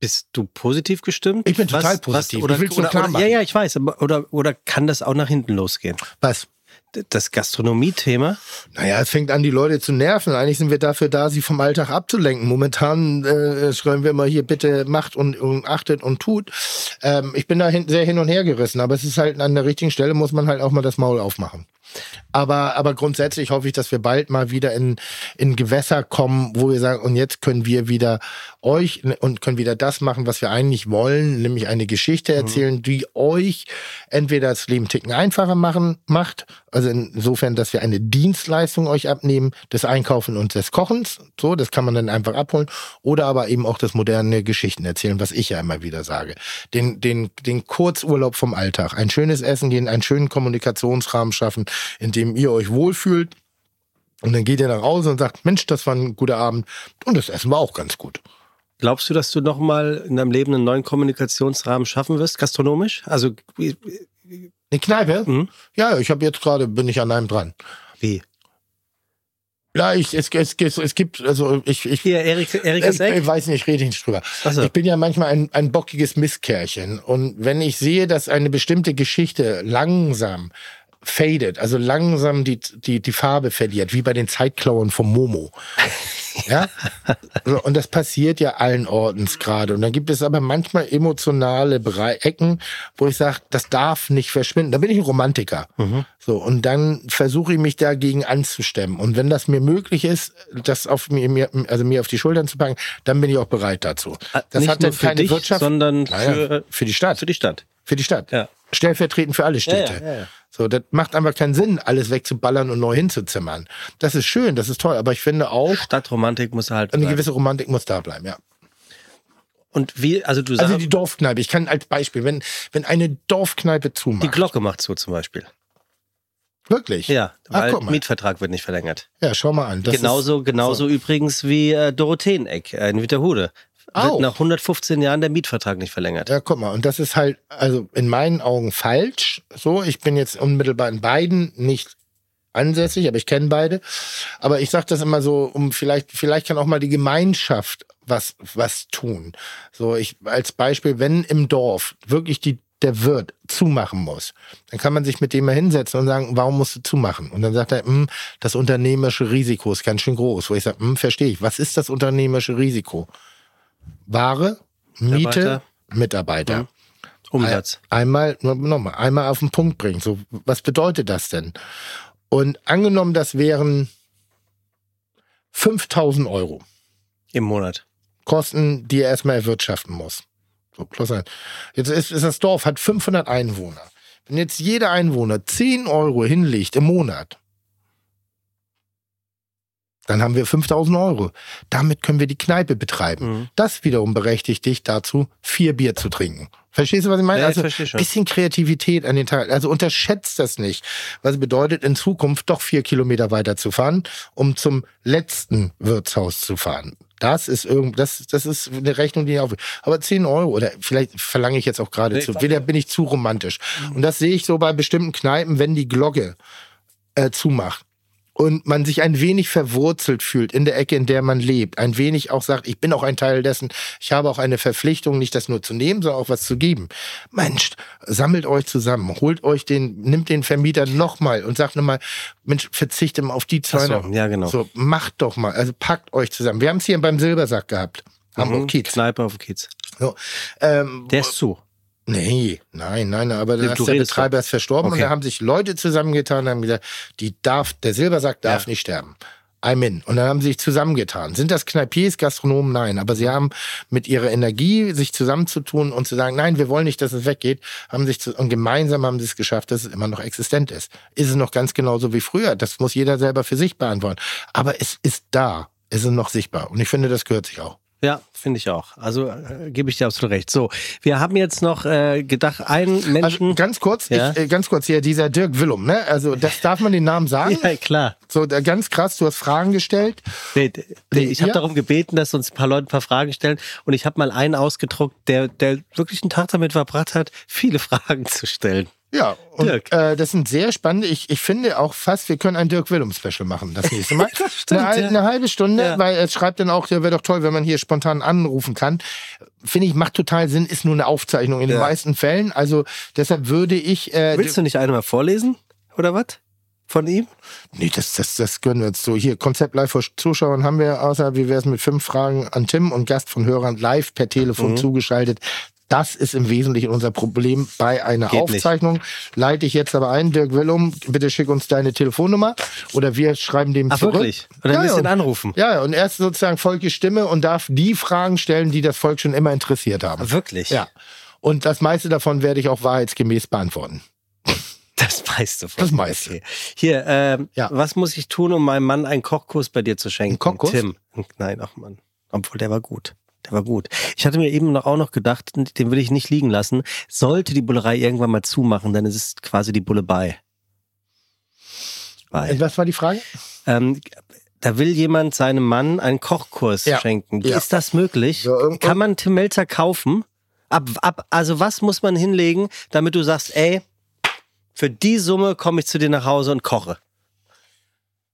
Bist du positiv gestimmt?
Ich bin total positiv.
oder,
Ich
oder, oder,
machen.
ja, ja, ich weiß. Oder, oder kann das auch nach hinten losgehen?
Was?
Das Gastronomie-Thema?
Naja, es fängt an, die Leute zu nerven. Eigentlich sind wir dafür da, sie vom Alltag abzulenken. Momentan äh, schreiben wir immer hier, bitte macht und, und achtet und tut. Ähm, ich bin da hin, sehr hin und her gerissen, aber es ist halt an der richtigen Stelle, muss man halt auch mal das Maul aufmachen. Aber, aber grundsätzlich hoffe ich, dass wir bald mal wieder in, in Gewässer kommen, wo wir sagen, und jetzt können wir wieder euch und können wieder das machen, was wir eigentlich wollen, nämlich eine Geschichte erzählen, die euch entweder das Leben ticken einfacher machen, macht, also insofern, dass wir eine Dienstleistung euch abnehmen, des Einkaufen und des Kochens, so, das kann man dann einfach abholen, oder aber eben auch das moderne Geschichten erzählen, was ich ja immer wieder sage. Den, den, den Kurzurlaub vom Alltag, ein schönes Essen gehen, einen schönen Kommunikationsrahmen schaffen, in dem ihr euch wohlfühlt. Und dann geht ihr nach Hause und sagt, Mensch, das war ein guter Abend und das Essen war auch ganz gut.
Glaubst du, dass du nochmal in deinem Leben einen neuen Kommunikationsrahmen schaffen wirst, gastronomisch? Also?
Eine Kneipe?
Mhm.
Ja, ich habe jetzt gerade, bin ich an einem dran.
wie?
Ja, ich, es, es, es, gibt, also ich, ich,
Hier, Erik, Erik
ich, ich weiß nicht, rede ich nicht drüber.
So.
Ich bin ja manchmal ein, ein bockiges Misskärchen. Und wenn ich sehe, dass eine bestimmte Geschichte langsam fadet, also langsam die, die, die Farbe verliert, wie bei den Zeitklauen vom Momo. Ja? Und das passiert ja allen Ordens gerade. Und dann gibt es aber manchmal emotionale Ecken, wo ich sage, das darf nicht verschwinden. Da bin ich ein Romantiker. So, und dann versuche ich mich dagegen anzustemmen. Und wenn das mir möglich ist, das auf mir, also mir auf die Schultern zu packen, dann bin ich auch bereit dazu. Das
Äh, Nicht
hat dann keine
dich,
Wirtschaft,
sondern
Naja,
für,
für die Stadt.
für die Stadt.
Für die Stadt.
Ja.
Stellvertretend für alle Städte.
Ja, ja, ja.
So, das macht einfach keinen Sinn, alles wegzuballern und neu hinzuzimmern. Das ist schön, das ist toll, aber ich finde auch,
Stadtromantik muss halt
eine
bleiben.
gewisse Romantik muss da bleiben, ja.
Und wie, also du sagst,
Also die Dorfkneipe. Ich kann als Beispiel, wenn, wenn eine Dorfkneipe zumacht.
die Glocke macht so zum Beispiel.
Wirklich?
Ja,
Ah,
weil
mal.
Mietvertrag wird nicht verlängert.
Ja, schau mal an. Das
genauso genauso übrigens wie äh, Dorotheeneck äh, in Witterhude. Wird
Auch.
nach 115 Jahren der Mietvertrag nicht verlängert.
Ja, guck mal, und das ist halt, also in meinen Augen falsch. So, ich bin jetzt unmittelbar in beiden nicht ansässig, aber ich kenne beide. Aber ich sage das immer so, um vielleicht, vielleicht kann auch mal die Gemeinschaft was, was tun. So, ich als Beispiel, wenn im Dorf wirklich die der Wirt zumachen muss, dann kann man sich mit dem mal hinsetzen und sagen, warum musst du zumachen? Und dann sagt er, hm, das unternehmerische Risiko ist ganz schön groß. Wo ich sage, hm, verstehe ich. Was ist das unternehmerische Risiko? Ware, Miete,
Mitarbeiter.
Mitarbeiter.
Mhm. Umsatz.
Einmal, nochmal, einmal auf den Punkt bringen. So, was bedeutet das denn? Und angenommen, das wären 5000 Euro
Im Monat.
Kosten, die er erstmal erwirtschaften muss. So, plus ein. Jetzt ist, ist das Dorf, hat 500 Einwohner. Wenn jetzt jeder Einwohner 10 Euro hinlegt im Monat, dann haben wir 5000 Euro. Damit können wir die Kneipe betreiben.
Mhm.
Das wiederum berechtigt dich dazu, vier Bier zu trinken. Verstehst du, was ich meine?
Ja, ich
also
schon.
bisschen Kreativität an den Tag. Also unterschätzt das nicht. Was bedeutet, in Zukunft doch vier Kilometer weiter zu fahren, um zum letzten Wirtshaus zu fahren. Das ist irgend, das, das ist eine Rechnung, die auf. Aber 10 Euro oder vielleicht verlange ich jetzt auch gerade
Nee,
zu. Wieder bin ich zu romantisch. Und das sehe ich so bei bestimmten Kneipen, wenn die Glocke äh, zumacht und man sich ein wenig verwurzelt fühlt in der Ecke, in der man lebt, ein wenig auch sagt, ich bin auch ein Teil dessen, ich habe auch eine Verpflichtung, nicht das nur zu nehmen, sondern auch was zu geben. Mensch, sammelt euch zusammen, holt euch den, nimmt den Vermieter nochmal und sagt nochmal, Mensch, verzichte mal auf die
Ach so,
200.
ja, genau.
So, macht doch mal, also packt euch zusammen. Wir haben es hier beim Silbersack gehabt. Hamburg
Mhm.
Kiez.
Kneipe auf Kiez.
So, ähm,
Der ist zu.
Nee, nein, nein, aber da ist der Betreiber ist verstorben
Okay.
und da haben sich Leute zusammengetan und haben gesagt, die darf, der Silbersack darf
Ja.
nicht sterben. I'm in. Und dann haben sie sich zusammengetan. Sind das Kneipiers, Gastronomen? Nein. Aber sie haben mit ihrer Energie sich zusammenzutun und zu sagen, nein, wir wollen nicht, dass es weggeht, haben sich zu, und gemeinsam haben sie es geschafft, dass es immer noch existent ist. Ist es noch ganz genauso wie früher? Das muss jeder selber für sich beantworten. Aber es ist da. Es ist noch sichtbar. Und ich finde, das gehört sich auch.
Ja, finde ich auch. Also äh, gebe ich dir absolut recht. So, wir haben jetzt noch äh, gedacht, einen Menschen.
Also ganz kurz,
Ja.
ich, äh, ganz kurz hier, dieser Dirk Willum, ne? Also, das darf man den Namen sagen?
ja, klar.
So, da ganz krass, du hast Fragen gestellt.
Nee, nee, ich habe darum gebeten, dass uns ein paar Leute ein paar Fragen stellen. Und ich habe mal einen ausgedruckt, der, der wirklich einen Tag damit verbracht hat, viele Fragen zu stellen.
Ja, und
Dirk.
Äh, das sind sehr spannende. Ich, ich finde auch fast, wir können ein Dirk Willum Special machen das nächste Mal.
Das stimmt,
eine,
ja.
eine halbe Stunde,
Ja.
weil er schreibt dann auch, ja, wäre doch toll, wenn man hier spontan anrufen kann. Finde ich, macht total Sinn, ist nur eine Aufzeichnung in den
Ja.
meisten Fällen. Also deshalb würde ich. Äh,
Willst du nicht einmal vorlesen? Oder was? Von ihm?
Nee, das, das, das gönnen wir uns so. Hier, Konzept live vor Zuschauern haben wir, außer wie wäre es mit fünf Fragen an Tim und Gast von Hörern live per Telefon
Mhm.
zugeschaltet. Das ist im Wesentlichen unser Problem bei einer
Geht nicht.
Aufzeichnung. Leite ich jetzt aber ein, Dirk Willum, bitte schick uns deine Telefonnummer oder wir schreiben dem
Ach,
zurück.
wirklich? Oder
ja,
du ihn
und,
anrufen?
ja, und er ist sozusagen Volkes Stimme und darf die Fragen stellen, die das Volk schon immer interessiert haben.
Wirklich?
Ja. Und das meiste davon werde ich auch wahrheitsgemäß beantworten.
Das weißt du.
Das meiste.
Okay. Hier, ähm,
Ja.
was muss ich tun, um meinem Mann einen Kochkurs bei dir zu schenken?
Einen Kochkurs?
Tim. Nein, ach Mann. Obwohl, der war gut. Der war gut. Ich hatte mir eben noch, auch noch gedacht, den will ich nicht liegen lassen. Sollte die Bullerei irgendwann mal zumachen, dann ist es quasi die Bulle bei. Bei.
Was war die Frage?
Ähm, da will jemand seinem Mann einen Kochkurs
Ja.
schenken.
Ja.
Ist das möglich?
Irgend-
Kann man Tim Melzer kaufen? Ab, ab, also was muss man hinlegen, damit du sagst, ey, für die Summe komme ich zu dir nach Hause und koche?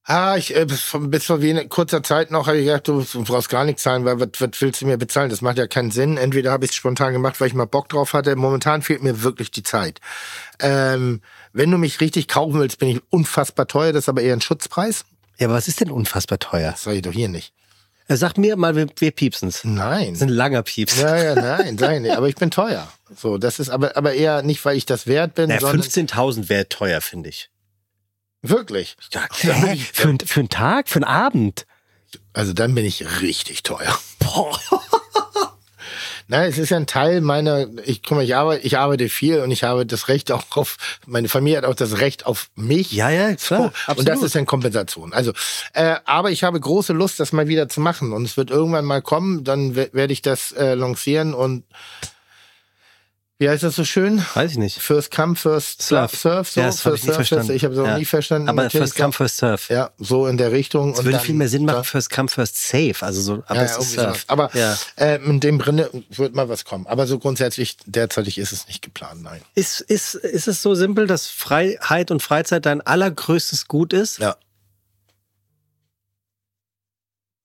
Ah, ich, äh, bis, vor- wenig, kurzer Zeit noch habe ich gedacht, du, brauchst gar nichts zahlen, weil was, was willst du mir bezahlen? Das macht ja keinen Sinn. Entweder habe ich es spontan gemacht, weil ich mal Bock drauf hatte. Momentan fehlt mir wirklich die Zeit. Ähm, wenn du mich richtig kaufen willst, bin ich unfassbar teuer. Das ist aber eher ein Schutzpreis.
Ja, aber was ist denn unfassbar teuer?
Das sage ich doch hier nicht.
Er sagt mir mal, wir, wir piepsen's.
Nein.
Das ist ein langer Pieps.
Ja, ja, nein, nein, aber ich bin teuer. So, das ist aber, aber eher nicht, weil ich das wert bin,
Ja,
sondern
15.000 wäre teuer, finde ich.
Wirklich.
Ja, hä? für, ein- für einen Tag, für einen Abend.
Also dann bin ich richtig teuer. Na, es ist ja ein Teil meiner, ich guck mal, ich arbeite, ich arbeite viel und ich habe das Recht auch auf, meine Familie hat auch das Recht auf mich.
Ja, ja, klar,
So, und das ist eine Kompensation. Also, äh, aber ich habe große Lust, das mal wieder zu machen. Und es wird irgendwann mal kommen, dann we- werde ich das äh, lancieren und wie heißt das so schön?
Weiß ich nicht.
First come, first
Surf.
surf, so.
Ja, das hab ich verstanden.
first- Ich habe es auch
Ja.
nie verstanden.
Aber
Natürlich
First Come, First Surf.
Ja, so in der Richtung.
Es würde
dann-
viel mehr Sinn machen. First Come, First Save. Also so, aber
Ja,
es ist. Surf.
Aber
ja.
äh, in dem Brinne wird mal was kommen. Aber so grundsätzlich, derzeitig ist es nicht geplant, nein.
Ist, ist, ist es so simpel, dass Freiheit und Freizeit dein allergrößtes Gut ist?
Ja.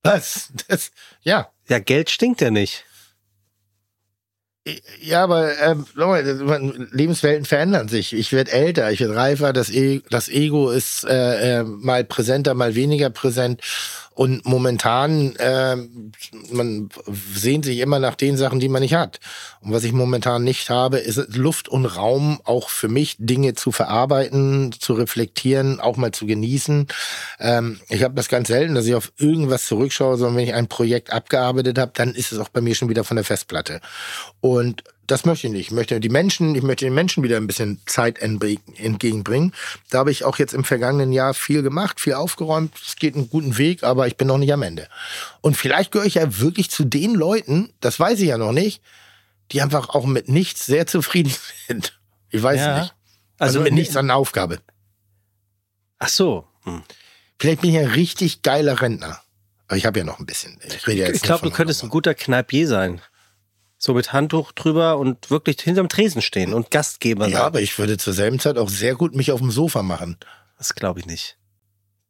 Was? Das, ja.
Ja, Geld stinkt ja nicht.
Ja, aber ähm, Lebenswelten verändern sich. Ich werde älter, ich werde reifer, das, e das Ego ist äh, äh, mal präsenter, mal weniger präsent. Und momentan, äh, man sehnt sich immer nach den Sachen, die man nicht hat. Und was ich momentan nicht habe, ist Luft und Raum, auch für mich Dinge zu verarbeiten, zu reflektieren, auch mal zu genießen. Ähm, ich habe das ganz selten, dass ich auf irgendwas zurückschaue, sondern wenn ich ein Projekt abgearbeitet habe, dann ist es auch bei mir schon wieder von der Festplatte. Und das möchte ich nicht. Ich möchte die Menschen, ich möchte den Menschen wieder ein bisschen Zeit entgegenbringen. Da habe ich auch jetzt im vergangenen Jahr viel gemacht, viel aufgeräumt. Es geht einen guten Weg, aber ich bin noch nicht am Ende. Und vielleicht gehöre ich ja wirklich zu den Leuten, das weiß ich ja noch nicht, die einfach auch mit nichts sehr zufrieden sind. Ich weiß
Ja.
nicht. Also, mit nichts an der Aufgabe.
Ach so. Hm.
Vielleicht bin ich ein richtig geiler Rentner. Aber ich habe ja noch ein bisschen. Ich, rede ja jetzt
Ich glaube, du könntest ein guter Kneipier sein. So mit Handtuch drüber und wirklich hinterm Tresen stehen und Gastgeber sein.
Ja, aber ich würde zur selben Zeit auch sehr gut mich auf dem Sofa machen.
Das glaube ich nicht.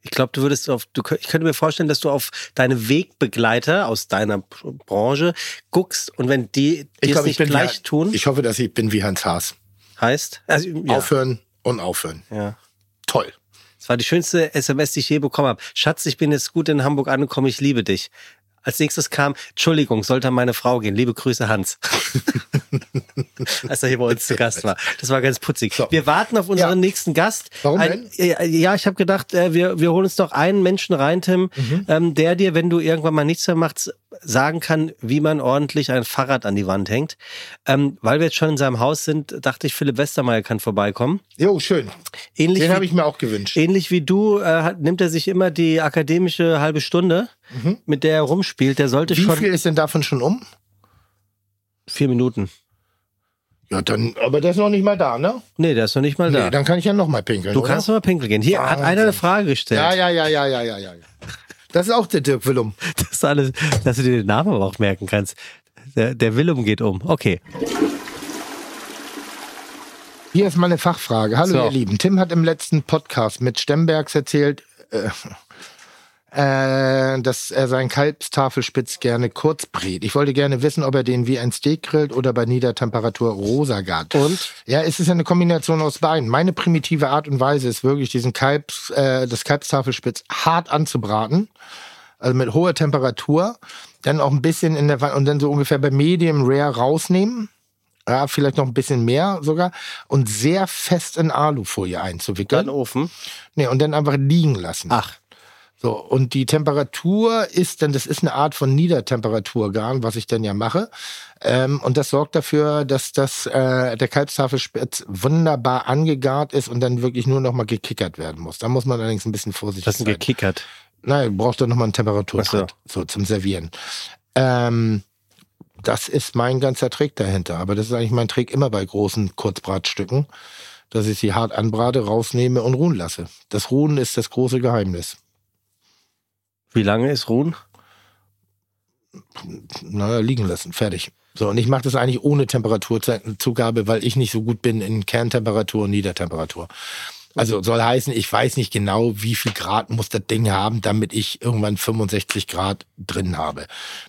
Ich glaube, du würdest auf, du, ich könnte mir vorstellen, dass du auf deine Wegbegleiter aus deiner Branche guckst und wenn die dir es nicht gleich
wie,
tun,
Ich hoffe, dass ich bin wie Hans Haas.
heißt, also, ja,
Aufhören und aufhören.
ja.
Toll.
Das war die schönste SMS, die ich je bekommen habe. Schatz, ich bin jetzt gut in Hamburg angekommen, ich liebe dich. Als nächstes kam, Entschuldigung, sollte an meine Frau gehen. Liebe Grüße, Hans. Als er hier bei uns zu Gast war. Das war ganz putzig.
So.
Wir warten auf unseren
Ja.
nächsten Gast.
Warum
Ein, ja, ja, ich habe gedacht, äh, wir, wir holen uns doch einen Menschen rein, Tim,
Mhm.
ähm, der dir, wenn du irgendwann mal nichts mehr machst, sagen kann, wie man ordentlich ein Fahrrad an die Wand hängt. Ähm, weil wir jetzt schon in seinem Haus sind, dachte ich, Philipp Westermeier kann vorbeikommen.
Jo, schön.
Ähnlich
Den habe ich mir auch gewünscht.
Ähnlich wie du äh, hat, nimmt er sich immer die akademische halbe Stunde, mit der er rumspielt. Der sollte
Mhm. Wie
schon
viel ist denn davon schon um?
vier Minuten.
Ja, dann, aber der ist noch nicht mal da, ne?
Nee, der ist noch nicht mal da.
Nee, dann kann ich ja noch mal pinkeln.
du
oder?
kannst noch mal pinkeln gehen. Hier hat
Wahnsinn.
einer eine Frage gestellt.
Ja, ja, ja, ja, ja, ja, ja. Das ist auch der Dirk Willum.
Das ist alles, dass du dir den Namen aber auch merken kannst. Der, der Willum geht um. Okay.
Hier ist meine Fachfrage. Hallo,
So.
ihr Lieben. Tim hat im letzten Podcast mit Stembergs erzählt, äh, äh, dass er seinen Kalbstafelspitz gerne kurz brät. Ich wollte gerne wissen, ob er den wie ein Steak grillt oder bei Niedertemperatur rosa gart.
Und?
Ja, es ist eine Kombination aus beiden. Meine primitive Art und Weise ist wirklich, diesen Kalbs, äh, das Kalbstafelspitz hart anzubraten. Also mit hoher Temperatur. Dann auch ein bisschen in der Wanne und dann so ungefähr bei Medium Rare rausnehmen. Ja, vielleicht noch ein bisschen mehr sogar. Und sehr fest in Alufolie einzuwickeln.
Dann Ofen.
Nee, und dann einfach liegen lassen.
Ach,
So, und die Temperatur ist dann, das ist eine Art von Niedertemperaturgarn, was ich dann ja mache. Ähm, und das sorgt dafür, dass das, äh, der Kalbstafelspitz wunderbar angegart ist und dann wirklich nur noch mal gekickert werden muss. Da muss man allerdings ein bisschen vorsichtig
das ist
sein.
gekickert.
Nein, braucht dann noch mal einen Temperaturgrad,
Ach
so. zum Servieren. Ähm, das ist mein ganzer Trick dahinter. Aber das ist eigentlich mein Trick immer bei großen Kurzbratstücken, dass ich sie hart anbrate, rausnehme und ruhen lasse. Das Ruhen ist das große Geheimnis.
Wie lange ist Ruhen?
naja, liegen lassen, fertig. So, und ich mache das eigentlich ohne Temperaturzugabe, weil ich nicht so gut bin in Kerntemperatur und Niedertemperatur. Also soll heißen, ich weiß nicht genau, wie viel Grad muss das Ding haben, damit ich irgendwann 65 Grad drin habe.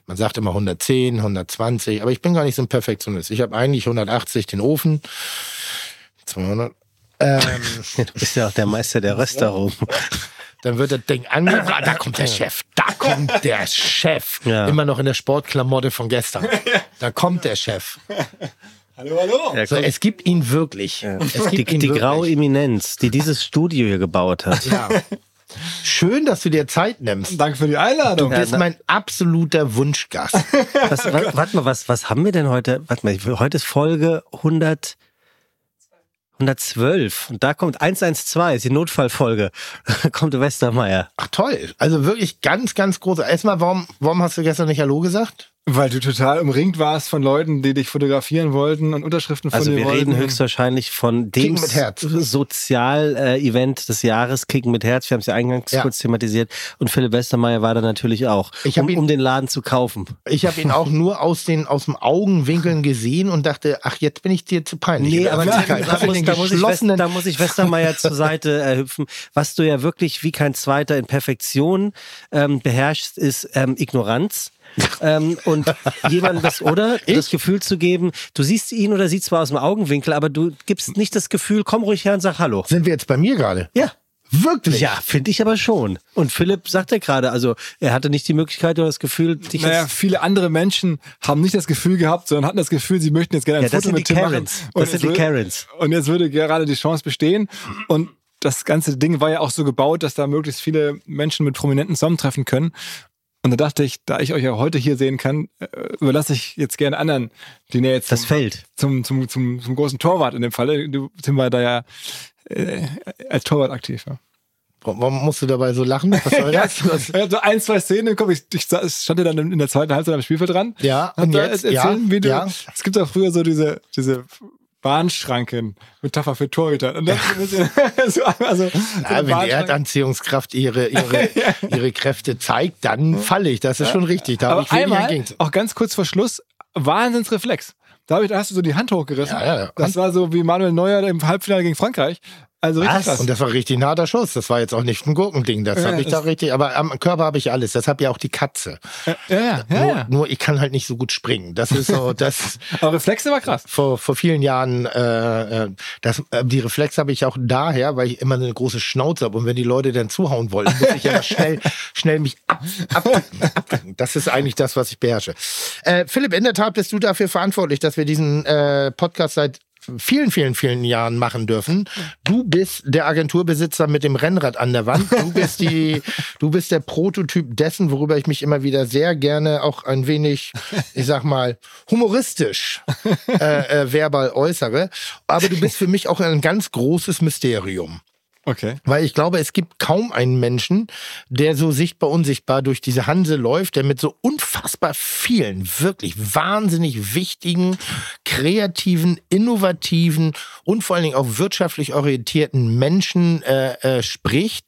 Man sagt immer 110, 120, aber ich bin gar nicht so ein Perfektionist. Ich habe eigentlich 180 den Ofen, 200. Ähm,
Du bist ja auch der Meister der Rösterung.
Dann wird das Ding angebracht. Da kommt der Chef. Da kommt der Chef.
Ja.
Immer noch in der Sportklamotte von gestern. Da kommt der Chef.
Ja,
So, es gibt ihn wirklich. Es
die
gibt ihn
die
wirklich.
graue Eminenz, die dieses Studio hier gebaut hat.
Ja. Schön, dass du dir Zeit nimmst.
Danke für die Einladung.
Du bist mein absoluter Wunschgast.
Was, wa- warte mal, was, was haben wir denn heute? Warte mal, heute ist Folge 100, 112 und da kommt 112, ist die Notfallfolge. Da kommt Westermeier.
Ach toll. Also wirklich ganz, ganz groß. Erstmal, warum, warum hast du gestern nicht Hallo gesagt?
Weil du total umringt warst von Leuten, die dich fotografieren wollten und Unterschriften von
Also
dir
wir
wollten.
reden höchstwahrscheinlich von dem. Sozial-Event des Jahres, Kicken mit Herz. Wir haben es ja eingangs
Ja.
kurz thematisiert. Und Philipp Westermeier war da natürlich auch,
Ich hab
um,
ihn-
um den Laden zu kaufen.
Ich habe ihn auch nur aus den aus dem Augenwinkeln gesehen und dachte, ach, jetzt bin ich dir zu peinlich.
Nee, aber da, da, muss, da, muss ich West, da muss ich Westermeier zur Seite äh, hüpfen. Was du ja wirklich wie kein Zweiter in Perfektion ähm, beherrschst, ist ähm, Ignoranz. Ähm, und jemandem das, oder? Das Gefühl zu geben, du siehst ihn oder sie zwar aus dem Augenwinkel, aber du gibst nicht das Gefühl, komm ruhig her und sag Hallo.
Sind wir jetzt bei mir gerade?
Ja.
Wirklich?
Ja, finde ich aber schon. Und Philipp sagt ja gerade, also er hatte nicht die Möglichkeit oder das Gefühl, dich
Naja,
jetzt
viele andere Menschen haben nicht das Gefühl gehabt, sondern hatten das Gefühl, sie möchten jetzt gerne ein
Ja,
Foto
sind
mit
die
Tim
Karens.
machen.
Das
Und
sind die
würde-
Karens.
Und jetzt würde gerade die Chance bestehen. Und das ganze Ding war ja auch so gebaut, dass da möglichst viele Menschen mit Prominenten zusammentreffen können. Und da dachte ich, da ich euch ja heute hier sehen kann, äh, überlasse ich jetzt gerne anderen, die näher jetzt
das
zum,
Feld.
zum, zum, zum, zum großen Torwart in dem Falle. Du Tim war da ja äh, als Torwart aktiv. Ja.
Warum musst du dabei so lachen? Was soll das?
Ja, so ein, zwei Szenen, komm, ich, ich stand ja dann in der zweiten Halbzeit am Spielfeld dran.
Ja,
und
und
da
jetzt?
erzählen,
Ja,
wie du,
ja.
es gibt auch früher so diese, diese Bahnschranken, Metapher für Torhüter. Und das bisschen, so, also, so
Ja, wenn die. Erdanziehungskraft ihre, ihre, ihre Kräfte zeigt, dann falle ich. Das ist schon richtig. Da
Aber einmal, auch ganz kurz vor Schluss, Wahnsinnsreflex. Da hast du so die Hand hochgerissen.
Ja, ja, ja.
Das war so wie Manuel Neuer im Halbfinale gegen Frankreich. Also richtig
Was?
krass.
Und das war richtig ein harter Schuss. Das war jetzt auch nicht ein Gurkending. Das
Ja,
habe ich da richtig. Aber am Körper habe ich alles. Das habe ja auch die Katze.
ja, ja, ja,
nur,
ja.
nur ich kann halt nicht so gut springen. Das ist so, das
Aber Reflexe war krass.
vor, vor vielen Jahren, äh, äh, das, äh, die Reflexe habe ich auch daher, weil ich immer eine große Schnauze habe. Und wenn die Leute dann zuhauen wollen, muss ich immer schnell, schnell mich ab, abdrücken, abdrücken. Das ist eigentlich das, was ich beherrsche. Äh, Philipp, in der Tat bist du dafür verantwortlich, dass wir diesen äh, Podcast seit vielen, vielen, vielen Jahren machen dürfen. Du bist der Agenturbesitzer mit dem Rennrad an der Wand. Du bist die, du bist der Prototyp dessen, worüber ich mich immer wieder sehr gerne auch ein wenig, ich sag mal, humoristisch äh, äh, verbal äußere. Aber du bist für mich auch ein ganz großes Mysterium.
Okay.
Weil ich glaube, es gibt kaum einen Menschen, der so sichtbar unsichtbar durch diese Hanse läuft, der mit so unfassbar vielen, wirklich wahnsinnig wichtigen, kreativen, innovativen und vor allen Dingen auch wirtschaftlich orientierten Menschen äh, äh, spricht,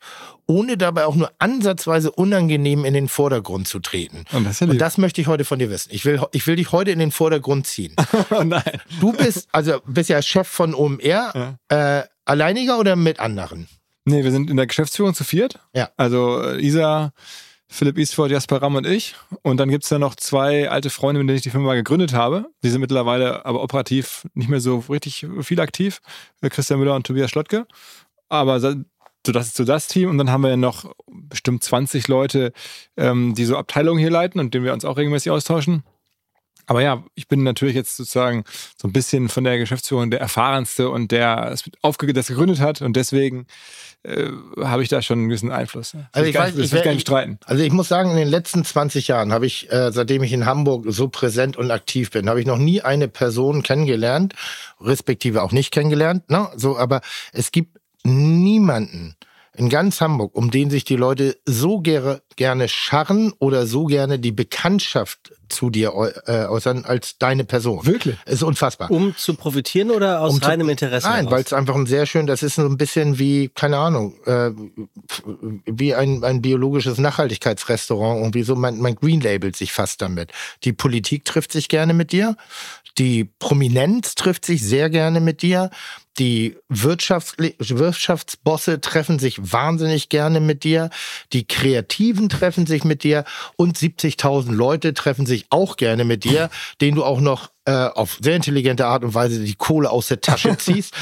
ohne dabei auch nur ansatzweise unangenehm in den Vordergrund zu treten.
Und das ja
Und das möchte ich heute von dir wissen. Ich will, ich will dich heute in den Vordergrund ziehen.
Oh nein.
Du bist, also bist ja Chef von OMR, äh, alleiniger oder mit anderen?
Nee, wir sind in der Geschäftsführung zu viert.
Ja.
Also äh, Isa, Philipp Eastford, Jasper Ramm und ich. Und dann gibt's da noch zwei alte Freunde, mit denen ich die Firma gegründet habe. Die sind mittlerweile aber operativ nicht mehr so richtig viel aktiv. Äh, Christian Müller und Tobias Schlottke. Aber so so das ist so das Team. Und dann haben wir noch bestimmt 20 Leute, ähm, die so Abteilungen hier leiten und denen wir uns auch regelmäßig austauschen. Aber ja, ich bin natürlich jetzt sozusagen so ein bisschen von der Geschäftsführung der erfahrenste und der das gegründet hat. Und deswegen äh, habe ich da schon einen gewissen Einfluss. Das
Also ich weiß,
nicht, das
ich
will gar nicht streiten.
Also ich muss sagen, in den letzten 20 Jahren habe ich, äh, seitdem ich in Hamburg so präsent und aktiv bin, habe ich noch nie eine Person kennengelernt, respektive auch nicht kennengelernt. Ne? So, aber es gibt niemanden in ganz Hamburg, um den sich die Leute so gerne, gerne scharren oder so gerne die Bekanntschaft zu dir äh, äußern als deine Person.
Wirklich?
Ist unfassbar.
Um zu profitieren oder aus
Um zu-
reinem Interesse?
Nein, weil es einfach ein sehr schön, das ist so ein bisschen wie, keine Ahnung, äh, wie ein, ein biologisches Nachhaltigkeitsrestaurant. Irgendwie so, mein, mein Green labelt sich fast damit. Die Politik trifft sich gerne mit dir. Die Prominenz trifft sich sehr gerne mit dir. Die Wirtschafts Wirtschaftsbosse treffen sich wahnsinnig gerne mit dir. Die Kreativen treffen sich mit dir. Und 70.000 Leute treffen sich auch gerne mit dir, denen du auch noch äh, auf sehr intelligente Art und Weise die Kohle aus der Tasche ziehst,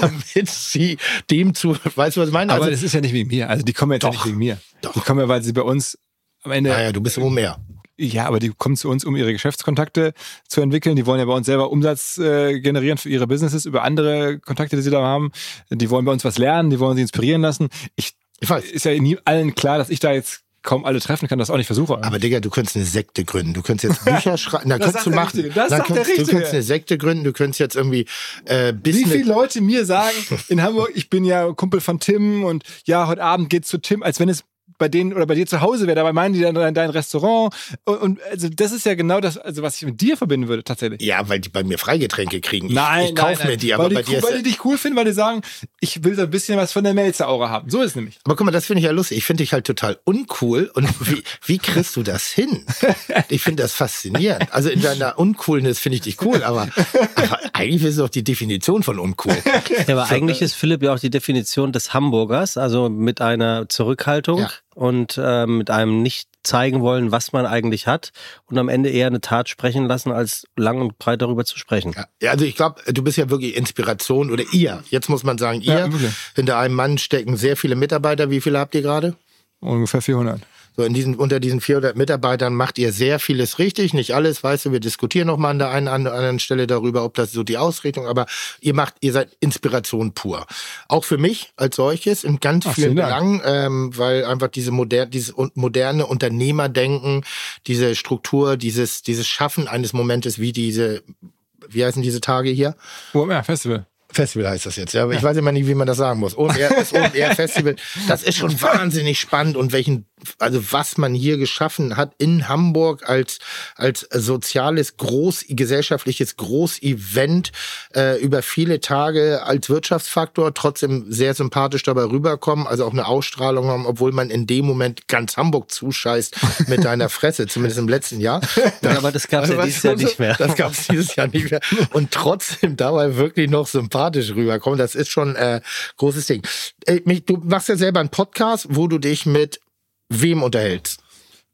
damit sie dem zu, weißt du, was ich meine?
Aber
Also,
das ist ja nicht wegen mir. Also die kommen jetzt ja
Doch.
nicht wegen mir.
Doch.
Die kommen ja, weil sie bei uns am Ende.
naja, du bist immer mehr.
Ja, aber die kommen zu uns, um ihre Geschäftskontakte zu entwickeln. Die wollen ja bei uns selber Umsatz äh, generieren für ihre Businesses über andere Kontakte, die sie da haben. Die wollen bei uns was lernen, die wollen sie inspirieren lassen. Ich
Ich weiß.
ist ja nie allen klar, dass ich da jetzt kaum alle treffen kann, das auch nicht versuche.
Aber Digga, du könntest eine Sekte gründen. Du könntest jetzt Bücher schreiben. Da
Das
könntest
sagt
du
der
machen.
Richtige. Das
da
sagt der
könntest, du könntest eine Sekte gründen. Du könntest jetzt irgendwie äh,
Wie
Business.
viele Leute mir sagen, in Hamburg, ich bin ja Kumpel von Tim und ja, heute Abend geht's zu Tim, als wenn es bei denen oder bei dir zu Hause wäre, dabei meinen die dann dein, dein Restaurant. Und, und also das ist ja genau das, also was ich mit dir verbinden würde, tatsächlich.
Ja, weil die bei mir Freigetränke kriegen. Ich,
Nein,
ich kaufe mir die, aber
weil
bei
die,
dir
Weil die dich cool finden, weil die sagen, ich will so ein bisschen was von der Melzer-Aura haben. So ist es nämlich.
Aber guck mal, das finde ich ja lustig. Ich finde dich halt total uncool. Und wie, wie kriegst du das hin? Ich finde das faszinierend. Also in deiner Uncoolness finde ich dich cool, aber, aber eigentlich ist es doch die Definition von uncool.
Ja, aber eigentlich ist Philipp ja auch die Definition des Hamburgers, also mit einer Zurückhaltung
Ja.
Und ähm, mit einem nicht zeigen wollen, was man eigentlich hat und am Ende eher eine Tat sprechen lassen, als lang und breit darüber zu sprechen.
Ja, also ich glaube, du bist ja wirklich Inspiration oder ihr. Jetzt muss man sagen, ihr.
Ja, wirklich.
Hinter einem Mann stecken sehr viele Mitarbeiter. Wie viele habt ihr gerade?
Ungefähr 400.
So in diesen, unter diesen 400 Mitarbeitern macht ihr sehr vieles richtig, nicht alles, weißt du, wir diskutieren noch mal an der einen oder anderen Stelle darüber, ob das so die Ausrichtung, aber ihr macht, ihr seid Inspiration pur. Auch für mich als solches in ganz
Ach,
vielen. Belangen, ähm, weil einfach diese moder dieses moderne Unternehmerdenken, diese Struktur, dieses, dieses Schaffen eines Momentes wie diese, wie heißen diese Tage hier?
OMR Festival.
Festival heißt das jetzt, ja, aber ich weiß immer nicht, wie man das sagen muss. OMR, das OMR Festival, das ist schon wahnsinnig spannend und welchen, also was man hier geschaffen hat in Hamburg als, als soziales, groß, gesellschaftliches Großevent äh, über viele Tage als Wirtschaftsfaktor, trotzdem sehr sympathisch dabei rüberkommen, also auch eine Ausstrahlung haben, obwohl man in dem Moment ganz Hamburg zuscheißt mit deiner Fresse, zumindest im letzten Jahr.
Ja, aber das gab's ja
Also,
dieses Jahr nicht mehr.
Das gab es dieses Jahr nicht mehr. Und trotzdem dabei wirklich noch sympathisch rüberkommen. Das ist schon äh, großes Ding. Äh, mich, du machst ja selber einen Podcast, wo du dich mit wem unterhältst.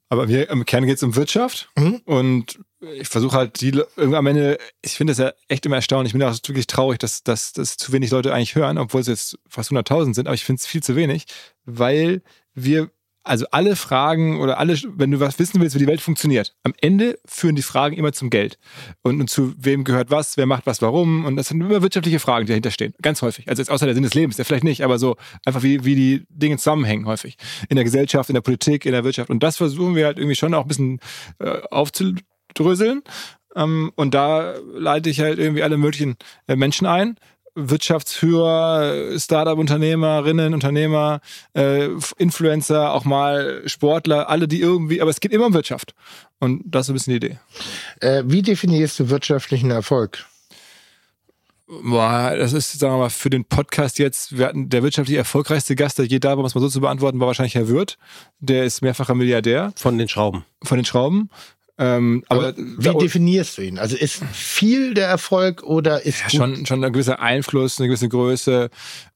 Aber wir, im Kern geht es um Wirtschaft
Mhm.
und ich versuche halt die am Ende, ich finde das ja echt immer erstaunlich. Ich bin auch wirklich traurig, dass, dass, dass zu wenig Leute eigentlich hören, obwohl es jetzt fast 100.000 sind, aber ich finde es viel zu wenig, weil wir, also alle Fragen oder alle, wenn du was wissen willst, wie die Welt funktioniert, am Ende führen die Fragen immer zum Geld und, und zu wem gehört was, wer macht was, warum und das sind immer wirtschaftliche Fragen, die dahinter stehen, ganz häufig. Also jetzt außer der Sinn des Lebens, der vielleicht nicht, aber so einfach wie, wie die Dinge zusammenhängen häufig. In der Gesellschaft, in der Politik, in der Wirtschaft und das versuchen wir halt irgendwie schon auch ein bisschen äh, aufzudröseln ähm, und da leite ich halt irgendwie alle möglichen äh, Menschen ein. Wirtschaftsführer, Startup-Unternehmerinnen, Unternehmer, äh, Influencer, auch mal Sportler, alle, die irgendwie, aber es geht immer um Wirtschaft. Und das ist so ein bisschen die Idee.
Äh, wie definierst du wirtschaftlichen Erfolg?
Boah, das ist, sagen wir mal, für den Podcast jetzt, wir hatten der wirtschaftlich erfolgreichste Gast, der je da war, um es mal so zu beantworten, war wahrscheinlich Herr Wirth. Der ist mehrfacher Milliardär
Von den Schrauben.
von den Schrauben. Ähm, aber
Wie
da-
definierst du ihn? Also ist viel der Erfolg oder ist
ja, schon, schon ein gewisser Einfluss, eine gewisse Größe.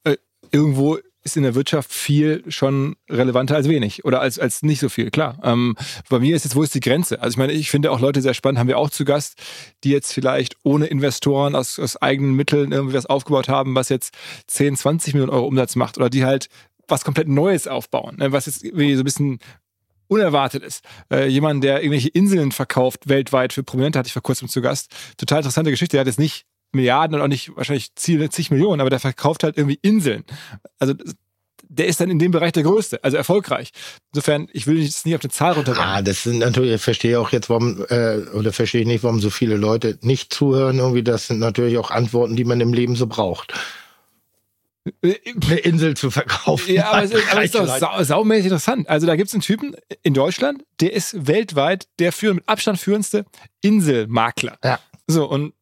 Äh, irgendwo ist in der Wirtschaft viel schon relevanter als wenig oder als, als nicht so viel, klar. Ähm, bei mir ist jetzt, wo ist die Grenze? Also ich meine, ich finde auch Leute sehr spannend, haben wir auch zu Gast, die jetzt vielleicht ohne Investoren aus, aus eigenen Mitteln irgendwie was aufgebaut haben, was jetzt 10, 20 Millionen Euro Umsatz macht oder die halt was komplett Neues aufbauen, ne, was jetzt irgendwie so ein bisschen unerwartet ist. Äh, jemand, der irgendwelche Inseln verkauft weltweit für Prominente, hatte ich vor kurzem zu Gast. Total interessante Geschichte. Der hat jetzt nicht Milliarden und auch nicht wahrscheinlich zig Millionen, aber der verkauft halt irgendwie Inseln. Also der ist dann in dem Bereich der Größte, also erfolgreich. Insofern, ich will jetzt nicht auf eine Zahl runterbringen.
Ah, das sind natürlich, ich verstehe auch jetzt, warum, äh, oder verstehe ich nicht, warum so viele Leute nicht zuhören. Irgendwie, das sind natürlich auch Antworten, die man im Leben so braucht. Eine Insel zu verkaufen.
Ja, aber es ist, aber es ist doch sau, saumäßig interessant. Also da gibt es einen Typen in Deutschland, der ist weltweit der führ, mit Abstand führendste Inselmakler.
Ja.
So, und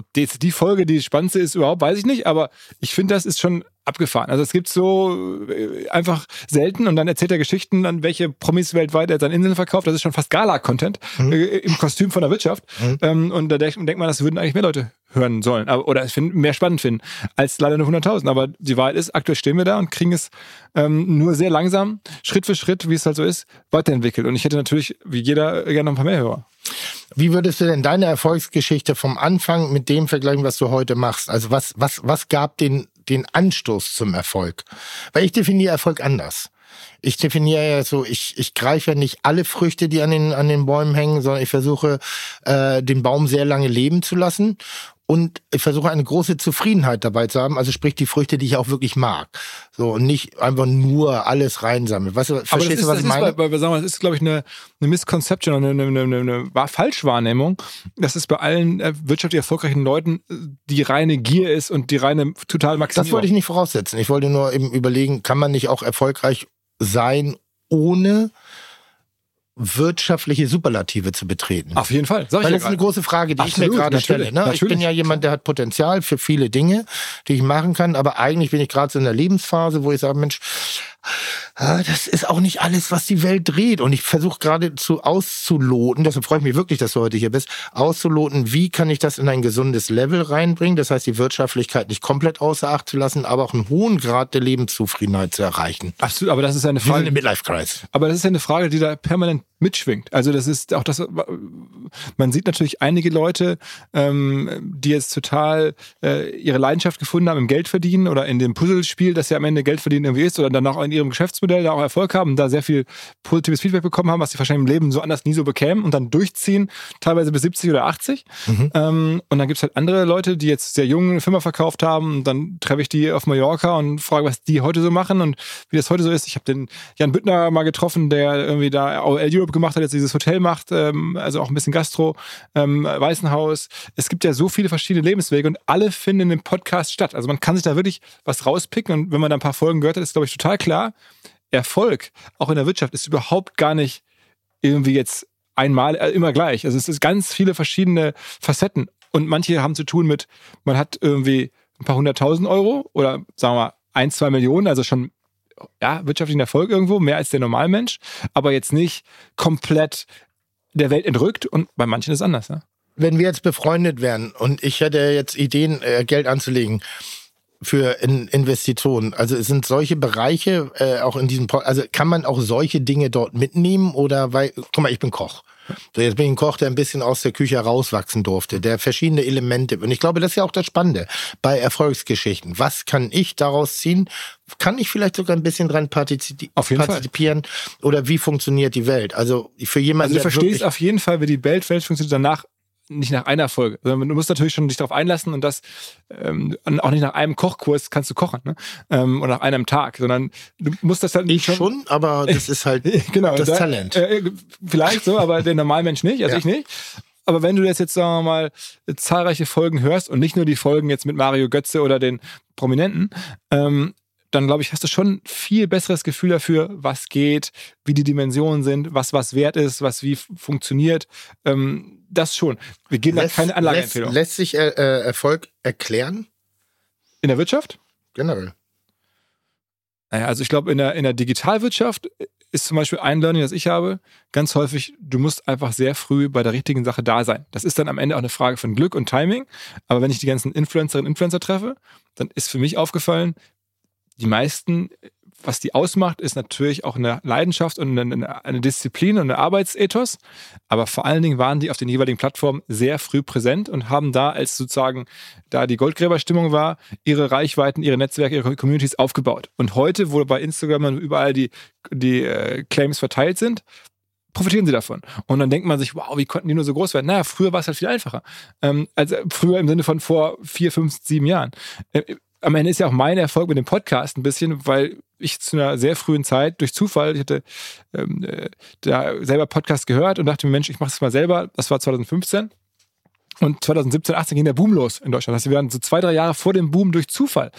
ob jetzt die Folge die spannendste ist überhaupt, weiß ich nicht, aber ich finde, das ist schon abgefahren. Also es gibt so äh, einfach selten und dann erzählt er Geschichten, an welche Promis weltweit er seine Inseln verkauft. Das ist schon fast Gala-Content äh, im Kostüm von der Wirtschaft. Ähm, und da denkt, denkt man, das würden eigentlich mehr Leute hören sollen aber, oder es finden, mehr spannend finden als leider nur 100.000. Aber die Wahrheit ist, aktuell stehen wir da und kriegen es ähm, nur sehr langsam, Schritt für Schritt, wie es halt so ist, weiterentwickelt. Und ich hätte natürlich, wie jeder, gerne noch ein paar mehr Hörer.
Wie würdest du denn deine Erfolgsgeschichte vom Anfang mit dem vergleichen, was du heute machst? Also was, was, was gab den, den Anstoß zum Erfolg? Weil ich definiere Erfolg anders. Ich definiere ja so, ich, ich greife ja nicht alle Früchte, die an den, an den Bäumen hängen, sondern ich versuche, äh, den Baum sehr lange leben zu lassen. Und ich versuche eine große Zufriedenheit dabei zu haben, also sprich die Früchte, die ich auch wirklich mag. So und nicht einfach nur alles reinsammeln. Weißt du, verstehst
ist,
du, was ich meine?
Bei, bei, sagen wir, das ist, glaube ich, eine, eine Misconception, eine, eine, eine, eine Falschwahrnehmung. Das ist bei allen äh, wirtschaftlich erfolgreichen Leuten die reine Gier ist und die reine total Maximierung.
Das wollte ich nicht voraussetzen. Ich wollte nur eben überlegen, kann man nicht auch erfolgreich sein, ohne wirtschaftliche Superlative zu betreten.
Auf jeden Fall.
Sag Weil das ist eine große Frage, die Absolut, ich mir gerade stelle. Ne? Ich bin ja jemand, der hat Potenzial für viele Dinge, die ich machen kann, aber eigentlich bin ich gerade so in der Lebensphase, wo ich sage, Mensch, ah, das ist auch nicht alles, was die Welt dreht. Und ich versuche gerade zu auszuloten, deshalb freue ich mich wirklich, dass du heute hier bist, auszuloten, wie kann ich das in ein gesundes Level reinbringen. Das heißt, die Wirtschaftlichkeit nicht komplett außer Acht zu lassen, aber auch einen hohen Grad der Lebenszufriedenheit zu erreichen.
Absolut, aber das ist eine Frage.
Wie Midlife-Kreis.
Aber das ist eine Frage, die da permanent mitschwingt. Also das ist auch das, man sieht natürlich einige Leute, ähm, die jetzt total äh, ihre Leidenschaft gefunden haben im Geld verdienen oder in dem Puzzlespiel, das ja am Ende Geld verdienen irgendwie ist oder dann auch in ihrem Geschäftsmodell da auch Erfolg haben, da sehr viel positives Feedback bekommen haben, was sie wahrscheinlich im Leben so anders nie so bekämen und dann durchziehen, teilweise bis 70 oder 80. Mhm. Ähm, und dann gibt's halt andere Leute, die jetzt sehr jung eine Firma verkauft haben und dann treffe ich die auf Mallorca und frage, was die heute so machen und wie das heute so ist. Ich habe den Jan Büttner mal getroffen, der irgendwie da OL Europe Club gemacht hat, jetzt dieses Hotel macht, ähm, also auch ein bisschen Gastro, ähm, Weißenhaus. Es gibt ja so viele verschiedene Lebenswege und alle finden in dem Podcast statt. Also man kann sich da wirklich was rauspicken und wenn man da ein paar Folgen gehört hat, ist, glaube ich, total klar, Erfolg, auch in der Wirtschaft, ist überhaupt gar nicht irgendwie jetzt einmal äh, immer gleich. Also es ist ganz viele verschiedene Facetten und manche haben zu tun mit, man hat irgendwie ein paar hunderttausend Euro oder sagen wir mal ein, zwei Millionen, also schon ja, wirtschaftlichen Erfolg irgendwo, mehr als der Normalmensch, aber jetzt nicht komplett der Welt entrückt und bei manchen ist es anders. Ne?
Wenn wir jetzt befreundet wären und ich hätte jetzt Ideen, äh, Geld anzulegen, für in Investitionen? Also sind solche Bereiche äh, auch in diesem, also kann man auch solche Dinge dort mitnehmen oder weil, guck mal, ich bin Koch. So, jetzt bin ich ein Koch, der ein bisschen aus der Küche rauswachsen durfte, der verschiedene Elemente. Und ich glaube, das ist ja auch das Spannende bei Erfolgsgeschichten. Was kann ich daraus ziehen? Kann ich vielleicht sogar ein bisschen dran partizipi
auf jeden partizipieren?
Fall. Oder wie funktioniert die Welt? Also für jemanden,
also du verstehst auf jeden Fall, wie die Welt, Welt funktioniert danach nicht nach einer Folge. Also du musst natürlich schon dich darauf einlassen und das ähm, auch nicht nach einem Kochkurs kannst du kochen ne? ähm, oder nach einem Tag, sondern du musst das halt
ich schon, schon aber das ist halt genau, das da, Talent.
Äh, vielleicht so, aber der Normalmensch nicht, also ja. ich nicht. Aber wenn du jetzt jetzt sagen wir mal zahlreiche Folgen hörst und nicht nur die Folgen jetzt mit Mario Götze oder den Prominenten, ähm, dann glaube ich, hast du schon viel besseres Gefühl dafür, was geht, wie die Dimensionen sind, was was wert ist, was wie funktioniert. Ähm, das schon. Wir geben lässt, da keine Anlageempfehlung.
Lässt, lässt sich äh, äh, Erfolg erklären?
In der Wirtschaft?
Generell.
Naja, also ich glaube, in der, in der Digitalwirtschaft ist zum Beispiel ein Learning, das ich habe, ganz häufig, du musst einfach sehr früh bei der richtigen Sache da sein. Das ist dann am Ende auch eine Frage von Glück und Timing. Aber wenn ich die ganzen Influencerinnen und Influencer treffe, dann ist für mich aufgefallen, die meisten, was die ausmacht, ist natürlich auch eine Leidenschaft und eine, eine Disziplin und eine Arbeitsethos. Aber vor allen Dingen waren die auf den jeweiligen Plattformen sehr früh präsent und haben da, als sozusagen da die Goldgräberstimmung war, ihre Reichweiten, ihre Netzwerke, ihre Communities aufgebaut. Und heute, wo bei Instagram überall die, die äh, Claims verteilt sind, profitieren sie davon. Und dann denkt man sich, wow, wie konnten die nur so groß werden? Naja, früher war es halt viel einfacher. Ähm, also früher im Sinne von vor vier, fünf, sieben Jahren. Äh, am Ende ist ja auch mein Erfolg mit dem Podcast ein bisschen, weil ich zu einer sehr frühen Zeit durch Zufall, ich hatte ähm, äh, da selber Podcast gehört und dachte mir, Mensch, ich mache das mal selber. Das war 2015. Und 2017, 18 ging der Boom los in Deutschland. Das heißt, wir waren so zwei, drei Jahre vor dem Boom durch Zufall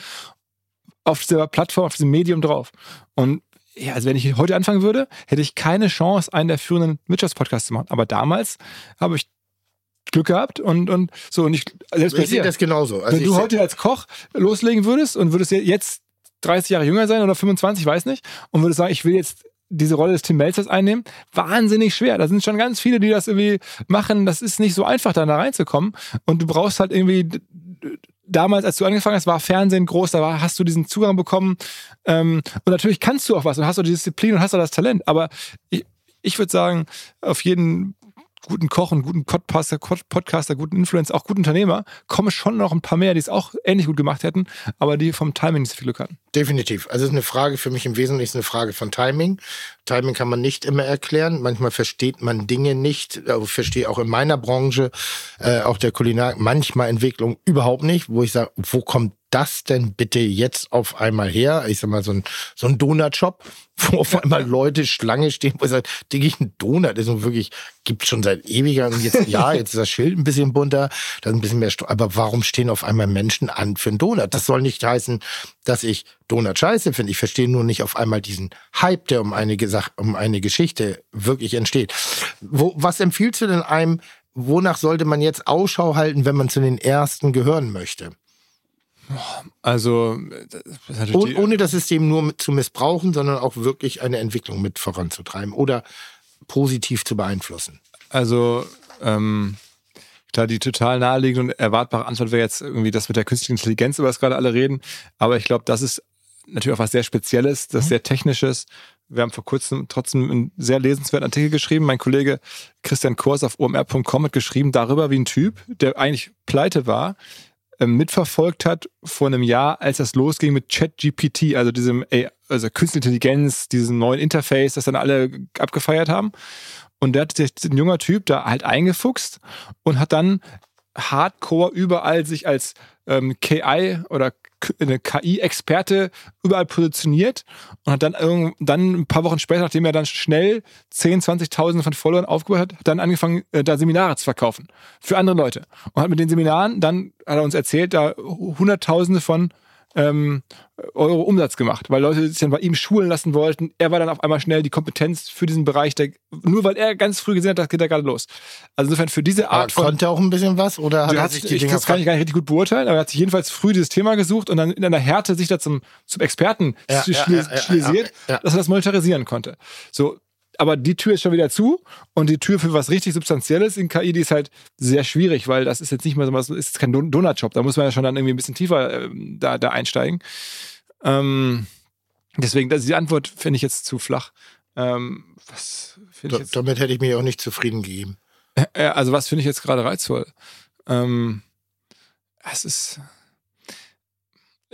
auf dieser Plattform, auf diesem Medium drauf. Und ja, also wenn ich heute anfangen würde, hätte ich keine Chance, einen der führenden Wirtschaftspodcasts zu machen. Aber damals habe ich Glück gehabt und, und so. Und ich,
selbst ich sehe das genauso.
Also wenn du heute als Koch loslegen würdest und würdest jetzt 30 Jahre jünger sein oder 25, weiß nicht, und würdest sagen, ich will jetzt diese Rolle des Tim Melzers einnehmen, wahnsinnig schwer. Da sind schon ganz viele, die das irgendwie machen. Das ist nicht so einfach, da reinzukommen. Und du brauchst halt irgendwie damals, als du angefangen hast, war Fernsehen groß, da war, hast du diesen Zugang bekommen. Ähm, und natürlich kannst du auch was und hast du die Disziplin und hast auch das Talent. Aber ich, ich würde sagen, auf jeden guten Koch guten Podcaster, Podcaster, guten Influencer, auch guten Unternehmer, kommen schon noch ein paar mehr, die es auch ähnlich gut gemacht hätten, aber die vom Timing nicht so viel Glück hatten.
Definitiv. Also es ist eine Frage für mich im Wesentlichen eine Frage von Timing. Timing kann man nicht immer erklären. Manchmal versteht man Dinge nicht. Also verstehe auch in meiner Branche, äh, auch der Kulinar, manchmal Entwicklung überhaupt nicht, wo ich sage, wo kommt das denn bitte jetzt auf einmal her? Ich sag mal, so ein, so ein Donut-Shop, wo auf einmal Leute Schlange stehen, wo ich sage, denke ich, ein Donut ist nun wirklich, gibt schon seit ewiger und jetzt, ja, jetzt ist das Schild ein bisschen bunter, da ist ein bisschen mehr, Sto aber warum stehen auf einmal Menschen an für einen Donut? Das soll nicht heißen, dass ich Donut scheiße finde. Ich verstehe nur nicht auf einmal diesen Hype, der um eine, um eine Geschichte wirklich entsteht. Wo, was empfiehlst du denn einem, wonach sollte man jetzt Ausschau halten, wenn man zu den ersten gehören möchte?
Also,
das oh, ohne das System nur zu missbrauchen, sondern auch wirklich eine Entwicklung mit voranzutreiben oder positiv zu beeinflussen.
Also, ähm, klar, die total naheliegende und erwartbare Antwort wäre jetzt irgendwie das mit der künstlichen Intelligenz, über das gerade alle reden. Aber ich glaube, das ist natürlich auch was sehr Spezielles, das mhm. sehr Technisches. Wir haben vor kurzem trotzdem einen sehr lesenswerten Artikel geschrieben. Mein Kollege Christian Kors auf omr.com hat geschrieben darüber, wie ein Typ, der eigentlich pleite war, mitverfolgt hat vor einem Jahr, als das losging mit ChatGPT, also diesem also Künstliche Intelligenz, diesem neuen Interface, das dann alle abgefeiert haben. Und der hat sich ein junger Typ da halt eingefuchst und hat dann hardcore überall sich als ähm, KI oder eine KI-Experte überall positioniert und hat dann, dann ein paar Wochen später, nachdem er dann schnell 10, 20.000 von Followern aufgebaut hat, dann angefangen, äh, da Seminare zu verkaufen für andere Leute. Und hat mit den Seminaren dann, hat er uns erzählt, da Hunderttausende von ähm, Euro Umsatz gemacht, weil Leute sich dann bei ihm schulen lassen wollten. Er war dann auf einmal schnell die Kompetenz für diesen Bereich, der, nur weil er ganz früh gesehen hat, das geht er gerade los. Also insofern für diese Art
aber von. Konnte er auch ein bisschen was oder
hat er sich die ich, Dinge Das kann ich gar nicht richtig gut beurteilen, aber er hat sich jedenfalls früh dieses Thema gesucht und dann in einer Härte sich da zum, zum Experten ja, stilisiert, ja, ja, dass er das monetarisieren konnte. So, aber die Tür ist schon wieder zu und die Tür für was richtig Substanzielles in KI, die ist halt sehr schwierig, weil das ist jetzt nicht mehr so was, ist kein Donut-Shop. Da muss man ja schon dann irgendwie ein bisschen tiefer äh, da, da einsteigen. Ähm, deswegen, das, die Antwort finde ich jetzt zu flach. Ähm, was
ich jetzt, damit hätte ich mich auch nicht zufrieden gegeben.
Äh, also, was finde ich jetzt gerade reizvoll? Ähm, es ist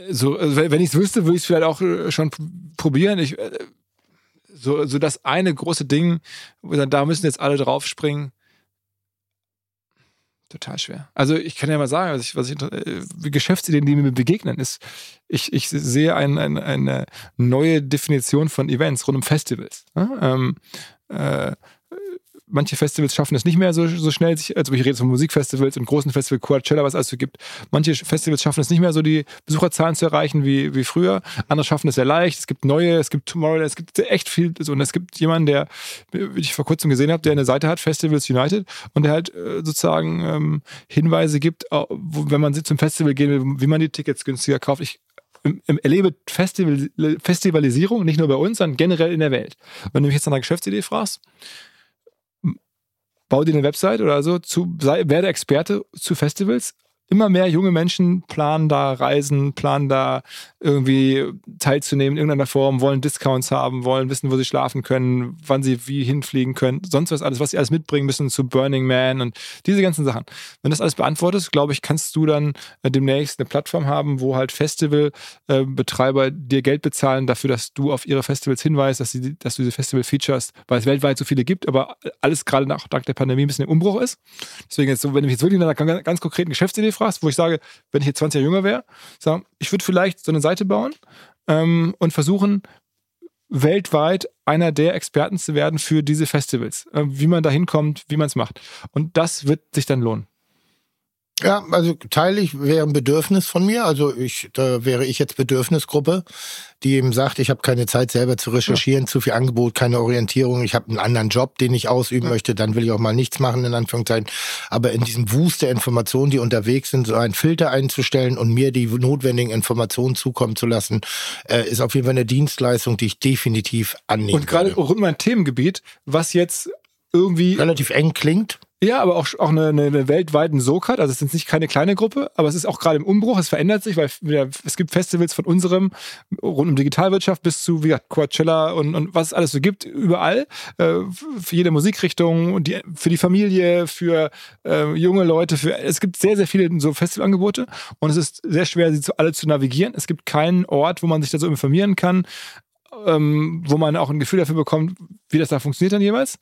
so, also wenn ich es wüsste, würde ich es vielleicht auch äh, schon probieren. Ich, äh, so, so das eine große Ding, da müssen jetzt alle draufspringen. Total schwer. Also ich kann ja mal sagen, was ich, was ich, äh, Geschäftsideen, die mir begegnen, ist, ich, ich sehe ein, ein, eine neue Definition von Events rund um Festivals. Ne? Ähm, äh, manche Festivals schaffen es nicht mehr so, so schnell, sich, also ich rede von Musikfestivals und großen Festivals, Coachella, was es alles so gibt. Manche Festivals schaffen es nicht mehr so, die Besucherzahlen zu erreichen wie, wie früher. Andere schaffen es sehr leicht. Es gibt neue, es gibt Tomorrowland, es gibt echt viel. So, und es gibt jemanden, der, wie ich vor kurzem gesehen habe, der eine Seite hat, Festivals United, und der halt äh, sozusagen ähm, Hinweise gibt, wo, wenn man zum Festival gehen will, wie man die Tickets günstiger kauft. Ich erlebe Festival, Festivalisierung nicht nur bei uns, sondern generell in der Welt. Wenn du mich jetzt nach einer Geschäftsidee fragst, bau dir eine Website oder so, zu, sei, werde Experte zu Festivals, immer mehr junge Menschen planen da Reisen, planen da irgendwie teilzunehmen in irgendeiner Form, wollen Discounts haben, wollen wissen, wo sie schlafen können, wann sie wie hinfliegen können, sonst was alles, was sie alles mitbringen müssen zu Burning Man und diese ganzen Sachen. Wenn das alles beantwortest, glaube ich, kannst du dann äh, demnächst eine Plattform haben, wo halt Festivalbetreiber äh, dir Geld bezahlen dafür, dass du auf ihre Festivals hinweist, dass, sie, dass du diese Festival features, weil es weltweit so viele gibt, aber alles gerade nach, nach der Pandemie ein bisschen im Umbruch ist. Deswegen jetzt so, wenn du mich jetzt wirklich nach einer ganz konkreten Geschäftsidee fragst, wo ich sage, wenn ich jetzt 20 Jahre jünger wäre, sagen, ich würde vielleicht so eine Seite bauen ähm, und versuchen, weltweit einer der Experten zu werden für diese Festivals, äh, wie man da hinkommt, wie man es macht. Und das wird sich dann lohnen.
Ja, also teile ich wäre ein Bedürfnis von mir. Also ich, da wäre ich jetzt Bedürfnisgruppe, die eben sagt, ich habe keine Zeit selber zu recherchieren, ja. zu viel Angebot, keine Orientierung. Ich habe einen anderen Job, den ich ausüben ja. möchte. Dann will ich auch mal nichts machen in Anführungszeichen. Aber in diesem Wust der Informationen, die unterwegs sind, so einen Filter einzustellen und mir die notwendigen Informationen zukommen zu lassen, äh, ist auf jeden Fall eine Dienstleistung, die ich definitiv annehme.
Und gerade rund um ein Themengebiet, was jetzt irgendwie
relativ eng klingt
Ja, aber auch, auch eine, eine, weltweiten Socard. Also es ist nicht keine kleine Gruppe, aber es ist auch gerade im Umbruch. Es verändert sich, weil es gibt Festivals von unserem rund um Digitalwirtschaft bis zu wie gesagt, Coachella und, und was es alles so gibt, überall. Äh, für jede Musikrichtung und die, für die Familie, für äh, junge Leute. Für, es gibt sehr, sehr viele so Festivalangebote und es ist sehr schwer, sie zu, alle zu navigieren. Es gibt keinen Ort, wo man sich da so informieren kann, ähm, wo man auch ein Gefühl dafür bekommt, wie das da funktioniert dann jeweils.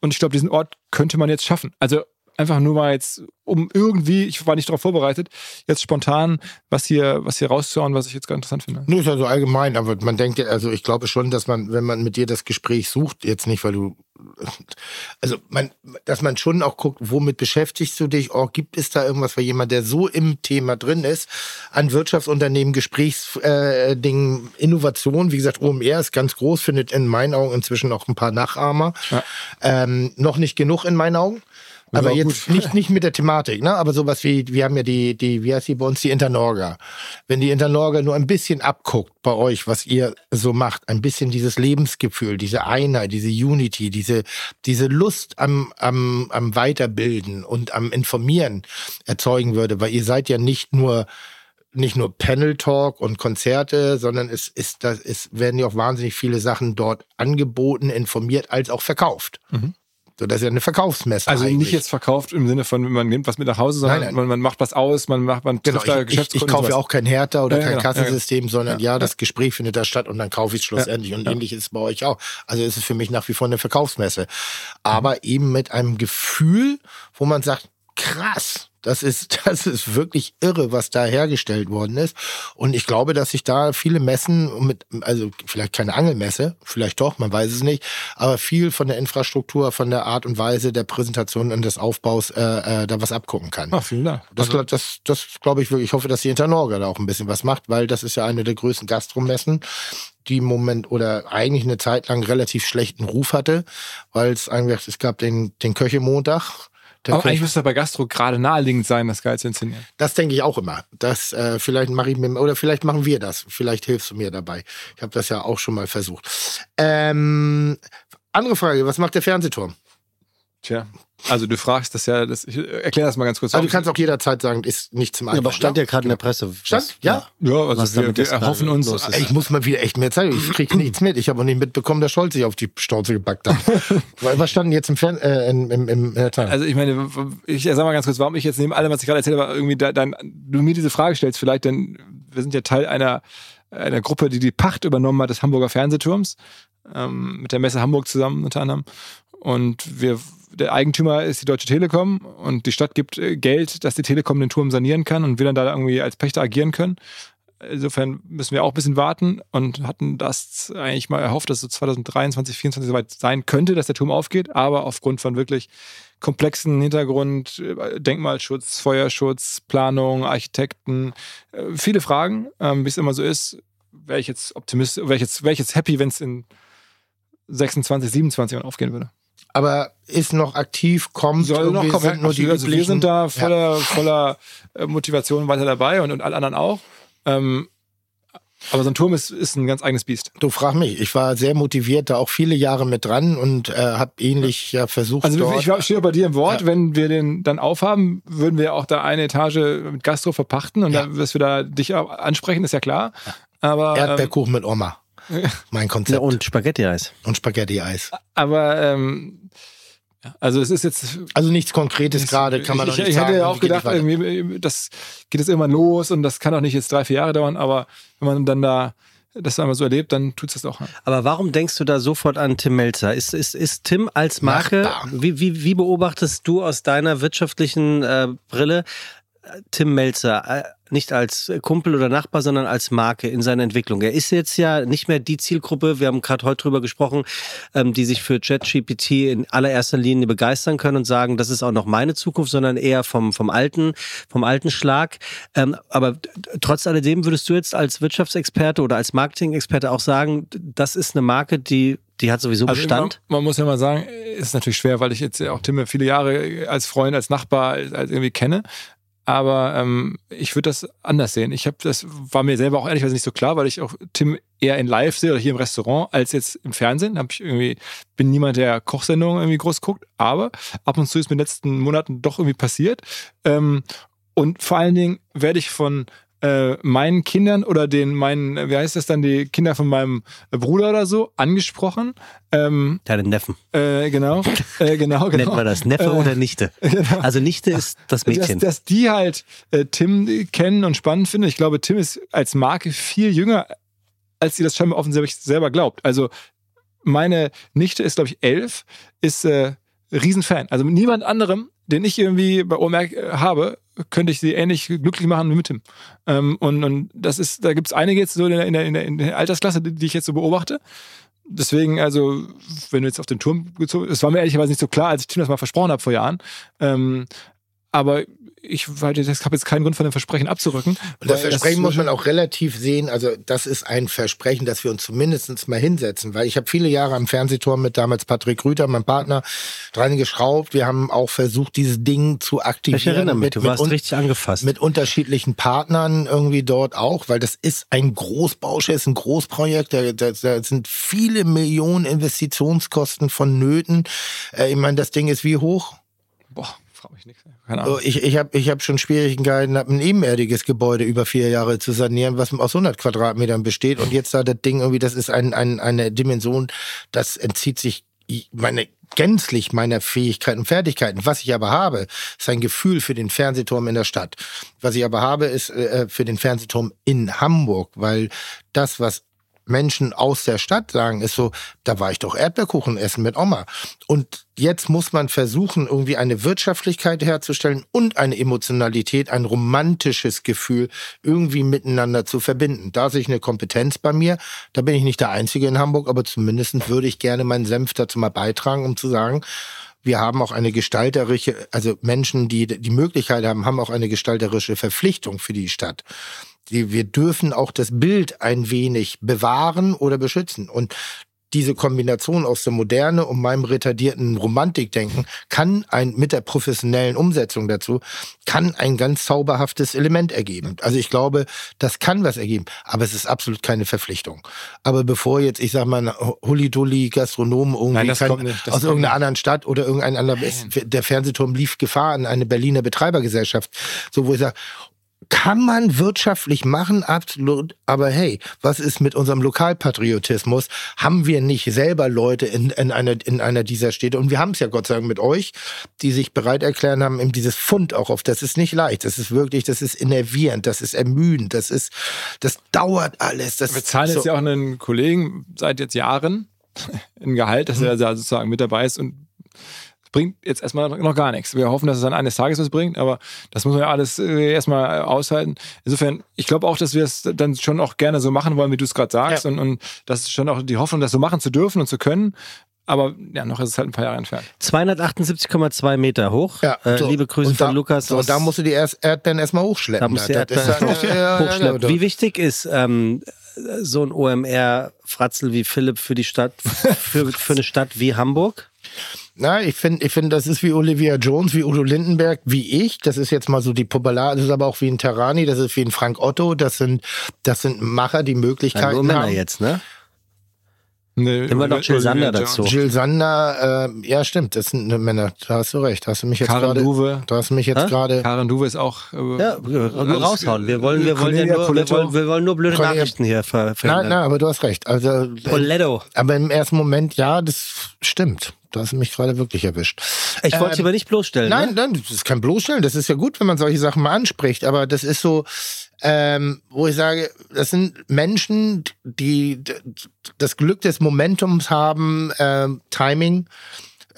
Und, ich glaube, diesen Ort könnte man jetzt schaffen. Also einfach nur mal jetzt, um irgendwie, ich war nicht darauf vorbereitet, jetzt spontan was hier, was hier rauszuhauen, was ich jetzt ganz interessant finde.
Nur ist also allgemein, aber man denkt, ja, also ich glaube schon, dass man, wenn man mit dir das Gespräch sucht, jetzt nicht, weil du, also man, dass man schon auch guckt, womit beschäftigst du dich, oh, gibt es da irgendwas für jemand, der so im Thema drin ist, an Wirtschaftsunternehmen, Gesprächsdingen, äh, Innovation, wie gesagt, OMR ist ganz groß, findet in meinen Augen inzwischen auch ein paar Nachahmer.
Ja.
Ähm, noch nicht genug in meinen Augen. Aber jetzt
gut.
nicht, nicht mit der Thematik, ne? Aber sowas wie, wir haben ja die, die, wie heißt die bei uns, die Internorga. Wenn die Internorga nur ein bisschen abguckt bei euch, was ihr so macht, ein bisschen dieses Lebensgefühl, diese Einheit, diese Unity, diese, diese Lust am, am, am Weiterbilden und am Informieren erzeugen würde, weil ihr seid ja nicht nur, nicht nur Panel Talk und Konzerte, sondern es ist, das, es werden ja auch wahnsinnig viele Sachen dort angeboten, informiert als auch verkauft. So, das ist ja eine Verkaufsmesse.
Mhm. Also
eigentlich.
nicht jetzt verkauft im Sinne von, man nimmt was mit nach Hause, sondern
Nein, nein.
Man, man macht was aus, man macht, man
Genau,
trifft da
ich, ich, ich kaufe ja auch kein Hertha oder
Ja,
kein
genau, ja,
Kassensystem, sondern ja,
Ja,
das Gespräch findet da statt und dann kaufe ich es schlussendlich. Und ähnlich ist es bei euch auch. Also es ist für mich nach wie vor eine Verkaufsmesse. Aber eben mit einem Gefühl, wo man sagt, krass, das ist, das ist wirklich irre, was da hergestellt worden ist. Und ich glaube, dass sich da viele Messen mit, also vielleicht keine Angelmesse, vielleicht doch, man weiß es nicht, aber viel von der Infrastruktur, von der Art und Weise der Präsentation und des Aufbaus äh, äh, da was abgucken kann.
Ach, vielen Dank.
Das, glaub- das, das glaube ich wirklich. Ich hoffe, dass die Internorga da auch ein bisschen was macht, weil das ist ja eine der größten Gastromessen, die im Moment oder eigentlich eine Zeit lang relativ schlechten Ruf hatte, weil es eigentlich, es gab den, den Köche-Montag.
Aber eigentlich müsste bei Gastro gerade naheliegend sein, das geil zu inszenieren.
das denke ich auch immer. Das äh, vielleicht mache ich mir oder vielleicht machen wir das. Vielleicht hilfst du mir dabei. Ich habe das ja auch schon mal versucht. Ähm, andere Frage: Was macht der Fernsehturm?
Tja. Also du fragst das ja, das, ich erkläre das mal ganz kurz.
Also du kannst auch jederzeit sagen, ist nicht zum
Ja, aber stand ja gerade in der Presse.
Stand? Ja.
ja, also
Was
wir,
damit
wir erhoffen uns.
los ist.
Ey, Ich muss mal wieder echt mehr Zeit. Ich krieg nichts mit. Ich habe auch nicht mitbekommen, dass Scholz sich auf die Schnauze gepackt hat. Was stand denn jetzt im Fern äh, im, im, im, in der Zeitung?
Also ich meine, ich sag mal ganz kurz, warum ich jetzt neben allem, was ich gerade erzählt habe, irgendwie da, dann, du mir diese Frage stellst, vielleicht, denn wir sind ja Teil einer, einer Gruppe, die die Pacht übernommen hat des Hamburger Fernsehturms, ähm, mit der Messe Hamburg zusammen unter anderem. Und wir, der Eigentümer ist die Deutsche Telekom und die Stadt gibt äh, Geld, dass die Telekom den Turm sanieren kann und wir dann da irgendwie als Pächter agieren können. Insofern müssen wir auch ein bisschen warten und hatten das eigentlich mal erhofft, dass so 2023, 2024 soweit sein könnte, dass der Turm aufgeht. Aber aufgrund von wirklich komplexen Hintergrund, äh, Denkmalschutz, Feuerschutz, Planung, Architekten, äh, viele Fragen, ähm, wie es immer so ist, wäre ich jetzt optimistisch, wäre ich jetzt, wäre ich jetzt happy, wenn es in 26, 27 Jahren aufgehen würde.
Aber ist noch aktiv, kommt.
Soll noch kommen.
sind nur die
also wir sind da voller, voller äh, Motivation weiter dabei und, und alle anderen auch. Ähm, aber so ein Turm ist, ist ein ganz eigenes Biest.
Du frag mich. Ich war sehr motiviert, da auch viele Jahre mit dran und äh, habe ähnlich ja versucht.
Also
dort,
ich stehe bei dir im Wort,
Ja.
wenn wir den dann aufhaben, würden wir auch da eine Etage mit Gastro verpachten und
Ja.
dann, dass wir da dich ansprechen, ist ja klar. Aber, ähm,
Erdbeerkuchen mit Oma. Mein Konzept.
Ja, und Spaghetti-Eis.
und Spaghetti-Eis.
aber ähm, also es ist jetzt
Also nichts Konkretes gerade, kann man
ich,
noch nicht
ich
sagen.
hätte ja auch gedacht, irgendwie, das geht jetzt irgendwann los und das kann auch nicht jetzt drei, vier Jahre dauern, aber wenn man dann da das einmal so erlebt, dann tut es das auch.
Aber warum denkst du da sofort an Tim Melzer? Ist, ist, ist Tim als Marke,
Machbar.
wie, wie, wie beobachtest du aus deiner wirtschaftlichen äh, Brille äh, Tim Melzer? Nicht als Kumpel oder Nachbar, sondern als Marke in seiner Entwicklung. Er ist jetzt ja nicht mehr die Zielgruppe, wir haben gerade heute drüber gesprochen, ähm, die sich für ChatGPT in allererster Linie begeistern können und sagen, das ist auch noch meine Zukunft, sondern eher vom, vom alten, vom alten Schlag. Ähm, aber trotz alledem würdest du jetzt als Wirtschaftsexperte oder als Marketing-Experte auch sagen, das ist eine Marke, die, die hat sowieso
Also
Bestand.
Man, man muss ja mal sagen, ist natürlich schwer, weil ich jetzt ja auch Timme viele Jahre als Freund, als Nachbar, als, als irgendwie kenne. Aber ähm, ich würde das anders sehen. Ich habe das war mir selber auch ehrlicherweise nicht so klar, weil ich auch Tim eher in Live sehe oder hier im Restaurant als jetzt im Fernsehen. Hab ich irgendwie bin niemand, der Kochsendungen irgendwie groß guckt, aber ab und zu ist mir in den letzten Monaten doch irgendwie passiert. Ähm, und vor allen Dingen werde ich von äh, meinen Kindern oder den meinen, wie heißt das dann, die Kinder von meinem Bruder oder so angesprochen. Ähm,
Deine Neffen.
äh, genau, äh, genau, genau.
Nennt man das Neffe
Äh,
oder Nichte?
genau.
Also Nichte ist das Mädchen.
Dass, dass die halt äh, Tim kennen und spannend finden. Ich glaube, Tim ist als Marke viel jünger, als sie das scheinbar offensichtlich selber glaubt. Also meine Nichte ist, glaube ich, elf, ist äh, Riesenfan. Also mit niemand anderem, den ich irgendwie bei OMR äh, habe, könnte ich sie ähnlich glücklich machen wie mit Tim. Ähm, und, und das ist, da gibt es einige jetzt so in der, in, der, in, der, Altersklasse, die, die ich jetzt so beobachte. Deswegen, also, wenn du jetzt auf den Turm gezogen es war mir ehrlicherweise nicht so klar, als ich Tim das mal versprochen habe vor Jahren. Ähm, aber ich habe jetzt keinen Grund von dem Versprechen abzurücken.
Und das Versprechen muss man auch relativ sehen. Also das ist ein Versprechen, dass wir uns zumindest mal hinsetzen. Weil ich habe viele Jahre am Fernsehturm mit damals Patrick Rüther, meinem Partner, dran geschraubt. Wir haben auch versucht, dieses Ding zu aktivieren.
Ich erinnere mich, du warst richtig angefasst.
mit unterschiedlichen Partnern irgendwie dort auch, weil das ist ein Großbaustell, ist ein Großprojekt, da, da, da sind viele Millionen Investitionskosten vonnöten. Äh, ich meine, das Ding ist wie hoch?
Boah, frag mich nicht. Keine Ahnung.
Ich ich habe ich hab schon Schwierigkeiten, hab ein ebenerdiges Gebäude über vier Jahre zu sanieren, was aus 100 Quadratmetern besteht. Und jetzt da das Ding irgendwie, das ist ein, ein, eine Dimension, das entzieht sich meine gänzlich meiner Fähigkeiten und Fertigkeiten. Was ich aber habe, ist ein Gefühl für den Fernsehturm in der Stadt. Was ich aber habe, ist äh, für den Fernsehturm in Hamburg, weil das, was Menschen aus der Stadt sagen, ist so, da war ich doch Erdbeerkuchen essen mit Oma. Und jetzt muss man versuchen, irgendwie eine Wirtschaftlichkeit herzustellen und eine Emotionalität, ein romantisches Gefühl irgendwie miteinander zu verbinden. Da sehe ich eine Kompetenz bei mir. Da bin ich nicht der Einzige in Hamburg, aber zumindest würde ich gerne meinen Senf dazu mal beitragen, um zu sagen, wir haben auch eine gestalterische, also Menschen, die die Möglichkeit haben, haben auch eine gestalterische Verpflichtung für die Stadt. Die, wir dürfen auch das Bild ein wenig bewahren oder beschützen. Und diese Kombination aus der Moderne und meinem retardierten Romantikdenken kann ein, mit der professionellen Umsetzung dazu, kann ein ganz zauberhaftes Element ergeben. Also ich glaube, das kann was ergeben, aber es ist absolut keine Verpflichtung. Aber bevor jetzt, ich sag mal, Hulli-Dulli Gastronomen irgendwie
Nein, nicht,
aus irgendeiner
nicht.
anderen Stadt oder irgendein anderer, der Fernsehturm lief Gefahr an eine Berliner Betreibergesellschaft, so wo ich sage, kann man wirtschaftlich machen, absolut. Aber hey, was ist mit unserem Lokalpatriotismus? Haben wir nicht selber Leute in, in, einer, in einer dieser Städte? Und wir haben es ja Gott sei Dank mit euch, die sich bereit erklären haben, eben dieses Fund auch auf. Das ist nicht leicht. Das ist wirklich, das ist innervierend, das ist ermüdend, das ist, das dauert alles. Das
Wir zahlen jetzt
so-
ja auch einen Kollegen seit jetzt Jahren ein Gehalt, dass er da sozusagen mit dabei ist und bringt jetzt erstmal noch gar nichts. Wir hoffen, dass es dann eines Tages was bringt, aber das muss man ja alles äh, erstmal aushalten. Insofern, ich glaube auch, dass wir es dann schon auch gerne so machen wollen, wie du es gerade sagst
Ja.
und, und das ist schon auch die Hoffnung, das so machen zu dürfen und zu können. Aber ja, noch ist es halt ein paar Jahre entfernt.
278,2 Meter hoch.
Ja,
äh,
so.
Liebe Grüße
da,
von Lukas.
So, da musst du die erst Erdbeeren erstmal hochschleppen.
Da muss die
Das ist
Erdbeeren
dann- ja,
hochschleppen.
ja,
Wie wichtig ist ähm, so ein OMR-Fratzel wie Philipp für die Stadt, für, für eine Stadt wie Hamburg?
Na, ich finde, ich finde, das ist wie Olivia Jones, wie Udo Lindenberg, wie ich. Das ist jetzt mal so die Popular, das ist aber auch wie ein Terrani, das ist wie ein Frank Otto. Das sind, das sind Macher, die Möglichkeiten
nur Männer
haben.
jetzt, ne?
Nee,
wir noch Jill Sander dazu.
Jill Sander, äh, ja stimmt, das sind ne Männer. Da hast du recht. Da hast du mich jetzt
Karen
gerade.
Duwe.
Da hast du mich jetzt gerade.
Karen Duwe ist auch. Äh,
Ja, nur raushauen. Wir wollen, wir wollen ja nur, wir wollen, wir wollen nur blöde
Cornelia-
Nachrichten hier ver
Nein, nein, aber du hast recht. Also, äh,
Poletto.
aber im ersten Moment, ja, das stimmt. Da hast du mich gerade wirklich erwischt.
Ich wollte dich
Ähm,
aber nicht bloßstellen.
Nein,
ne?
nein, das ist kein bloßstellen. Das ist ja gut, wenn man solche Sachen mal anspricht. Aber das ist so, ähm, wo ich sage, das sind Menschen, die das Glück des Momentums haben, ähm, Timing.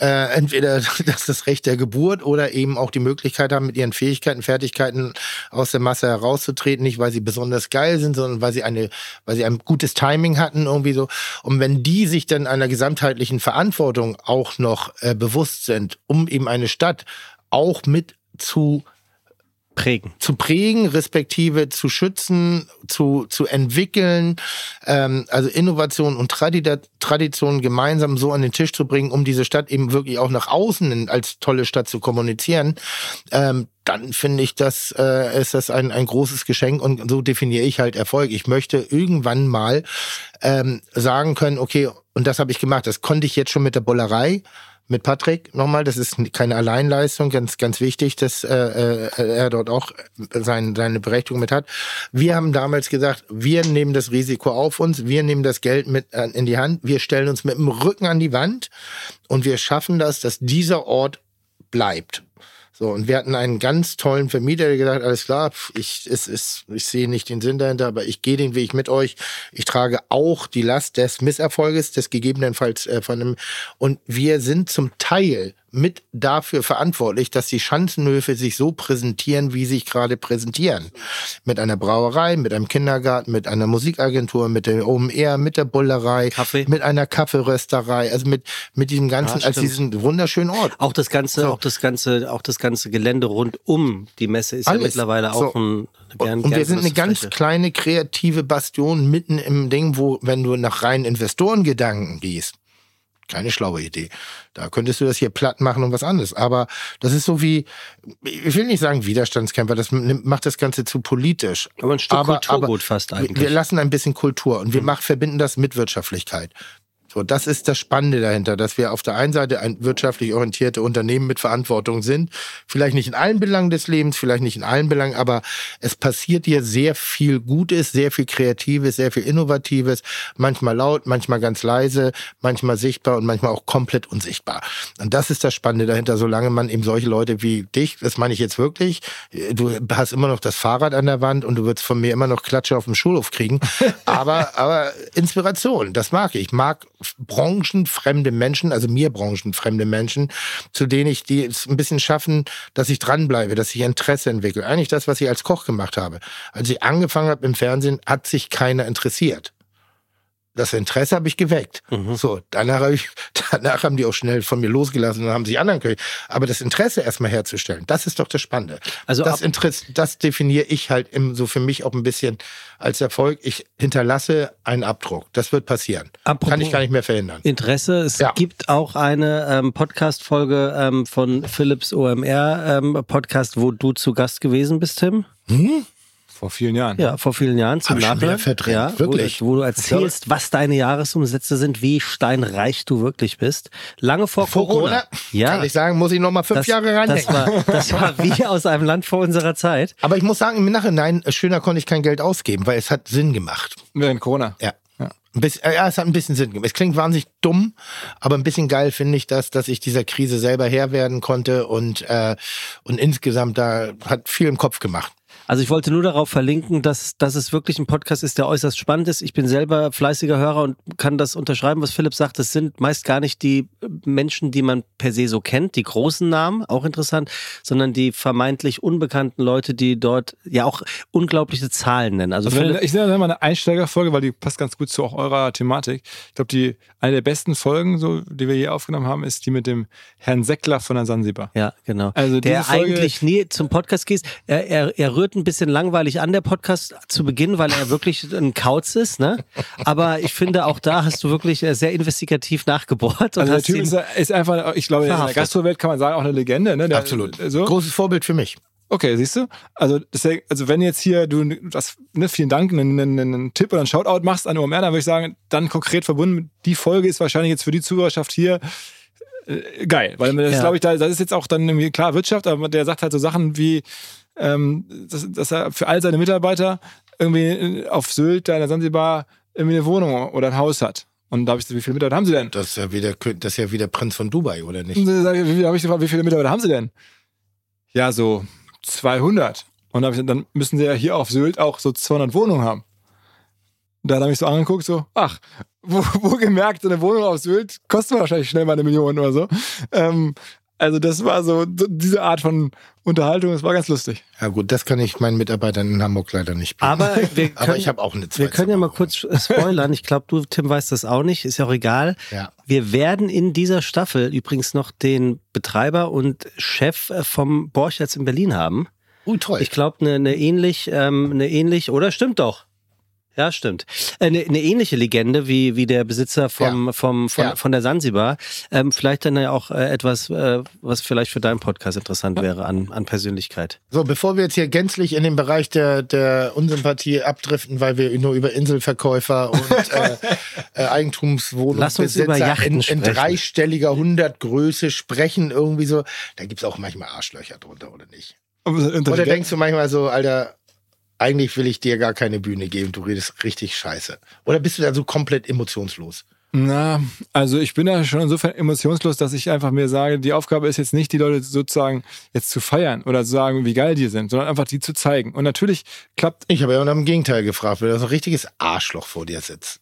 Äh, entweder das das Recht der Geburt oder eben auch die Möglichkeit haben, mit ihren Fähigkeiten, Fertigkeiten aus der Masse herauszutreten, nicht weil sie besonders geil sind, sondern weil sie eine, weil sie ein gutes Timing hatten irgendwie so. Und wenn die sich dann einer gesamtheitlichen Verantwortung auch noch äh, bewusst sind, um eben eine Stadt auch mit zu
prägen.
Zu prägen, respektive zu schützen, zu, zu entwickeln, ähm, also Innovation und Tradition gemeinsam so an den Tisch zu bringen, um diese Stadt eben wirklich auch nach außen als tolle Stadt zu kommunizieren. Ähm, dann finde ich, das äh, ist das ein, ein großes Geschenk und so definiere ich halt Erfolg. Ich möchte irgendwann mal ähm, sagen können, okay, und das habe ich gemacht. Das konnte ich jetzt schon mit der Bollerei mit Patrick nochmal. Das ist keine Alleinleistung, ganz, ganz wichtig, dass äh, äh, er dort auch sein, seine Berechtigung mit hat. Wir haben damals gesagt, wir nehmen das Risiko auf uns, wir nehmen das Geld mit äh, in die Hand, wir stellen uns mit dem Rücken an die Wand und wir schaffen das, dass dieser Ort bleibt. So, und wir hatten einen ganz tollen Vermieter, der gesagt alles klar, ich, es ist, ich sehe nicht den Sinn dahinter, aber ich gehe den Weg mit euch. Ich trage auch die Last des Misserfolges, des gegebenenfalls äh, von einem, und wir sind zum Teil mit dafür verantwortlich, dass die Schanzenhöfe sich so präsentieren, wie sie sich gerade präsentieren. Mit einer Brauerei, mit einem Kindergarten, mit einer Musikagentur, mit der OMR, mit der Bullerei,
Kaffee.
mit einer Kaffeerösterei, also mit, mit diesem ganzen,
Ja,
als diesen wunderschönen Ort.
Auch das ganze,
So.
auch das ganze, auch das ganze Gelände rund um die Messe ist ja
Alles.
mittlerweile auch
So.
ein gern,
und wir sind eine ganz
Fläche.
kleine kreative Bastion mitten im Ding, wo, wenn du nach reinen Investorengedanken gehst, keine schlaue Idee. Da könntest du das hier platt machen und was anderes. Aber das ist so wie, ich will nicht sagen Widerstandskämpfer, das macht das Ganze zu politisch.
Aber ein Stück Kulturgut fast
wir-
eigentlich.
Wir lassen ein bisschen Kultur und wir machen, verbinden das mit Wirtschaftlichkeit. So, das ist das Spannende dahinter, dass wir auf der einen Seite ein wirtschaftlich orientierte Unternehmen mit Verantwortung sind. Vielleicht nicht in allen Belangen des Lebens, vielleicht nicht in allen Belangen, aber es passiert hier sehr viel Gutes, sehr viel Kreatives, sehr viel Innovatives, manchmal laut, manchmal ganz leise, manchmal sichtbar und manchmal auch komplett unsichtbar. Und das ist das Spannende dahinter, solange man eben solche Leute wie dich, das meine ich jetzt wirklich, du hast immer noch das Fahrrad an der Wand und du wirst von mir immer noch Klatsche auf dem Schulhof kriegen, aber, aber Inspiration, das mag ich. Ich mag branchenfremde Menschen, also mir branchenfremde Menschen, zu denen ich die es ein bisschen schaffen, dass ich dranbleibe, dass ich Interesse entwickle. Eigentlich das, was ich als Koch gemacht habe. Als ich angefangen habe im Fernsehen, hat sich keiner interessiert. Das Interesse habe ich geweckt. So, danach, habe ich, danach haben die auch schnell von mir losgelassen und haben sich anderen Köche. Aber das Interesse erstmal herzustellen, das ist doch das Spannende.
Also
das Interesse, das definiere ich halt im, so für mich auch ein bisschen als Erfolg. Ich hinterlasse einen Abdruck. Das wird passieren.
Apropos-
Kann ich gar nicht mehr verhindern.
Interesse. Es
Ja.
gibt auch eine ähm, Podcast-Folge ähm, von Philips OMR-Podcast, wo du zu Gast gewesen bist, Tim.
Vor vielen Jahren.
Ja, vor vielen Jahren zum
wieder verdrängt,
ja,
wirklich.
Wo, du- wo du erzählst, was deine Jahresumsätze sind, wie steinreich du wirklich bist. Lange vor,
Vor Corona,
Ja.
kann ich sagen, muss ich noch mal fünf
das,
Jahre ranhängen.
das war, das war wie aus einem Land vor unserer Zeit.
Aber ich muss sagen, im Nachhinein, schöner konnte ich kein Geld ausgeben, weil es hat Sinn gemacht.
Während Corona.
Ja. Bisschen, äh, ja, es hat ein bisschen Sinn gemacht. Es klingt wahnsinnig dumm, aber ein bisschen geil finde ich das, dass ich dieser Krise selber Herr werden konnte und, äh, und insgesamt da hat viel im Kopf gemacht.
Also ich wollte nur darauf verlinken, dass, dass es wirklich ein Podcast ist, der äußerst spannend ist. Ich bin selber fleißiger Hörer und kann das unterschreiben, was Philipp sagt. Es sind meist gar nicht die Menschen, die man per se so kennt, die großen Namen, auch interessant, sondern die vermeintlich unbekannten Leute, die dort ja auch unglaubliche Zahlen nennen. Also,
Also
Philipp,
ich nenne mal eine Einsteigerfolge, weil die passt ganz gut zu auch eurer Thematik. Ich glaube, die eine der besten Folgen, so, die wir hier aufgenommen haben, ist die mit dem Herrn Seckler von der Sansibar.
ja, genau.
Also
der
Folge-
eigentlich nie zum Podcast geht. Er, er, er rührt ein bisschen langweilig an, der Podcast zu Beginn, weil er wirklich ein Kauz ist. Ne? Aber ich finde, auch da hast du wirklich äh, sehr investigativ nachgebohrt. Und
Also der Typ ist, ist einfach, ich glaube, in der. Gastrowelt kann man sagen, auch eine Legende. Ne? Der, So.
Großes Vorbild für mich.
Okay, siehst du? Also, deswegen, also wenn jetzt hier du das, ne, vielen Dank, einen, einen, einen Tipp oder einen Shoutout machst an OMR, dann würde ich sagen, dann konkret verbunden, die Folge ist wahrscheinlich jetzt für die Zuhörerschaft hier äh, geil. Weil das
Ja.
glaube ich, da, das ist jetzt auch dann irgendwie klar Wirtschaft, aber der sagt halt so Sachen wie, ähm, dass, dass er für all seine Mitarbeiter irgendwie äh, auf Sylt, da in der Sansibar, irgendwie eine Wohnung oder ein Haus hat. Und da habe ich so, wie viele Mitarbeiter haben sie denn?
Das ist ja wieder, das ist ja wieder Prinz von Dubai, oder nicht?
Und dann sag ich, ich gefragt, wie viele Mitarbeiter haben Sie denn? Ja, so 200. Und dann, ich, gesagt, dann müssen Sie ja hier auf Sylt auch so 200 Wohnungen haben. Da hat er mich so angeguckt, so, ach, wo, wo gemerkt, so eine Wohnung auf Sylt kostet wahrscheinlich schnell mal eine Million oder so. Ähm, also das war so, diese Art von Unterhaltung, das war ganz lustig.
Ja gut, das kann ich meinen Mitarbeitern in Hamburg leider nicht bieten.
Aber wir
Aber
können,
ich habe auch eine
wir können ja mal kurz spoilern. Ich glaube, du, Tim, weißt das auch nicht. Ist ja auch egal.
Ja.
Wir werden in dieser Staffel übrigens noch den Betreiber und Chef äh, vom Borchertz in Berlin haben.
Ui, toll.
Ich glaube, eine ne ähnlich, ähm, eine ähnlich, oder stimmt doch. Ja, stimmt. Eine, eine ähnliche Legende wie, wie der Besitzer vom,
Ja.
vom, von,
Ja.
von der Sansibar. Ähm, vielleicht dann ja auch äh, etwas, äh, was vielleicht für deinen Podcast interessant wäre an, an Persönlichkeit.
So, bevor wir jetzt hier gänzlich in den Bereich der, der Unsympathie abdriften, weil wir nur über Inselverkäufer und äh, äh,
Yachten
in, in dreistelliger Hundertgröße sprechen, irgendwie so, da gibt's auch manchmal Arschlöcher drunter, oder nicht? Oder denkst du manchmal so, Alter, eigentlich will ich dir gar keine Bühne geben, du redest richtig scheiße. Oder bist du da so komplett emotionslos?
Na, also ich bin da schon insofern emotionslos, dass ich einfach mir sage, die Aufgabe ist jetzt nicht, die Leute sozusagen jetzt zu feiern oder zu sagen, wie geil die sind, sondern einfach die zu zeigen. Und natürlich klappt,
Ich habe ja nach dem Gegenteil gefragt, weil da so ein richtiges Arschloch vor dir sitzt.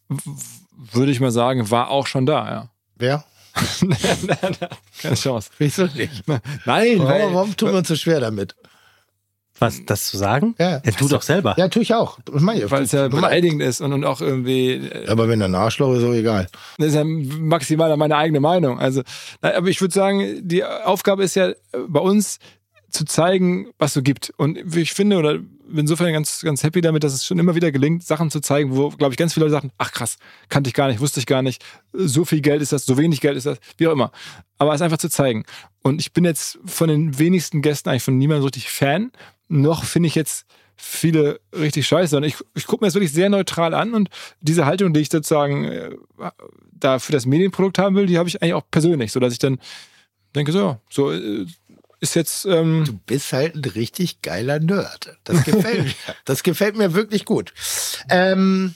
würde ich mal sagen, war auch schon da, ja.
Wer?
Keine Chance.
Wieso nicht?
Nein,
Warum, warum tun wir uns so schwer damit?
Was, das zu sagen?
Ja.
du doch selber.
Ja, tue ich auch.
Weil es ja beleidigend ist und, und auch irgendwie, äh,
Aber wenn er ein Arschloch ist, so egal.
das ist ja maximal meine eigene Meinung. Also, aber ich würde sagen, die Aufgabe ist ja äh, bei uns zu zeigen, was so gibt. Und ich finde oder bin insofern ganz, ganz happy damit, dass es schon immer wieder gelingt, Sachen zu zeigen, wo, glaube ich, ganz viele Leute sagen, ach krass, kannte ich gar nicht, wusste ich gar nicht, so viel Geld ist das, so wenig Geld ist das, wie auch immer. Aber es einfach zu zeigen. Und ich bin jetzt von den wenigsten Gästen eigentlich von niemandem so richtig Fan. Noch finde ich jetzt viele richtig scheiße. Und ich, ich gucke mir das wirklich sehr neutral an und diese Haltung, die ich sozusagen äh, da für das Medienprodukt haben will, die habe ich eigentlich auch persönlich, so dass ich dann denke, so, so äh, ist jetzt, ähm,
Du bist halt ein richtig geiler Nerd. Das gefällt mir. Das gefällt mir wirklich gut. Ähm,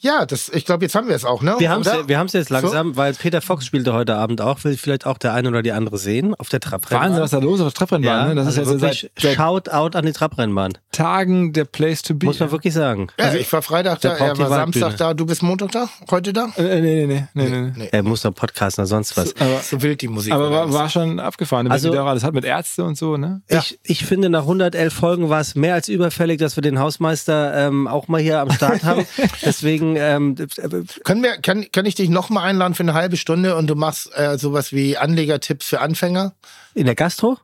ja, das, ich glaube, jetzt haben wir es auch, ne?
Wir haben es
Oder?
wir haben's jetzt langsam, weil Peter Fox spielte heute Abend auch, will vielleicht auch der eine oder die andere sehen auf der Trabrennbahn.
Wahnsinn, was da los ist auf der Trabrennbahn.
ja,
ne? Das
also
ist ja
wirklich
seit, seit
Shout-out an die Trabrennbahn.
Tagen der Place to be.
Muss man wirklich sagen.
Ja, ich war Freitag da, er war
Waldbühne.
Samstag da, du bist Montag da? Heute da?
äh, nee, nee, nee, nee, nee.
Nee.
Er muss doch podcasten oder sonst was.
Aber,
So wild die Musik.
aber war, war schon abgefahren, wie
Also-
die da alles hat mit Ärzte und so, ne?
Ja.
Ich, ich finde, nach 111 Folgen war es mehr als überfällig, dass wir den Hausmeister ähm, auch mal hier am Start haben. Deswegen, ähm, äh,
Können wir, kann, kann ich dich nochmal einladen für eine halbe Stunde und du machst äh, sowas wie Anlegertipps für Anfänger?
in der Gastro?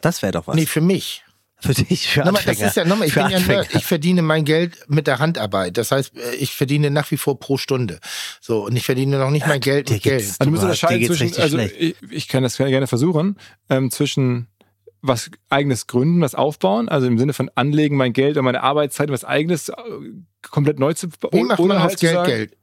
Das wäre doch was.
Nee, für mich.
für dich, für
Nochmal,
Anfänger.
das ist ja nochmal, ich
für
bin ja
Anfänger.
Nerd. Ich verdiene mein Geld mit der Handarbeit. Das heißt, äh, ich verdiene nach wie vor pro Stunde. So, und ich verdiene noch nicht mein Geld mit Geld.
Also du musst unterscheiden zwischen, also ich, ich kann das gerne versuchen, ähm, zwischen was eigenes gründen, was aufbauen, also im Sinne von anlegen, mein Geld und meine Arbeitszeit, was eigenes äh, komplett neu zu
Wie macht man
halt
aus Geld Geld?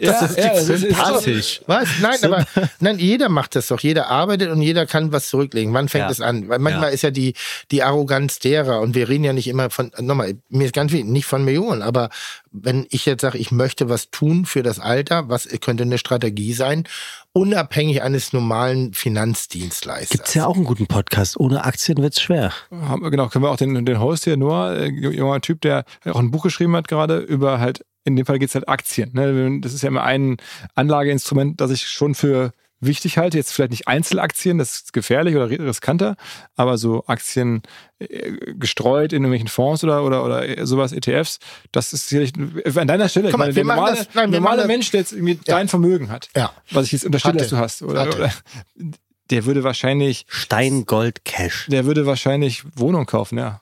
Ja,
Das ist
ja, das ist-
sympathisch. Was? Nein, aber nein, jeder macht das doch. Jeder arbeitet und jeder kann was zurücklegen. Wann fängt
Ja.
es an? Weil manchmal ist ja die, die Arroganz derer und wir reden ja nicht immer von, nochmal, mir ist ganz wichtig, nicht von Millionen, aber wenn ich jetzt sage, ich möchte was tun für das Alter, was könnte eine Strategie sein, unabhängig eines normalen Finanzdienstleisters.
Gibt's ja auch einen guten Podcast. Ohne Aktien wird's schwer.
haben wir, genau, können wir auch den, den Host hier, Noah, äh, junger Typ, der auch ein Buch geschrieben hat gerade über halt, in dem Fall geht's halt Aktien. Ne? Das ist ja immer ein Anlageinstrument, das ich schon für wichtig halte. Jetzt vielleicht nicht Einzelaktien, das ist gefährlich oder riskanter, aber so Aktien äh, gestreut in irgendwelchen Fonds oder, oder, oder sowas, ETFs, das ist sicherlich an deiner Stelle,
wir
meine, der normale,
das- nein,
normale Mensch, der jetzt irgendwie dein Vermögen hat,
Ja.
was ich jetzt unterstelle, dass du hast, oder, oder der würde wahrscheinlich,
Stein, Gold, Cash.
der würde wahrscheinlich Wohnung kaufen, ja.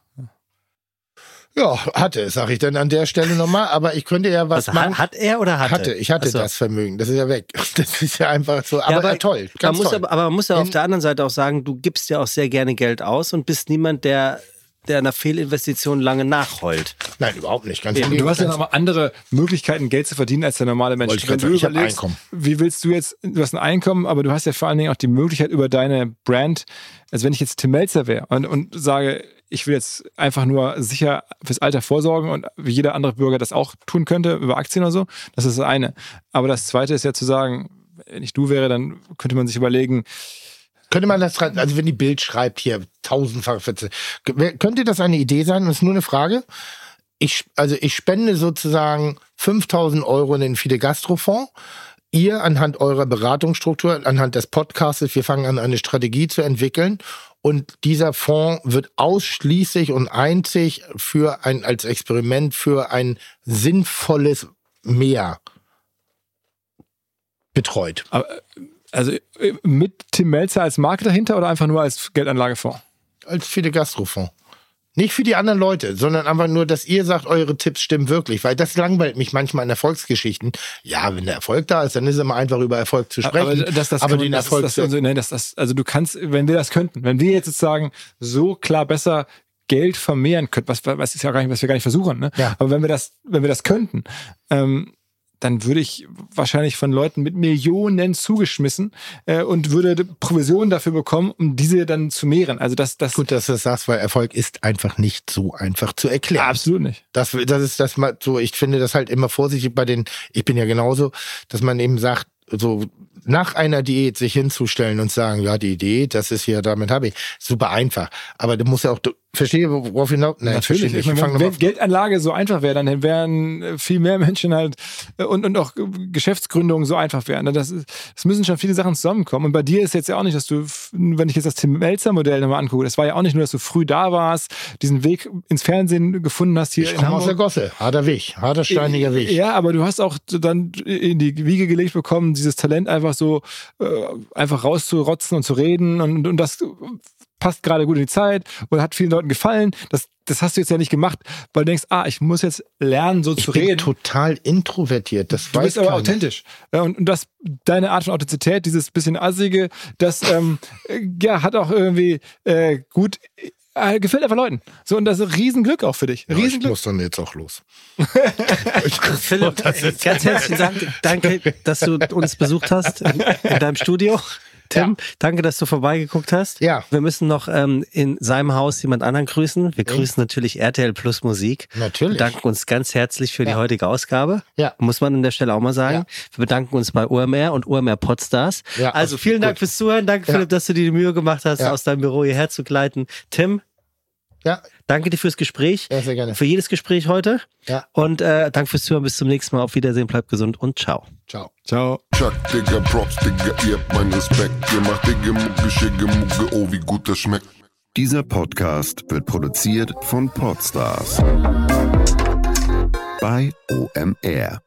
Ja, hatte, sag ich dann an der Stelle nochmal, aber ich könnte ja was
Was,
machen.
hat, er oder hatte?
hatte, ich hatte
so.
das Vermögen. Das ist ja weg. Das ist ja einfach so. Aber,
Ja,
äh, toll.
Man
Ganz
muss
toll.
aber, aber man muss ja auf
In-
der anderen Seite auch sagen, du gibst ja auch sehr gerne Geld aus und bist niemand, der, der einer Fehlinvestition lange nachheult.
Nein, überhaupt nicht. Ganz im
Du hast ja nochmal andere Möglichkeiten, Geld zu verdienen als der normale Mensch.
Ich grad sagen, ich hab Einkommen.
wie willst du jetzt, du hast ein Einkommen, aber du hast ja vor allen Dingen auch die Möglichkeit über deine Brand, also wenn ich jetzt Tim Melzer wäre und, und sage, ich will jetzt einfach nur sicher fürs Alter vorsorgen und wie jeder andere Bürger das auch tun könnte, über Aktien oder so, das ist das eine. Aber das zweite ist ja zu sagen, wenn ich du wäre, dann könnte man sich überlegen,
Könnte man das, also wenn die Bild schreibt hier tausendfach, könnte das eine Idee sein? Das ist nur eine Frage. Ich, also ich spende sozusagen 5000 Euro in den Fide Gastrofonds. Ihr anhand eurer Beratungsstruktur, anhand des Podcasts, wir fangen an, eine Strategie zu entwickeln. Und dieser Fonds wird ausschließlich und einzig für ein, als Experiment für ein sinnvolles Meer betreut.
aber, also äh, mit Tim Melzer als Marke dahinter oder einfach nur als Geldanlagefonds?
Als Fide Gastrofonds. Nicht für die anderen Leute, sondern einfach nur, dass ihr sagt, eure Tipps stimmen wirklich, weil das langweilt mich manchmal in Erfolgsgeschichten. Ja, wenn der Erfolg da ist, dann ist es immer einfach über Erfolg zu sprechen.
Aber, das, das
aber
man-
den
das,
Erfolg
das, also, nein, das, das, also du kannst, wenn wir das könnten, wenn wir jetzt sozusagen so klar besser Geld vermehren könnten, was, was ist ja gar nicht, was wir gar nicht versuchen, ne?
Ja.
Aber wenn wir das, wenn wir das könnten, ähm, dann würde ich wahrscheinlich von Leuten mit Millionen zugeschmissen äh, und würde Provisionen dafür bekommen, um diese dann zu mehren. Also das, das
Gut, dass du das sagst, weil Erfolg ist einfach nicht so einfach zu erklären.
absolut nicht.
Das, das ist das mal so, ich finde das halt immer vorsichtig bei den, ich bin ja genauso, dass man eben sagt, so nach einer Diät sich hinzustellen und sagen, ja, die Diät, das ist hier, damit habe ich, super einfach. Aber du musst ja auch, verstehe, worauf hinaus, nein,
Natürlich.
verstehe
Ich meine,
fang
wenn, Geldanlage so einfach wäre, dann wären äh, viel mehr Menschen halt äh, und, und auch Geschäftsgründungen so einfach wären. ne? Das, das müssen schon viele Sachen zusammenkommen. Und bei dir ist jetzt ja auch nicht, dass du, wenn ich jetzt das Tim Melzer-Modell nochmal angucke, das war ja auch nicht nur, dass du früh da warst, diesen Weg ins Fernsehen gefunden hast hier
Ich komme aus der. Gosse, harter Weg, harter steiniger Weg.
Ja, aber du hast auch dann in die Wiege gelegt bekommen, dieses Talent einfach so äh, einfach rauszurotzen und zu reden und, und das passt gerade gut in die Zeit und hat vielen Leuten gefallen. Das, das hast du jetzt ja nicht gemacht, weil du denkst, ah, ich muss jetzt lernen, so
Ich
zu
bin
reden.
total introvertiert, das
Du
weiß
bist aber authentisch. Ja, und, und das, deine Art von Authentizität, dieses bisschen assige, das ähm, äh, ja, hat auch irgendwie äh, gut, äh, gefällt einfach Leuten. So, und das ist ein Riesenglück auch für dich.
Ja, ich
Riesenglück.
muss dann jetzt auch los.
Philipp, ganz herzlichen Dank. Danke, dass du uns besucht hast in, in deinem Studio. Tim, danke, dass du vorbeigeguckt hast.
Ja.
Wir müssen noch ähm, in seinem Haus jemand anderen grüßen. Wir grüßen natürlich RTL Plus Musik.
Natürlich.
Wir bedanken uns ganz herzlich für die
Ja.
heutige Ausgabe.
Ja.
Muss man an der Stelle auch mal sagen.
Ja.
Wir bedanken uns bei OMR und OMR Podstars.
Ja,
also vielen Dank
gut.
fürs Zuhören. Danke,
Ja.
Philipp, dass du dir die Mühe gemacht hast,
Ja.
aus deinem Büro hierher zu gleiten. Tim,
Ja,
danke dir fürs Gespräch.
ja, sehr gerne.
Für jedes Gespräch heute.
Ja.
Und äh, danke fürs Zuhören. Bis zum nächsten Mal. Auf Wiedersehen. Bleibt gesund und ciao.
Ciao.
Ciao.
Chuck, Digga, Props, Digga, ihr habt meinen Respekt. Ihr macht Digga, Mucke, Schicke, Mucke, oh, wie gut das schmeckt.
Dieser Podcast wird produziert von Podstars bei OMR.